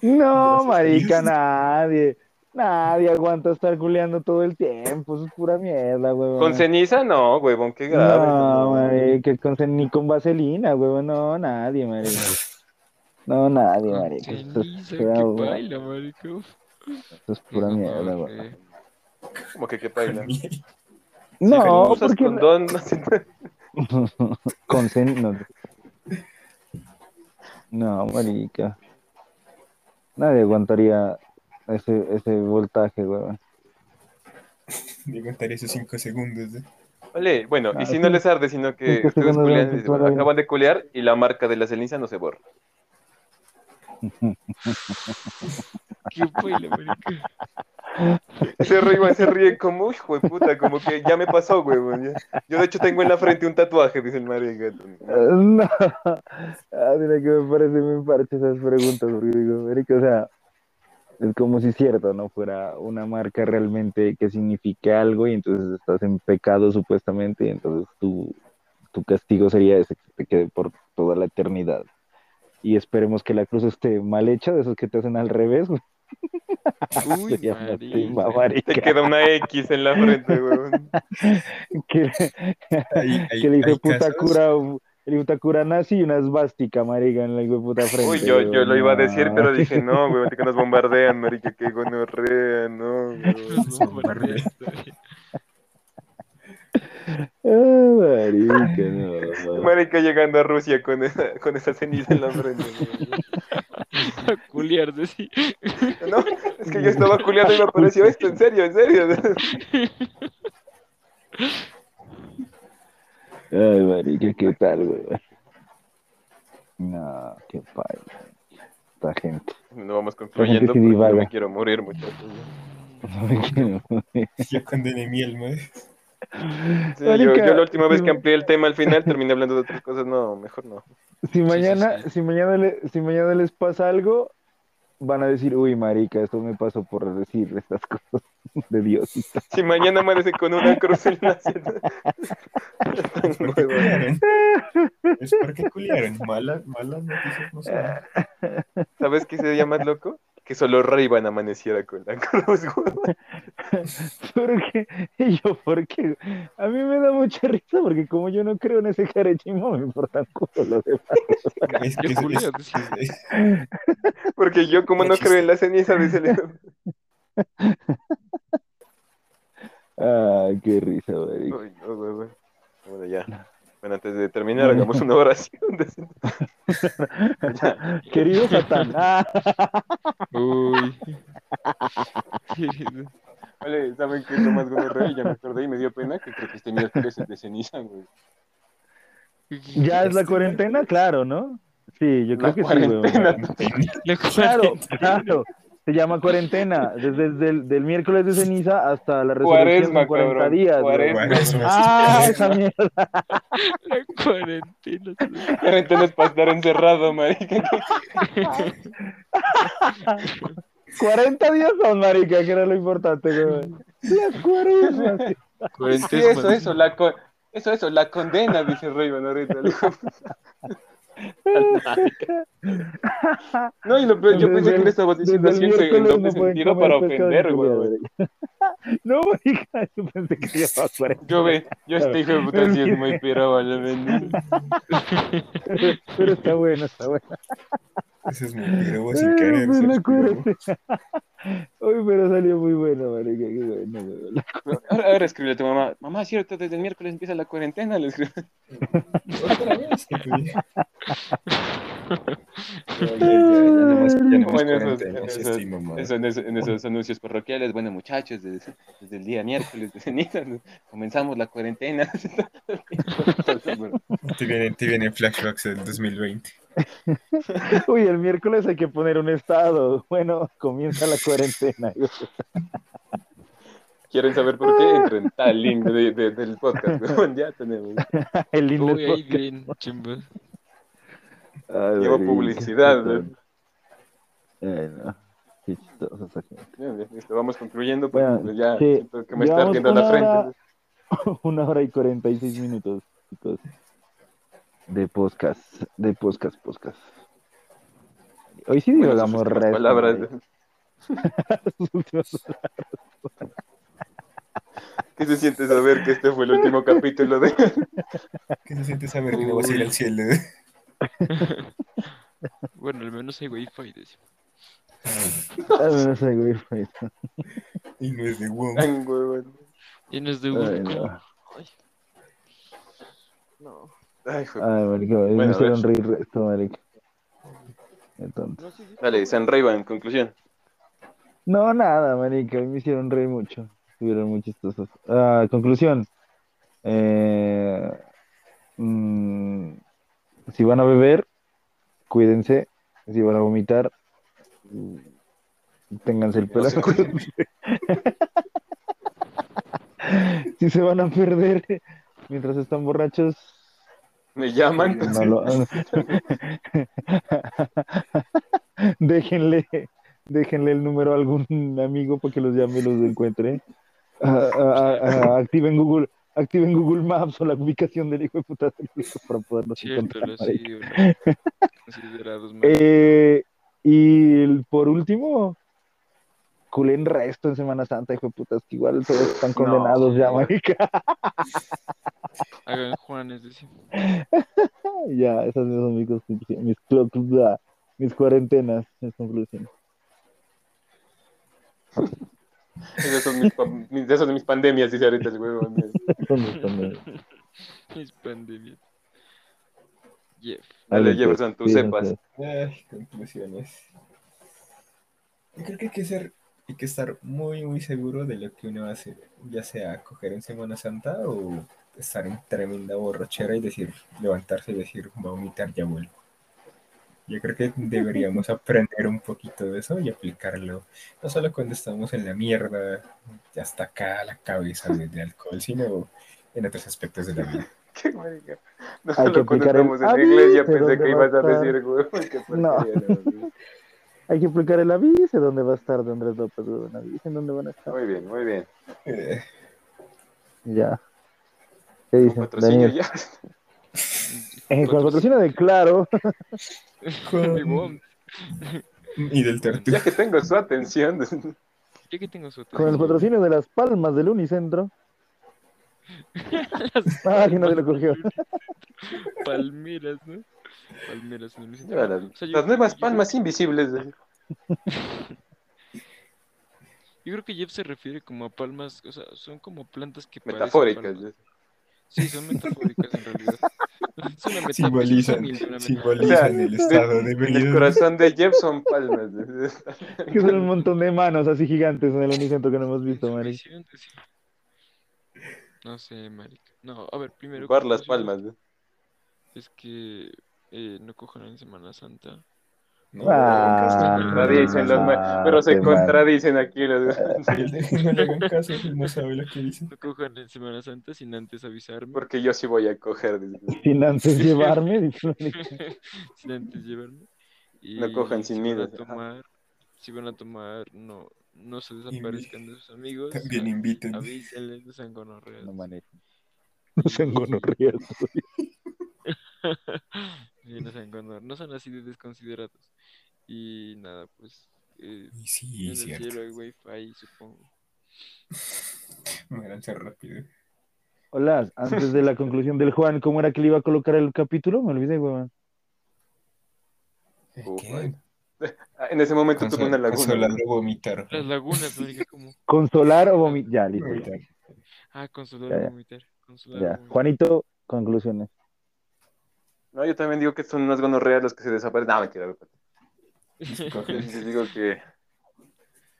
No, Gracias a marica, Dios. nadie. Nadie aguanta estar culeando todo el tiempo. Eso es pura mierda, huevón. Con ceniza, no, huevón, qué grave. No, marica, con, ni con vaselina, huevón. No, nadie, marica. No, nadie, Con marica. Esto es ceniza, pura, que huevón. baila, marica. uf. Esto es pura No, mierda, huevón. Como que qué paila. Si No, porque condón, no sé. con cen- no. No, marica. Nadie aguantaría ese, ese voltaje, huevón. Me contaría esos cinco segundos. ¿eh? Vale, bueno, Ah, y si sí. no les arde, sino que ustedes culean, acaban de culear y la marca de la ceniza no se borra. Qué marica. Ese ríe, se ríe como, hijo de puta, como que ya me pasó, huevón. ya. Yo de hecho tengo en la frente un tatuaje, dice el marica. No, ah, mira que me parece muy parche esas preguntas, porque digo, marica, o sea, es como si cierto, ¿no? Fuera una marca realmente que signifique algo y entonces estás en pecado supuestamente y entonces tu, tu castigo sería ese, que te quede por toda la eternidad. Y esperemos que la cruz esté mal hecha, de esos que te hacen al revés, güey. Uy. Te queda una X en la frente, huevón. que, Hay- hay- que puta casos- cura, de puta cura nazi y una esvástica, marica, en la hijo de puta frente. Uy, yo, yo lo iba a decir, pero dije, no, huevón, que nos bombardean, marica, que gonorrea, no. Nos bombardean. Ah, marica, no. Marica llegando a Rusia con esa, con esa ceniza en la frente. A culiarse, sí. No, es que yo estaba culiando y me apareció esto, en serio, en serio. Ay, marica, ¿qué tal, güey? No, qué padre. Esta gente. No vamos concluyendo sí porque no divaga. me quiero morir, muchachos. No me quiero morir. Yo condené miel, ¿no? Sí, yo, yo la última vez que amplié el tema al final terminé hablando de otras cosas. No, mejor no. Si sí, mañana, sí. si mañana le- si mañana les pasa algo, van a decir, uy, marica, esto me pasó por decir estas cosas de Dios. Si mañana amanece con una cruz en la. ¿Es porque culiaron? Malas, malas noticias no son. ¿Sabes qué sería más loco? Que solo Ray-Ban amaneciera con la cruz, güey. Porque, y yo, porque a mí me da mucha risa porque como yo no creo en ese carechimo, me importan culo los demás. Es que Porque yo, como no creo en la ceniza, dice el- Ay, qué risa, güey. Bueno, ya. Bueno, antes de terminar, hagamos una oración. Ya. Querido Satán. Uy. Querido. Vale, ¿saben qué es lo más gonorrea? Ya me acordé y me dio pena que creo que este miércoles es de ceniza, güey. ya es la cuarentena, claro, ¿no? Sí, yo creo La que sí, cuarentena. weón. La Claro, claro. Se llama cuarentena. Desde, desde el del miércoles de ceniza hasta la resurrección Cuaresma, son 40 cabrón, días. cuaresma. Cuaresma, Ah, esa mierda. La cuarentena. Cuarentena es para estar encerrado, marica. 40 días son, marica, que era lo importante, güey. Las cuaresmas. sí. Eso, eso, la eso, eso, la condena, dice Rayman ahorita. No, y lo yo Desde pensé que el- diciendo desde el así en doble no sentido para ofender, güey. No, marica, yo pensé que llevaba 40. Yo ve, yo este hijo de puta sí es muy pirado, a la vendida. Pero está bueno, está bueno. Eso es muy pirobo Ay, sin querer. pues, ser la. Uy, pero salió muy bueno, marica, qué bueno, Ahora, ahora escribe a tu mamá, mamá, cierto, desde el miércoles empieza la cuarentena, le escribe. Otra vez, en esos anuncios parroquiales, bueno muchachos, desde, desde el día miércoles de ceniza comenzamos la cuarentena. Te vienen, te vienen flashbacks del 2020. Uy, el miércoles hay que poner un estado. Bueno, comienza la cuarentena. ¿Quieren saber por qué? Entren tal link de- de- del podcast. ya tenemos. El lindo Uy, ahí bien, chimba. Llevo publicidad. ¿no? Ay, no. Qué chistoso esa gente. Bien, bien, listo, vamos concluyendo porque Bueno, pues, ya sí, siento que me está ardiendo la una frente. hora- Una hora y 46 minutos, chicos. De podcast, de podcast, podcast. Hoy sí Bueno, divagamos últimas resto, palabras. ¿Qué se siente saber que este fue el último capítulo de... ¿Qué se siente saber que no vas a ir al cielo? Bueno, al menos hay wifi. sé, güey, fue eso. Y no es de WoW. Y no es de no. Ay. No. Ay, fue- Ay, marica, me Bueno, a hicieron reír esto, marica. Entonces. Dale, San Rayban, en conclusión. No, nada, marica, me hicieron reír mucho. Estuvieron muy chistosos. Ah, conclusión. Eh, mm, si van a beber, cuídense. Si van a vomitar, mm, ténganse el pelo. No. Si se van a perder mientras están borrachos, Me llaman. no lo déjenle, déjenle el número a algún amigo para que los llame y los encuentre. Ah, ah, ah, activen Google, activen Google Maps o la ubicación del hijo de puta para poderlos Cierto, encontrar. sí. Eh, y el- por último, culen resto en Semana Santa, hijo de putas, que igual todos están condenados ya, marica. Hagan Juanes, decía. Ya, esas son mis conclusiones, mis, mis cuarentenas, mis conclusiones. Esas son mis, pa- mis- esas son mis pandemias, dice ahorita el huevón. Son mis condenas. Mis pandemias. Jeff. Dale, Jefferson, tú pues, sepas. fíjense. Ay, conclusiones. Yo creo que hay que ser, hay que estar muy, muy seguro de lo que uno va a hacer, ya sea coger en Semana Santa o estar en tremenda borrachera y decir, levantarse y decir, voy a vomitar, ya vuelvo. Yo creo que deberíamos aprender un poquito de eso y aplicarlo, no solo cuando estamos en la mierda, ya hasta acá la cabeza de, de alcohol, sino en otros aspectos de la vida. Qué marica. No Hay que cuando aplicar el estamos en la iglesia pensé ¿dónde que va ibas a decir, porquería, no. Hay que aplicar el aviso, ¿dónde va a estar de Andrés López? weón? Avisen dónde van a estar. Muy bien, muy bien. Eh, Ya. ¿Qué Con dicen? patrocinio Daniel. ya. Eh, con patrocinio de Claro. Con- y del tartu. Ya que tengo su atención. Ya que tengo su Con el patrocinio de las palmas del Unicentro. Ah, que nadie lo cogió. Palmeras, ¿no? Palmeras el Las, centro. O sea, yo- las nuevas yo- palmas invisibles. Yo creo que Jeff se refiere como a palmas, o sea, son como plantas que Metafóricas. Sí, son metafóricas en realidad. Es una metáfora. Simbolizan, es una simbolizan el estado de En el corazón de Jeff son palmas. Que son un montón de manos así gigantes en el Unicentro que no hemos visto, Mari. No sé, marica. No, a ver, primero. Jugar las palmas. Es que eh, no cojan en Semana Santa. No, Ah, Contradicen los ma- pero se mal. contradicen aquí los no le hagan caso, no sabe lo que dice. No cojan en Semana Santa sin antes avisarme. porque yo sí voy a coger. Sin antes llevarme. sin antes llevarme. Y No cojan sin si mí, van a tomar, si van a tomar, no, no se desaparezcan de sus amigos. También a- inviten. Avísenles, no sean gonorreas. No manejen. No sean gonorreas. Sí, no sean gonor- no son así de desconsiderados. Y nada, pues eh, Y sí, en el cierto. cielo hay wifi, supongo. Muéranse rápido. Hola, antes de la conclusión del Juan, ¿cómo era que le iba a colocar el capítulo? Me olvidé, weón. Ah, En ese momento tuve una Consol- laguna. Consolar o vomitar. Las lagunas, marica, como. ¿Consolar o vomitar? Ya, listo. Vomitar. Ah, consolar Ya, o ya. vomitar. Consolar Ya. o vomitar. Juanito, conclusiones. No, yo también digo que son unas gonorreas las que se desaparecen. No, mentira. Escoge. Les digo que.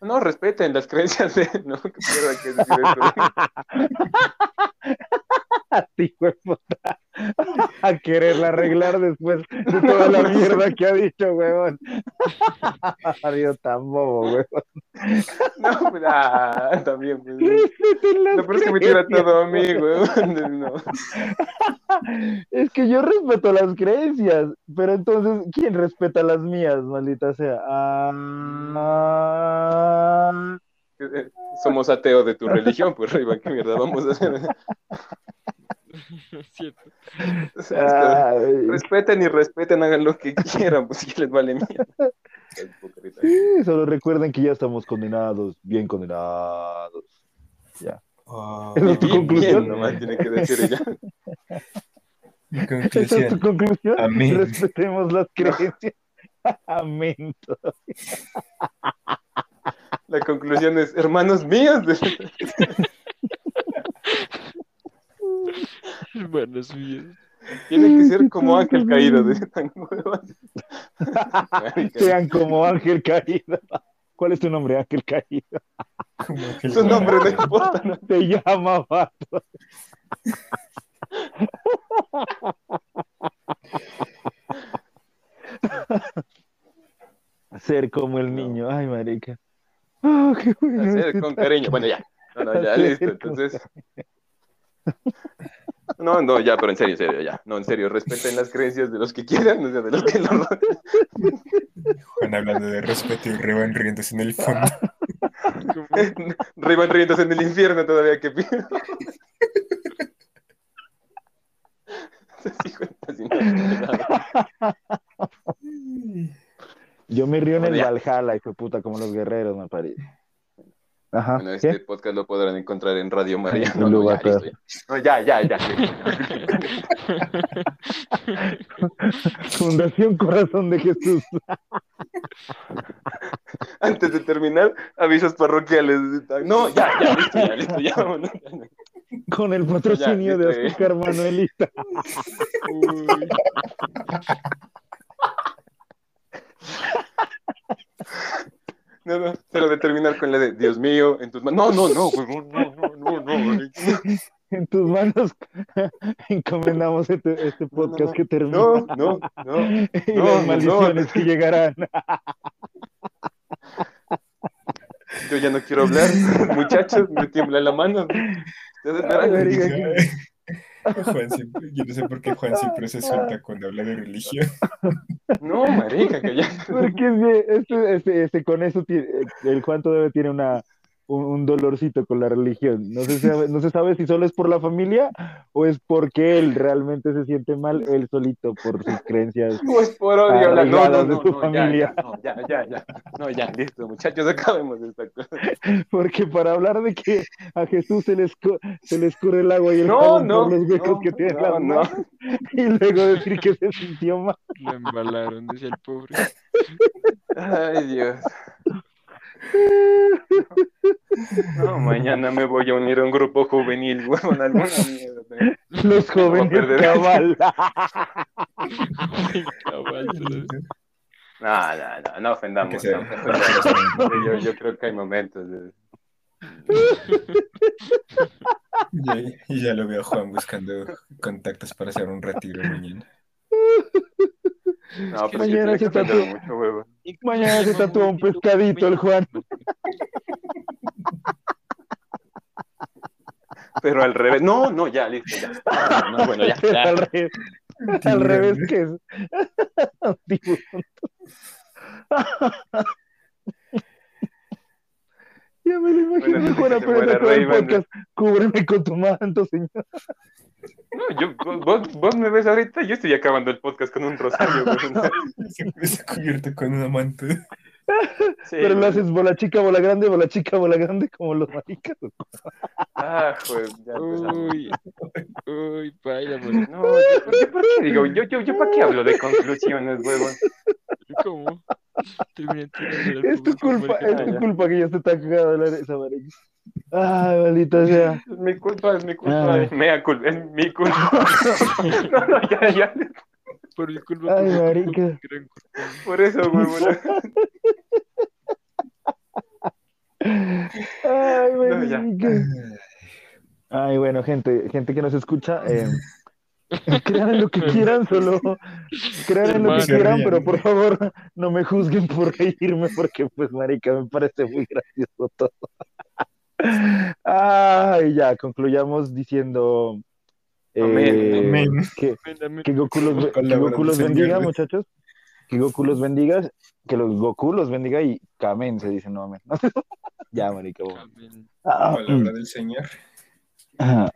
No, respeten las creencias de. No, que pierda que decir puta. A quererla arreglar después de toda la mierda que ha dicho, weón. Dios tan bobo, weón. No, pues, ah, también. Pues. Respeten las No, pero es que me tira todo a mí, weón. No. Es que yo respeto las creencias, pero entonces, ¿quién respeta las mías, maldita sea? Ah, Eh, Somos ateos de tu religión, pues, Riva, qué mierda vamos a hacer. Cierto. O sea, es que ay. respeten y respeten, hagan lo que quieran, pues si les vale mierda. Sí, solo recuerden que ya estamos condenados, bien condenados. Ya. Oh, ¿Esa es tu Bien, conclusión? bien, nomás tiene que decir ella. mi ¿Esa es tu conclusión? Amén. Respetemos las creencias. Amén. La conclusión es, hermanos míos, Hermanos míos. tienen que ser como ángel caído. Sean como Ángel Caído. ¿Cuál es tu nombre, Ángel Caído? Que Su nombre no importa. ¿no? Te llama vato. Ser como el niño. Ay, marica. Ah, qué bueno Hacer con cariño. Bueno, ya. No, no, ya, Hacer listo. con Entonces. No, no, ya, pero en serio, en serio, ya. No, en serio, respeten las creencias de los que quieran, o sea, de los que lo rodean. Juan hablando de respeto y Reban riéndose en el fondo. Rivan riéndose en el infierno todavía que pido. Yo me río en el Valhalla, hijo de puta, como los guerreros, me parece. Ajá. Bueno, ¿qué? este podcast lo podrán encontrar en Radio María. No, no, ya, listo, ya. No, ya, ya, ya. Fundación Corazón de Jesús. Antes de terminar, avisos parroquiales. No, ya, ya, listo, ya, listo, ya, vámonos. Con el patrocinio Ya, de. Azúcar Manuelita. Uy. No, no, pero de terminar con la de Dios mío, en tus manos. No, no, no, huevón, no, no, no, no, no. En tus manos encomendamos este, este podcast no. que termina. No, no, no. y no, las no. maldiciones que llegarán. Yo ya no quiero hablar, muchachos, me tiembla la mano. Ustedes Ay, verán. Juan siempre, yo no sé por qué Juan siempre se suelta cuando habla de religión. No, marica, que ya. Porque es que este, este, este, con eso tiene, el Juan todavía tiene una, un, un dolorcito con la religión. No se, sabe, no se sabe si solo es por la familia o es porque él realmente se siente mal él solito por sus creencias. No es por odio, la- no, no, de no, su no, familia. Ya, ya, no, ya, ya, ya. No, ya, listo, muchachos, acabemos de esta cosa. Porque para hablar de que a Jesús se le, escu- se le escurre el agua y el No, jabón no, por los huecos no, que tiene no, las no. manos y luego decir que se sintió mal. Lo embalaron, decía el pobre. Ay, Dios. No, mañana me voy a unir a un grupo juvenil, huevón, alguna mierda. Los jóvenes perder. cabal. No, no, no, no ofendamos. No. Yo, yo creo que hay momentos. de- Y, y ya lo veo a Juan buscando contactos para hacer un retiro mañana. No, pero Mañana se tatúa. mucho, huevo. Mañana se tatúa un pescadito el Juan. Pero al revés. No, no, ya, listo, ya. No, bueno, ya. al revés, al revés que es. Ya me lo imagino, Bueno, Juan, antes de que se apenas muera acaba el podcast. Cúbreme con tu manto, señor. No, yo, vos, vos me ves ahorita, yo estoy acabando el podcast con un rosario. Se, se cubierto con una manta. Sí, Pero lo haces bola chica, bola grande, bola chica, bola grande, como los maricas. Ah, joder, ya. Uy, uy, baila, güey. No, yo, yo por qué digo, yo, yo, yo para qué hablo de conclusiones, huevón. ¿Cómo? Es tu culpa, es tu culpa que ya se está cagado la marica. Ay, maldita sea. Es mi culpa, es mi culpa, Ay. es mea culpa, es mi culpa. No, no, ya, ya, Por mi culpa. Ay, marica. por eso, huevón. Ay, No. Ay, bueno, gente, gente que nos escucha, eh, crean en lo que quieran, solo crean en lo que Hermano. quieran, pero por favor no me juzguen por reírme, porque pues, marica, me parece muy gracioso todo. Ay, ya, concluyamos diciendo eh, Amén, amén. que, que Goku los, que Palabra Goku los bendiga, muchachos. Que Goku los bendiga, que los Goku los bendiga y Kamen se dice no amén. ya, marica. Amén. Ah, Palabra del Señor. ah,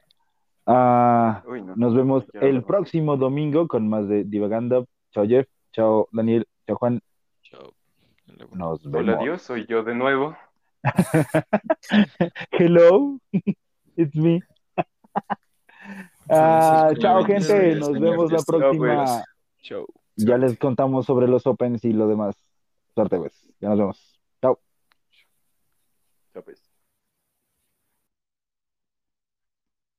ah, Uy, no. nos vemos el próximo domingo con más de Divagando. Chao Jeff, chao Daniel, chao Juan. Chao. Nos vemos. Hola, Dios, soy yo de nuevo. Hello, it's me. Ah, chao gente, nos vemos la próxima. Chao. Ya les contamos sobre los opens y lo demás. Suerte pues. Ya nos vemos. Chao. Chao, pues.